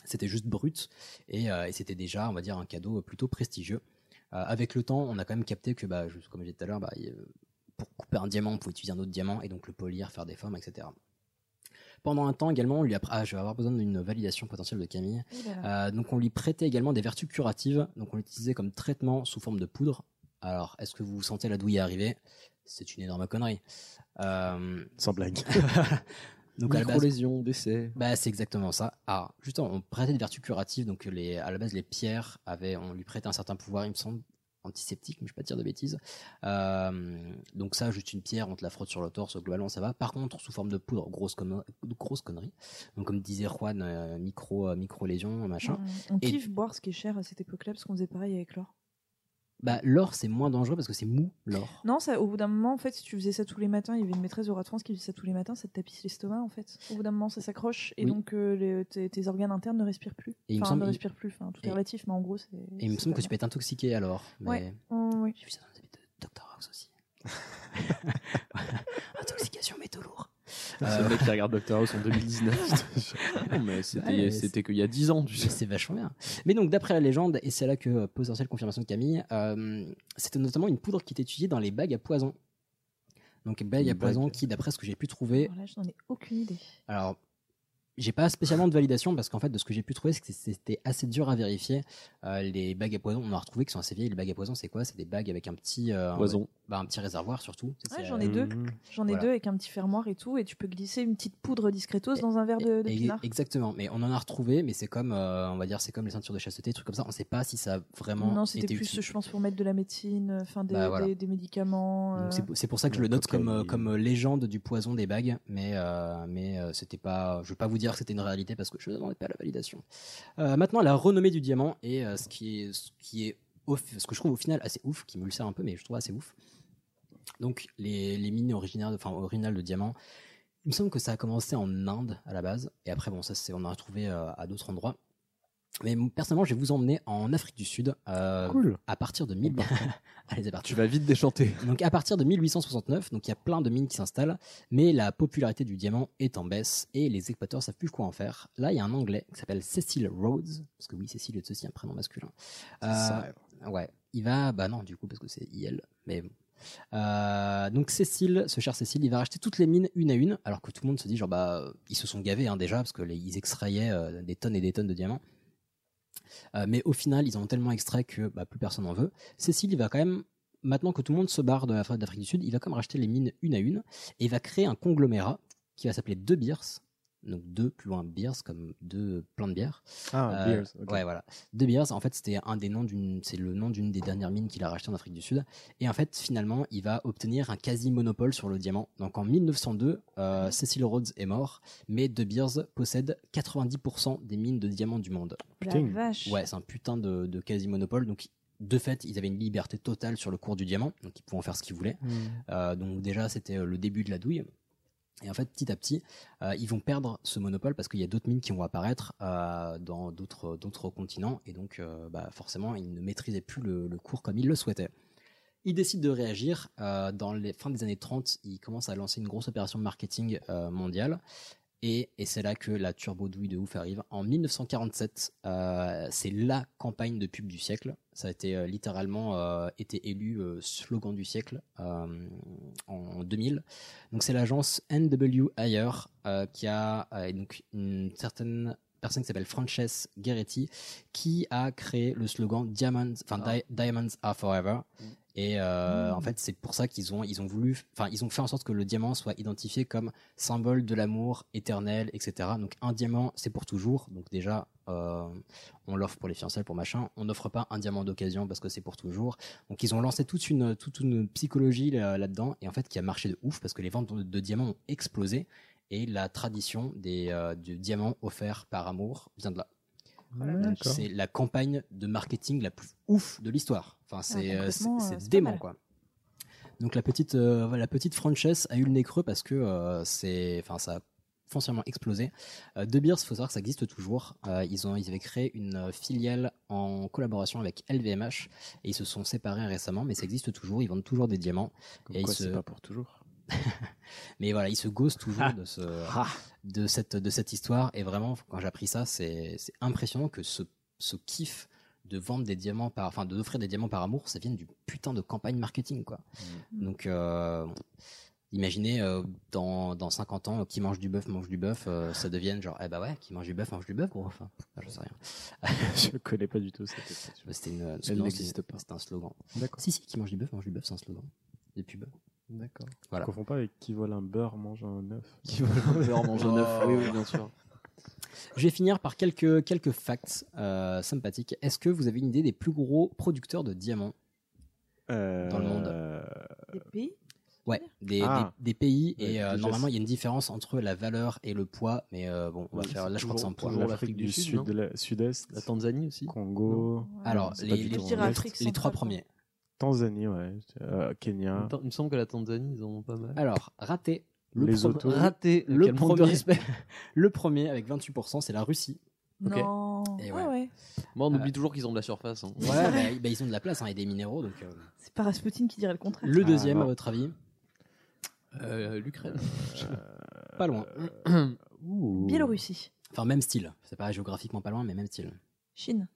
c'était juste brut et, euh, et c'était déjà, on va dire, un cadeau plutôt prestigieux. Euh, avec le temps, on a quand même capté que, bah, juste comme je disais tout à l'heure, bah, il- pour couper un diamant, on pouvait utiliser un autre diamant et donc le polir, faire des formes, etc. Pendant un temps également, on lui a... ah, je vais avoir besoin d'une validation potentielle de Camille. Euh, donc on lui prêtait également des vertus curatives, donc on l'utilisait comme traitement sous forme de poudre. Alors, est-ce que vous sentez la douille arriver? C'est une énorme connerie. Euh,
Sans blague.
donc à la base,
Micro-lésions, décès.
bah, c'est exactement ça. Ah, justement, on prêtait des vertus curatives, donc les, à la base, les pierres avaient, on lui prêtait un certain pouvoir, il me semble, antiseptique, mais je ne vais pas te dire de bêtises. Euh, donc ça, juste une pierre, on te la frotte sur le torse, globalement ça va. Par contre, sous forme de poudre, grosse, conne- grosse connerie. Donc comme disait Juan, euh, micro, euh, micro lésion, machin.
On
Et-
kiffe boire ce qui est cher à cette époque-là parce qu'on faisait pareil avec l'or.
Bah, l'or, c'est moins dangereux parce que c'est mou, l'or.
Non, ça, au bout d'un moment, en fait, si tu faisais ça tous les matins, il y avait une maîtresse de France qui faisait ça tous les matins, ça te tapisse l'estomac, en fait. Au bout d'un moment, ça s'accroche et
Oui.
donc euh, les- tes, tes organes internes ne respirent plus.
Et il me
enfin,
semble-
ne
il-
respirent plus. Enfin, tout
et-
est relatif, mais en gros, c'est.
Et il me semble que tu peux être intoxiqué alors. Mais...
Ouais. Oh, oui.
J'ai vu ça dans les de Dr. House aussi. Intoxication métaux lourds.
C'est
Euh,
le mec qui regarde Doctor House en 2019. non, mais c'était c'était qu'il y a 10 ans, tu sais.
C'est vachement bien. Mais donc, d'après la légende, et c'est là que euh, potentielle confirmation de Camille, euh, c'était notamment une poudre qui était utilisée dans les bagues à poison. Donc, bagues
Une
à poison qui, d'après ce que j'ai pu trouver,
Alors là, je n'en ai aucune idée.
alors, j'ai pas spécialement de validation parce qu'en fait, de ce que j'ai pu trouver, c'est que c'était assez dur à vérifier. Euh, les bagues à poison, on a retrouvé qui sont assez vieilles. Les bagues à poison, c'est quoi? C'est des bagues avec un petit, euh,
Poison.
bah, un petit réservoir surtout.
Ouais, j'en
euh,
ai deux.
Mmh.
J'en ai
Voilà.
deux avec un petit fermoir et tout, et tu peux glisser une petite poudre discretos dans un verre de, de
Et-
pinard.
Exactement, mais on en a retrouvé, mais c'est comme, euh, on va dire, c'est comme les ceintures de chasteté, trucs comme ça. On sait pas si ça a vraiment.
Non, c'était
été
plus,
utile.
je pense, pour mettre de la médecine, enfin des,
Bah, voilà.
des, des médicaments.
Donc
euh,
c'est- c'est pour ça que je le note comme, euh, comme euh, légende du poison des bagues, mais, euh, mais euh, c'était pas. Je vais pas vous que c'était une réalité parce que je ne demandais pas la validation. Euh, maintenant, la renommée du diamant et euh, ce qui est, ce ce que je trouve au final assez ouf, qui me le sert un peu, mais je trouve assez ouf. Donc les, les mines originaires, enfin originales de diamants, il me semble que ça a commencé en Inde à la base, et après bon ça c'est on a retrouvé euh, à d'autres endroits. Mais personnellement, je vais vous emmener en Afrique du Sud. euh,
Cool.
À partir de 1000. Allez, c'est parti.
Tu vas vite déchanter.
Donc à partir de 1869, donc il y a plein de mines qui s'installent, mais la popularité du diamant est en baisse et les exploiteurs savent plus quoi en faire. Là, il y a un Anglais qui s'appelle Cecil Rhodes, parce que oui, Cecil est aussi un prénom masculin.
Ça,
ouais, il va, bah non, du coup parce que c'est IL, mais bon. Euh, donc Cécile, ce cher Cécile, il va racheter toutes les mines une à une, alors que tout le monde se dit genre bah ils se sont gavés hein, déjà parce que les- ils extrayaient euh, des tonnes et des tonnes de diamants. Euh, mais au final, ils en ont tellement extrait que bah, plus personne n'en veut. Cécile, il va quand même, maintenant que tout le monde se barre d'Afrique du Sud, il va quand même racheter les mines une à une et il va créer un conglomérat qui va s'appeler De Beers. Donc deux plus loin Beers comme deux plein de bières.
Ah,
Euh,
Beers, ok.
Ouais, voilà. De Beers, en fait, c'était un des noms d'une, c'est le nom d'une des dernières mines qu'il a racheté en Afrique du Sud. Et en fait, finalement, il va obtenir un quasi monopole sur le diamant. Donc en 1902, euh, Cecil Rhodes est mort, mais De Beers possède 90% des mines de diamants du monde.
La Putain. vache.
Ouais, c'est un putain de, de quasi monopole. Donc de fait, ils avaient une liberté totale sur le cours du diamant, donc ils pouvaient en faire ce qu'ils voulaient.
Mm.
Euh, donc déjà, c'était le début de la douille. Et en fait, petit à petit, euh, ils vont perdre ce monopole parce qu'il y a d'autres mines qui vont apparaître euh, dans d'autres continents et donc euh, bah, forcément, ils ne maîtrisaient plus le, cours comme ils le souhaitaient. Ils décident de réagir. dans les fins des années 30, ils commencent à lancer une grosse opération marketing euh, mondiale. Et, et c'est là que la turbo douille de ouf arrive. En 1947, euh, c'est la campagne de pub du siècle. Ça a été euh, littéralement euh, été élu slogan du siècle en 2000. Donc c'est l'agence NW Hire qui a donc une certaine personne qui s'appelle Frances Gueretti qui a créé le slogan Diamonds, enfin Di- Diamonds are forever. Et euh, en fait, c'est pour ça qu'ils ont, ils ont voulu, enfin, ils ont fait en sorte que le diamant soit identifié comme symbole de l'amour éternel, etc. Donc, un diamant, c'est pour toujours. Donc, déjà, euh, on l'offre pour les fiançailles, pour machin. On n'offre pas un diamant d'occasion parce que c'est pour toujours. Donc, ils ont lancé toute une, toute une psychologie là- là-dedans et en fait, qui a marché de ouf parce que les ventes de, de diamants ont explosé et la tradition des, euh, du diamant offert par amour vient de là. C'est la campagne de marketing la plus ouf de l'histoire. Enfin, c'est euh, c'est-
euh, pas
dément, quoi. Donc la petite, euh, la petite Frances a eu le nez creux parce que euh, c'est, enfin, ça a foncièrement explosé. Euh, de Beers, faut savoir que ça existe toujours. Euh, ils ont, ils avaient créé une euh, filiale en collaboration avec LVMH et ils se sont séparés récemment, mais ça existe toujours. Ils vendent toujours des diamants.
Comme
et
quoi,
ils se-
c'est pas pour toujours.
mais voilà, ils se gossent toujours de, ce, de, cette, de cette histoire. Et vraiment, quand j'ai appris ça, c'est impressionnant que ce, ce kiff de vendre des diamants par, enfin, d'offrir des diamants par amour, ça vienne du putain de campagne marketing, quoi. Donc, euh, imaginez, euh, dans, dans 50 ans, qui mange du bœuf, mange du bœuf, euh, ça devienne genre, eh bah ouais, qui mange du bœuf, mange du bœuf, gros. Enfin, je sais rien.
Je connais pas du tout cette expression.
C'était une,
n'existe pas.
Un slogan.
D'accord.
Si, si, qui mange du bœuf, mange du bœuf, c'est un slogan. De pub.
D'accord.
Voilà.
Je confonds pas avec qui vole un beurre mange un œuf.
Qui vole un beurre mange un œuf.
Oh.
Oui, oui, bien sûr.
Je vais finir par quelques, quelques facts euh, sympathiques. Est-ce que vous avez une idée des plus gros producteurs de diamants dans le monde
Des pays
Ouais, des,
Ah.
des, des pays
Ouais,
et euh, normalement il y a une différence entre la valeur et le poids, mais euh, bon, on va faire. Là, je crois que c'est un
toujours-
poids.
toujours
L'Afrique
du
du
Sud,
de la Sud-Est,
La Tanzanie aussi.
Congo.
Alors, les, les-
en
trois premiers.
Tanzanie, ouais. Euh, Kenya.
Il me semble que la Tanzanie, ils en ont pas mal.
Alors, raté. Le
Les
pro-
autos.
Raté.
Le premier,
respect.
le premier avec 28%, c'est la Russie.
Non.
Et
ouais,
ouais.
ouais.
Moi, on
Euh,
oublie toujours qu'ils ont de la surface. hein.
Ouais, bah, bah, ils ont de la place hein, et des minéraux. Donc, euh,
C'est pas Rasputin qui dirait le contraire.
Le
Ah,
deuxième,
non.
à votre avis
Euh, L'Ukraine.
Pas loin.
Ouh.
Biélorussie.
Enfin, même style. C'est pas géographiquement pas loin, mais même style.
Chine.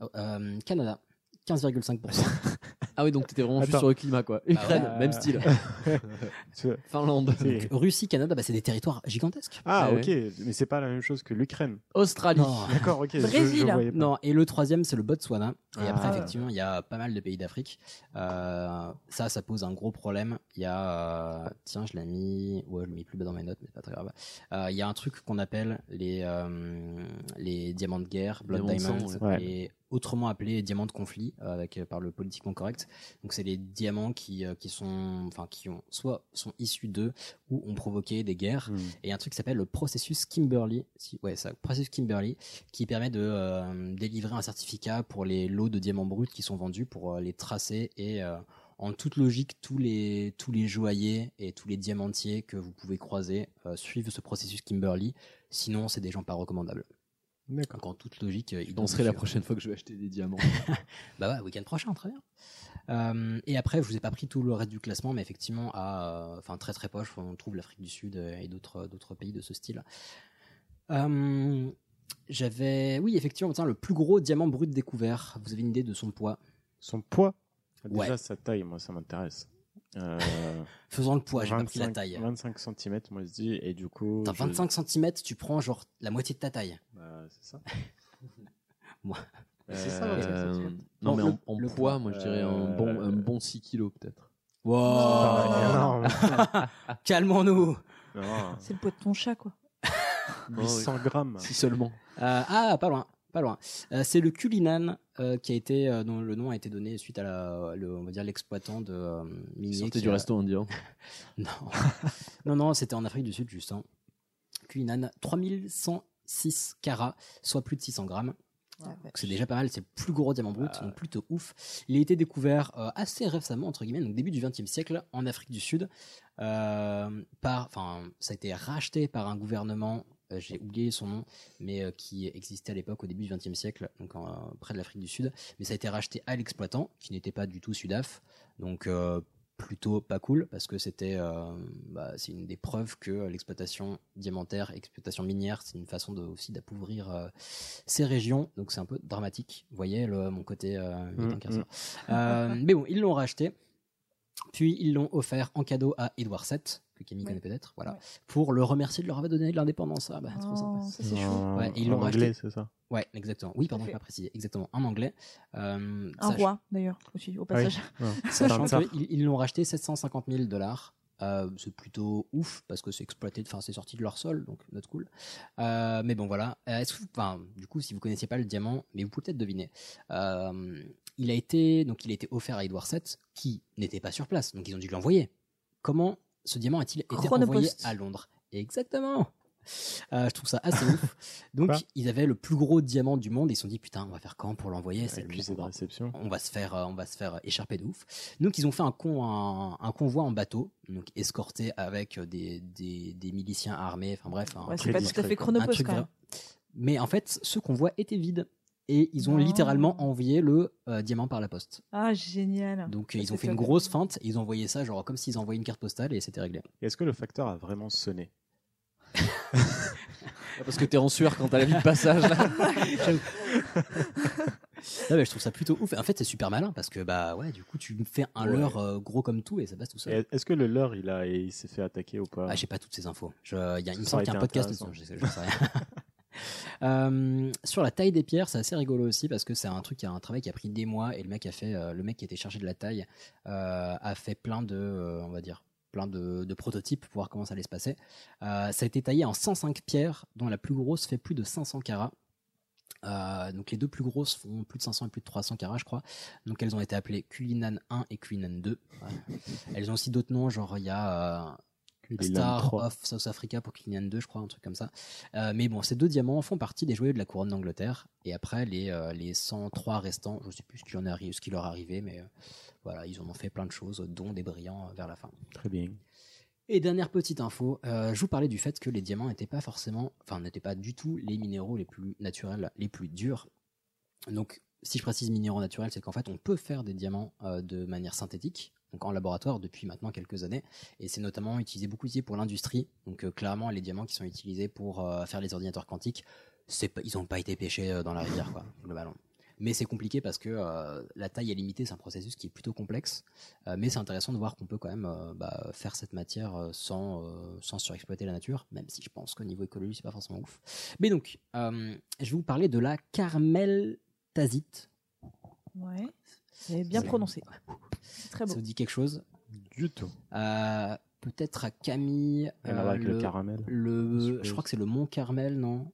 Oh, euh, Canada, 15,5%.
Ah oui, donc t'étais vraiment juste
Attends.
sur le climat, quoi. Ukraine,
ouais.
même style. Finlande.
Donc, Russie, Canada, bah, c'est des territoires gigantesques.
Ah,
Ouais,
ok. Mais c'est pas la même chose que l'Ukraine.
Australie.
D'accord, ok.
Brésil.
Je.
Non, et le troisième, c'est le Botswana. Et
Ah.
après, effectivement, il y a pas mal de pays d'Afrique. Euh, ça, ça pose un gros problème. Il y a, euh, tiens, je l'ai mis, ouais, je l'ai mis plus bas dans mes notes, mais c'est pas très grave. Euh, Il y a un truc qu'on appelle les euh, les diamants de guerre, blood diamonds,
ouais.
et autrement appelés diamants de conflit, euh, avec par le politiquement correct. Donc, c'est les diamants qui euh, qui sont, enfin, qui ont soit sont issus d'eux ou ont provoqué des guerres.
Hmm.
Et un truc qui s'appelle le processus Kimberley, si, ouais, ça, processus Kimberley, qui permet de euh, délivrer un certificat pour les lots de diamants bruts qui sont vendus pour euh, les tracer et euh, En toute logique, tous les, tous les joailliers et tous les diamantiers que vous pouvez croiser euh, suivent ce processus Kimberly. Sinon, c'est des gens pas recommandables.
D'accord.
Donc, en toute logique, euh, doivent
penserai la prochaine fois que je vais acheter des diamants.
Bah ouais, week-end prochain, très bien. Euh, et après, je vous ai pas pris tout le reste du classement, mais effectivement, à, euh, enfin très très poche, on trouve l'Afrique du Sud et d'autres d'autres pays de ce style. Euh, J'avais, oui, effectivement, tiens, le plus gros diamant brut découvert. Vous avez une idée de son poids?
Son poids? Déjà,
Ouais.
sa taille, moi, ça m'intéresse. Euh,
Faisons le poids, j'ai pas pris la
25
taille.
25 cm, moi, je dis, et du coup.
T'as
je-
25 cm, tu prends genre la moitié de ta taille.
Bah, c'est ça.
Moi.
C'est ça, 25
Euh, non, mais en, en
le
poids,
poids,
moi je dirais un bon, un bon 6 kilos peut-être.
Wow.
énorme.
Calmons-nous.
C'est le poids de ton chat, quoi.
800 grammes.
Si seulement.
Euh, ah, pas loin, pas loin. Euh, c'est le Culinan euh, qui a été, euh, dont le nom a été donné suite à la, le, on va dire l'exploitant de euh, minier.
sortait du
a-
resto indien.
Non, non, non, c'était en Afrique du Sud juste. Hein. Culinan, 3106 carats, soit plus de 600 grammes. Donc C'est déjà pas mal, c'est le plus gros diamant brut, donc plutôt ouf. Il a été découvert euh, assez récemment, entre guillemets, donc début du XXe siècle, en Afrique du Sud. Euh, par, enfin, ça a été racheté par un gouvernement, j'ai oublié son nom, mais euh, qui existait à l'époque au début du XXe siècle, donc en- près de l'Afrique du Sud. Mais ça a été racheté à l'exploitant, qui n'était pas du tout Sudaf. Donc euh, plutôt pas cool parce que c'était euh, bah, c'est une des preuves que l'exploitation diamantaire, exploitation minière, c'est une façon de, aussi d'appauvrir euh, ces régions. Donc c'est un peu dramatique. Vous voyez le, mon côté euh,
Mm,
curseur. Euh, mais bon, ils l'ont racheté. Puis ils l'ont offert en cadeau à Édouard VII, que Camille
Oui.
connaît peut-être, voilà, pour le remercier de leur avoir donné de l'indépendance. Ah bah, trop sympa.
Oh, ça, c'est chou.
En,
Ouais, ils
en
l'ont
anglais,
racheté.
c'est ça?
Ouais, exactement. Oui, pardon,
à
pas précisé. Exactement, en anglais. Euh,
Un
sach-
roi, d'ailleurs, aussi, au
Ah oui.
passage.
Ouais.
Sachant qu'ils ils l'ont racheté 750 000 dollars. Euh, c'est plutôt ouf parce que c'est exploité, enfin c'est sorti de leur sol, donc not cool. Euh, mais bon voilà. Est-ce que vous- enfin, du coup, si vous connaissiez pas le diamant, mais vous pouvez peut-être deviner. Euh, il a été donc il a été offert à Edward VII, qui n'était pas sur place, donc ils ont dû l'envoyer. Comment ce diamant a-t-il été envoyé à Londres? Exactement. Euh, je trouve ça assez ouf. Donc
Quoi
ils avaient le plus gros diamant du monde. Et ils se sont dit putain, on va faire quand pour l'envoyer? C'est le
de réception.
on va se faire euh, on va se faire écharper de ouf. Donc ils ont fait un, con, un, un convoi en bateau donc escorté avec des, des, des miliciens armés. Enfin bref un,
Ouais, c'est pas tout à fait chronopost,
mais en fait ce convoi était vide et ils ont
Non.
littéralement envoyé le euh, diamant par la poste
Ah, génial.
donc
Ça,
ils ont fait une grosse feinte et ils ont envoyé ça genre comme s'ils envoyaient une carte postale et c'était réglé
Et Est-ce que le facteur a vraiment sonné?
Parce que t'es en sueur quand t'as la vie de passage. là.
Ah ouais, je trouve ça plutôt ouf en fait c'est super malin parce que bah ouais du coup tu me fais un
Ouais.
leurre euh, gros comme tout et ça passe tout seul
Est-ce que le leur, il, a, il s'est fait attaquer ou pas?
Ah, j'ai pas toutes ces infos. Je, il y a, il me semble qu'il y a un podcast. Je sais, je sais rien. Euh, sur la taille des pierres, c'est assez rigolo aussi parce que c'est un truc, un travail qui a pris des mois et le mec a fait, euh, le mec qui était chargé de la taille euh, a fait plein de, on va dire, plein de, prototypes pour voir comment ça allait se passer. Ça a été taillé en 105 pierres, dont la plus grosse fait plus de 500 carats. Donc les deux plus grosses font plus de 500 et plus de 300 carats, je crois. Donc elles ont été appelées Culinan 1 et Culinan 2. Voilà. Elles ont aussi d'autres noms, genre il y a
Il
Star
l'homme 3.
of South Africa pour Kylian 2, je crois, un truc comme ça. Euh, mais bon, ces deux diamants font partie des joyaux de la couronne d'Angleterre. Et après, les, euh, les 103 restants, je sais plus ce qui, en est arri- ce qui leur est arrivé, mais euh, voilà, ils en ont fait plein de choses, dont des brillants vers la fin.
Très bien.
Et dernière petite info, je vous parlais du fait que les diamants n'étaient pas forcément, enfin, n'étaient pas du tout les minéraux les plus naturels, les plus durs. Donc, si je précise minéraux naturels, c'est qu'en fait, on peut faire des diamants de manière synthétique, donc en laboratoire depuis maintenant quelques années, et c'est notamment utilisé beaucoup utilisé pour l'industrie. Donc, euh, clairement, les diamants qui sont utilisés pour euh, faire les ordinateurs quantiques, c'est ils n'ont pas été pêchés euh, dans la rivière, quoi, globalement. Mais c'est compliqué parce que la taille est limitée, c'est un processus qui est plutôt complexe. Mais c'est intéressant de voir qu'on peut quand même bah, faire cette matière sans, sans surexploiter la nature, même si je pense qu'au niveau écologie, c'est pas forcément ouf. Mais donc, je vais vous parler de la carmeltasite.
Ouais. C'est bien prononcé. C'est très beau.
Ça vous dit quelque chose?
Du tout.
Euh, Peut-être à Camille.
À voir avec le caramel,
le-
je
crois que c'est le Mont Carmel, non?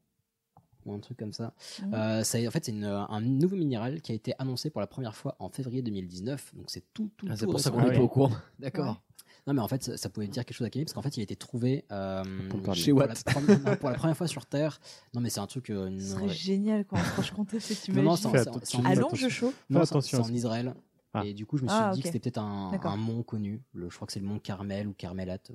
Ou un truc comme ça.
Mhm.
Euh, ça- en fait, c'est une- un nouveau minéral qui a été annoncé pour la première fois en février 2019. Donc c'est tout, tout,
Ah, c'est pour ça qu'on
Ah
n'est pas
oui.
au courant. D'accord.
Non, mais en fait, ça, ça pouvait dire quelque chose à Camille parce qu'en fait, il a été trouvé euh.
Chez
pour,
Watt.
la première, pour la première fois sur Terre. Non, mais c'est un truc. euh, une-
Ce serait génial quand en Franche-Comté, c'est
Non, non, c'est en- en- en- non, c'est en-
attention
c'est
à
en
ce-
Israël.
Ah.
Et du coup, je me suis
Ah,
dit que c'était peut-être un, mont connu. Le, je crois que c'est le mont Carmel ou Carmelate.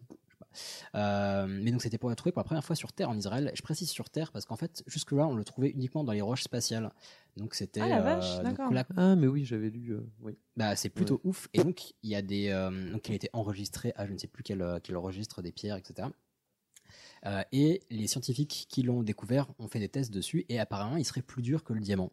Euh, mais donc, c'était pour le trouver pour la première fois sur Terre en Israël. Je précise sur Terre parce qu'en fait, jusque-là, on le trouvait uniquement dans les roches spatiales. Donc, c'était.
Ah, la vache,
donc
d'accord.
là,
Ah, mais oui, j'avais lu. euh, oui.
bah, c'est plutôt ouf. Et donc, il y a des. euh, donc, il a été enregistré à je ne sais plus quel, euh, quel registre des pierres, etc. Euh, et les scientifiques qui l'ont découvert ont fait des tests dessus et apparemment, il serait plus dur que le diamant.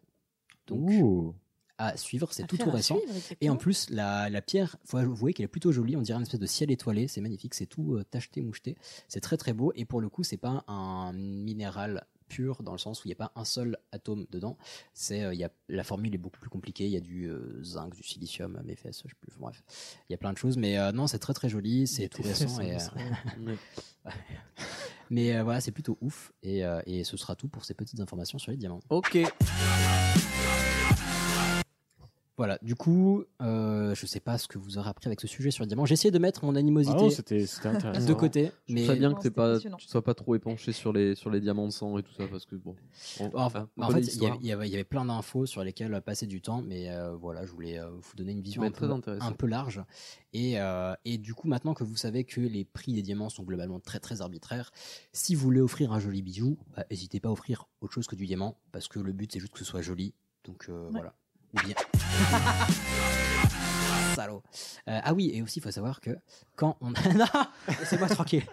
Donc,
Ouh.
À suivre, c'est tout tout récent.
suivre,
Et en plus, la, la pierre, faut avouer qu'elle est plutôt jolie. On dirait une espèce de ciel étoilé. C'est magnifique. C'est tout euh, tacheté, moucheté. C'est très très beau. Et pour le coup, c'est pas un minéral pur dans le sens où il n'y a pas un seul atome dedans. C'est, euh, il y a, la formule est beaucoup plus compliquée. Il y a du euh, zinc, du silicium, mes fesses, je sais plus. Bref, il y a plein de choses. Mais euh, non, c'est très très joli. C'est tout récent. Et, euh, mais euh, voilà, c'est plutôt ouf. Et, euh, et ce sera tout pour ces petites informations sur les diamants.
Ok.
Voilà, du coup, euh, je sais pas ce que vous aurez appris avec ce sujet sur les diamants. J'ai essayé de mettre mon
Ah
animosité
non, c'était c'était intéressant.
de côté,
Je
mais
bien
Non,
que
c'était
pas, tu sois pas trop épanché sur les, sur les diamants de sang et tout ça, parce que bon. on-
Enfin,
on
en fait, il y, avait, y plein d'infos sur lesquelles passer du temps, mais euh, voilà, je voulais euh, vous donner une vision un peu,
intéressant.
un peu large. Et, euh, et du coup, maintenant que vous savez que les prix des diamants sont globalement très très arbitraires, si vous voulez offrir un joli bijou, bah, n'hésitez pas à offrir autre chose que du diamant, parce que le but c'est juste que ce soit joli. Donc euh, voilà. Ou bien. Salaud. Euh, ah oui, et aussi il faut savoir que quand on. non Laissez-moi tranquille.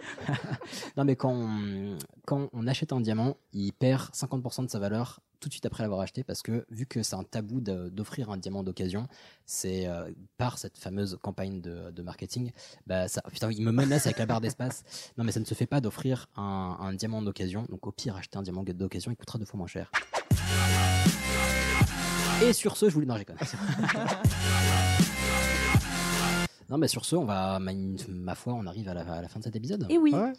non, mais quand on, quand on achète un diamant, il perd 50% de sa valeur tout de suite après l'avoir acheté parce que vu que c'est un tabou d'offrir un diamant d'occasion, c'est euh, par cette fameuse campagne de, de marketing, bah ça, putain, il me menace avec la barre d'espace. Non, mais ça ne se fait pas d'offrir un, un diamant d'occasion. Donc au pire, acheter un diamant d'occasion, il coûtera deux fois moins cher. Et sur ce, je voulais. Non, j'ai Non, mais sur ce, on va, ma, ma foi, on arrive à la, à la fin de cet épisode.
Et oui.
Ouais.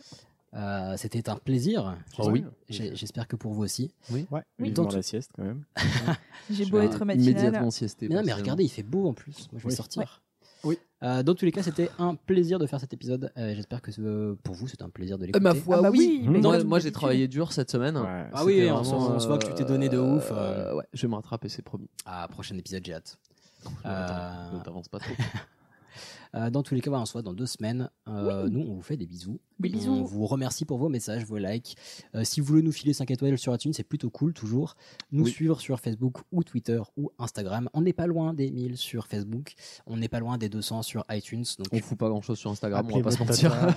Euh, C'était un plaisir.
Oh oui.
J'espère que pour vous aussi.
Ouais,
Oui.
Donc-
la sieste quand même.
J'ai beau être matinale.
Immédiatement siesté.
Mais non, mais regardez, il fait beau en plus. Moi, je vais
Oui.
sortir.
Oui.
Euh, dans tous les cas, c'était un plaisir de faire cet épisode. Euh, J'espère que euh, pour vous, c'était un plaisir de
Euh,
l'écouter.
ma foi,
Ah bah
oui.
mais
moi, j'ai travaillé dur cette semaine.
Ouais.
Ah oui, on se- on se voit que tu t'es donné de
euh,
ouf, euh.
ouais, je vais me rattraper, c'est promis.
Ah, prochain épisode, j'ai hâte. Euh,
ne t'avance pas trop.
Euh, dans tous les cas, voilà, on se voit dans deux semaines. Euh, Nous, on vous fait des bisous.
Des bisous.
On vous remercie pour vos messages, vos likes. Euh, si vous voulez nous filer 5 étoiles sur iTunes, c'est plutôt cool, toujours. Nous
Oui.
suivre sur Facebook ou Twitter ou Instagram. On n'est pas loin des 1000 sur Facebook. On n'est pas loin des 200 sur iTunes. Donc,
On fout pas grand chose sur Instagram, on va pas se mentir.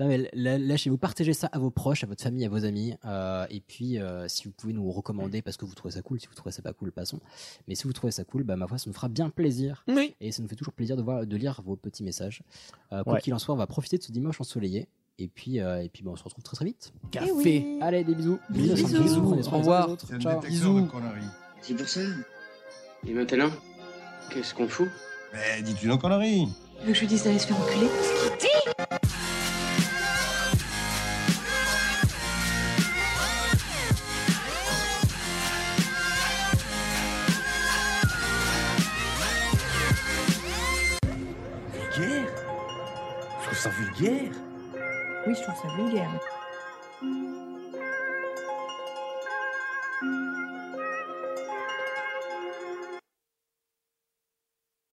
Non, mais lâchez-vous, partagez ça à vos proches, à votre famille, à vos amis. euh, et puis, euh, si vous pouvez nous recommander parce que vous trouvez ça cool, si vous trouvez ça pas cool, passons. Mais si vous trouvez ça cool, bah, ma foi, ça nous fera bien plaisir.
Oui.
Et ça nous fait toujours plaisir de, voir, de lire vos petits messages. Euh, quoi
Ouais.
qu'il en soit, on va profiter de ce dimanche ensoleillé. Et puis, euh, et puis bah, on se retrouve très très vite.
Eh oui.
Allez, des bisous.
Bisous.
Bisous.
Bisous.
Au revoir.
autres.
C'est
Ciao.
pour ça. Et maintenant, qu'est-ce qu'on fout?
Mais dis-tu nos conneries
Tu veux que je lui dise d'aller se faire enculer?
Vulgaire.
Oui, je trouve ça vulgaire.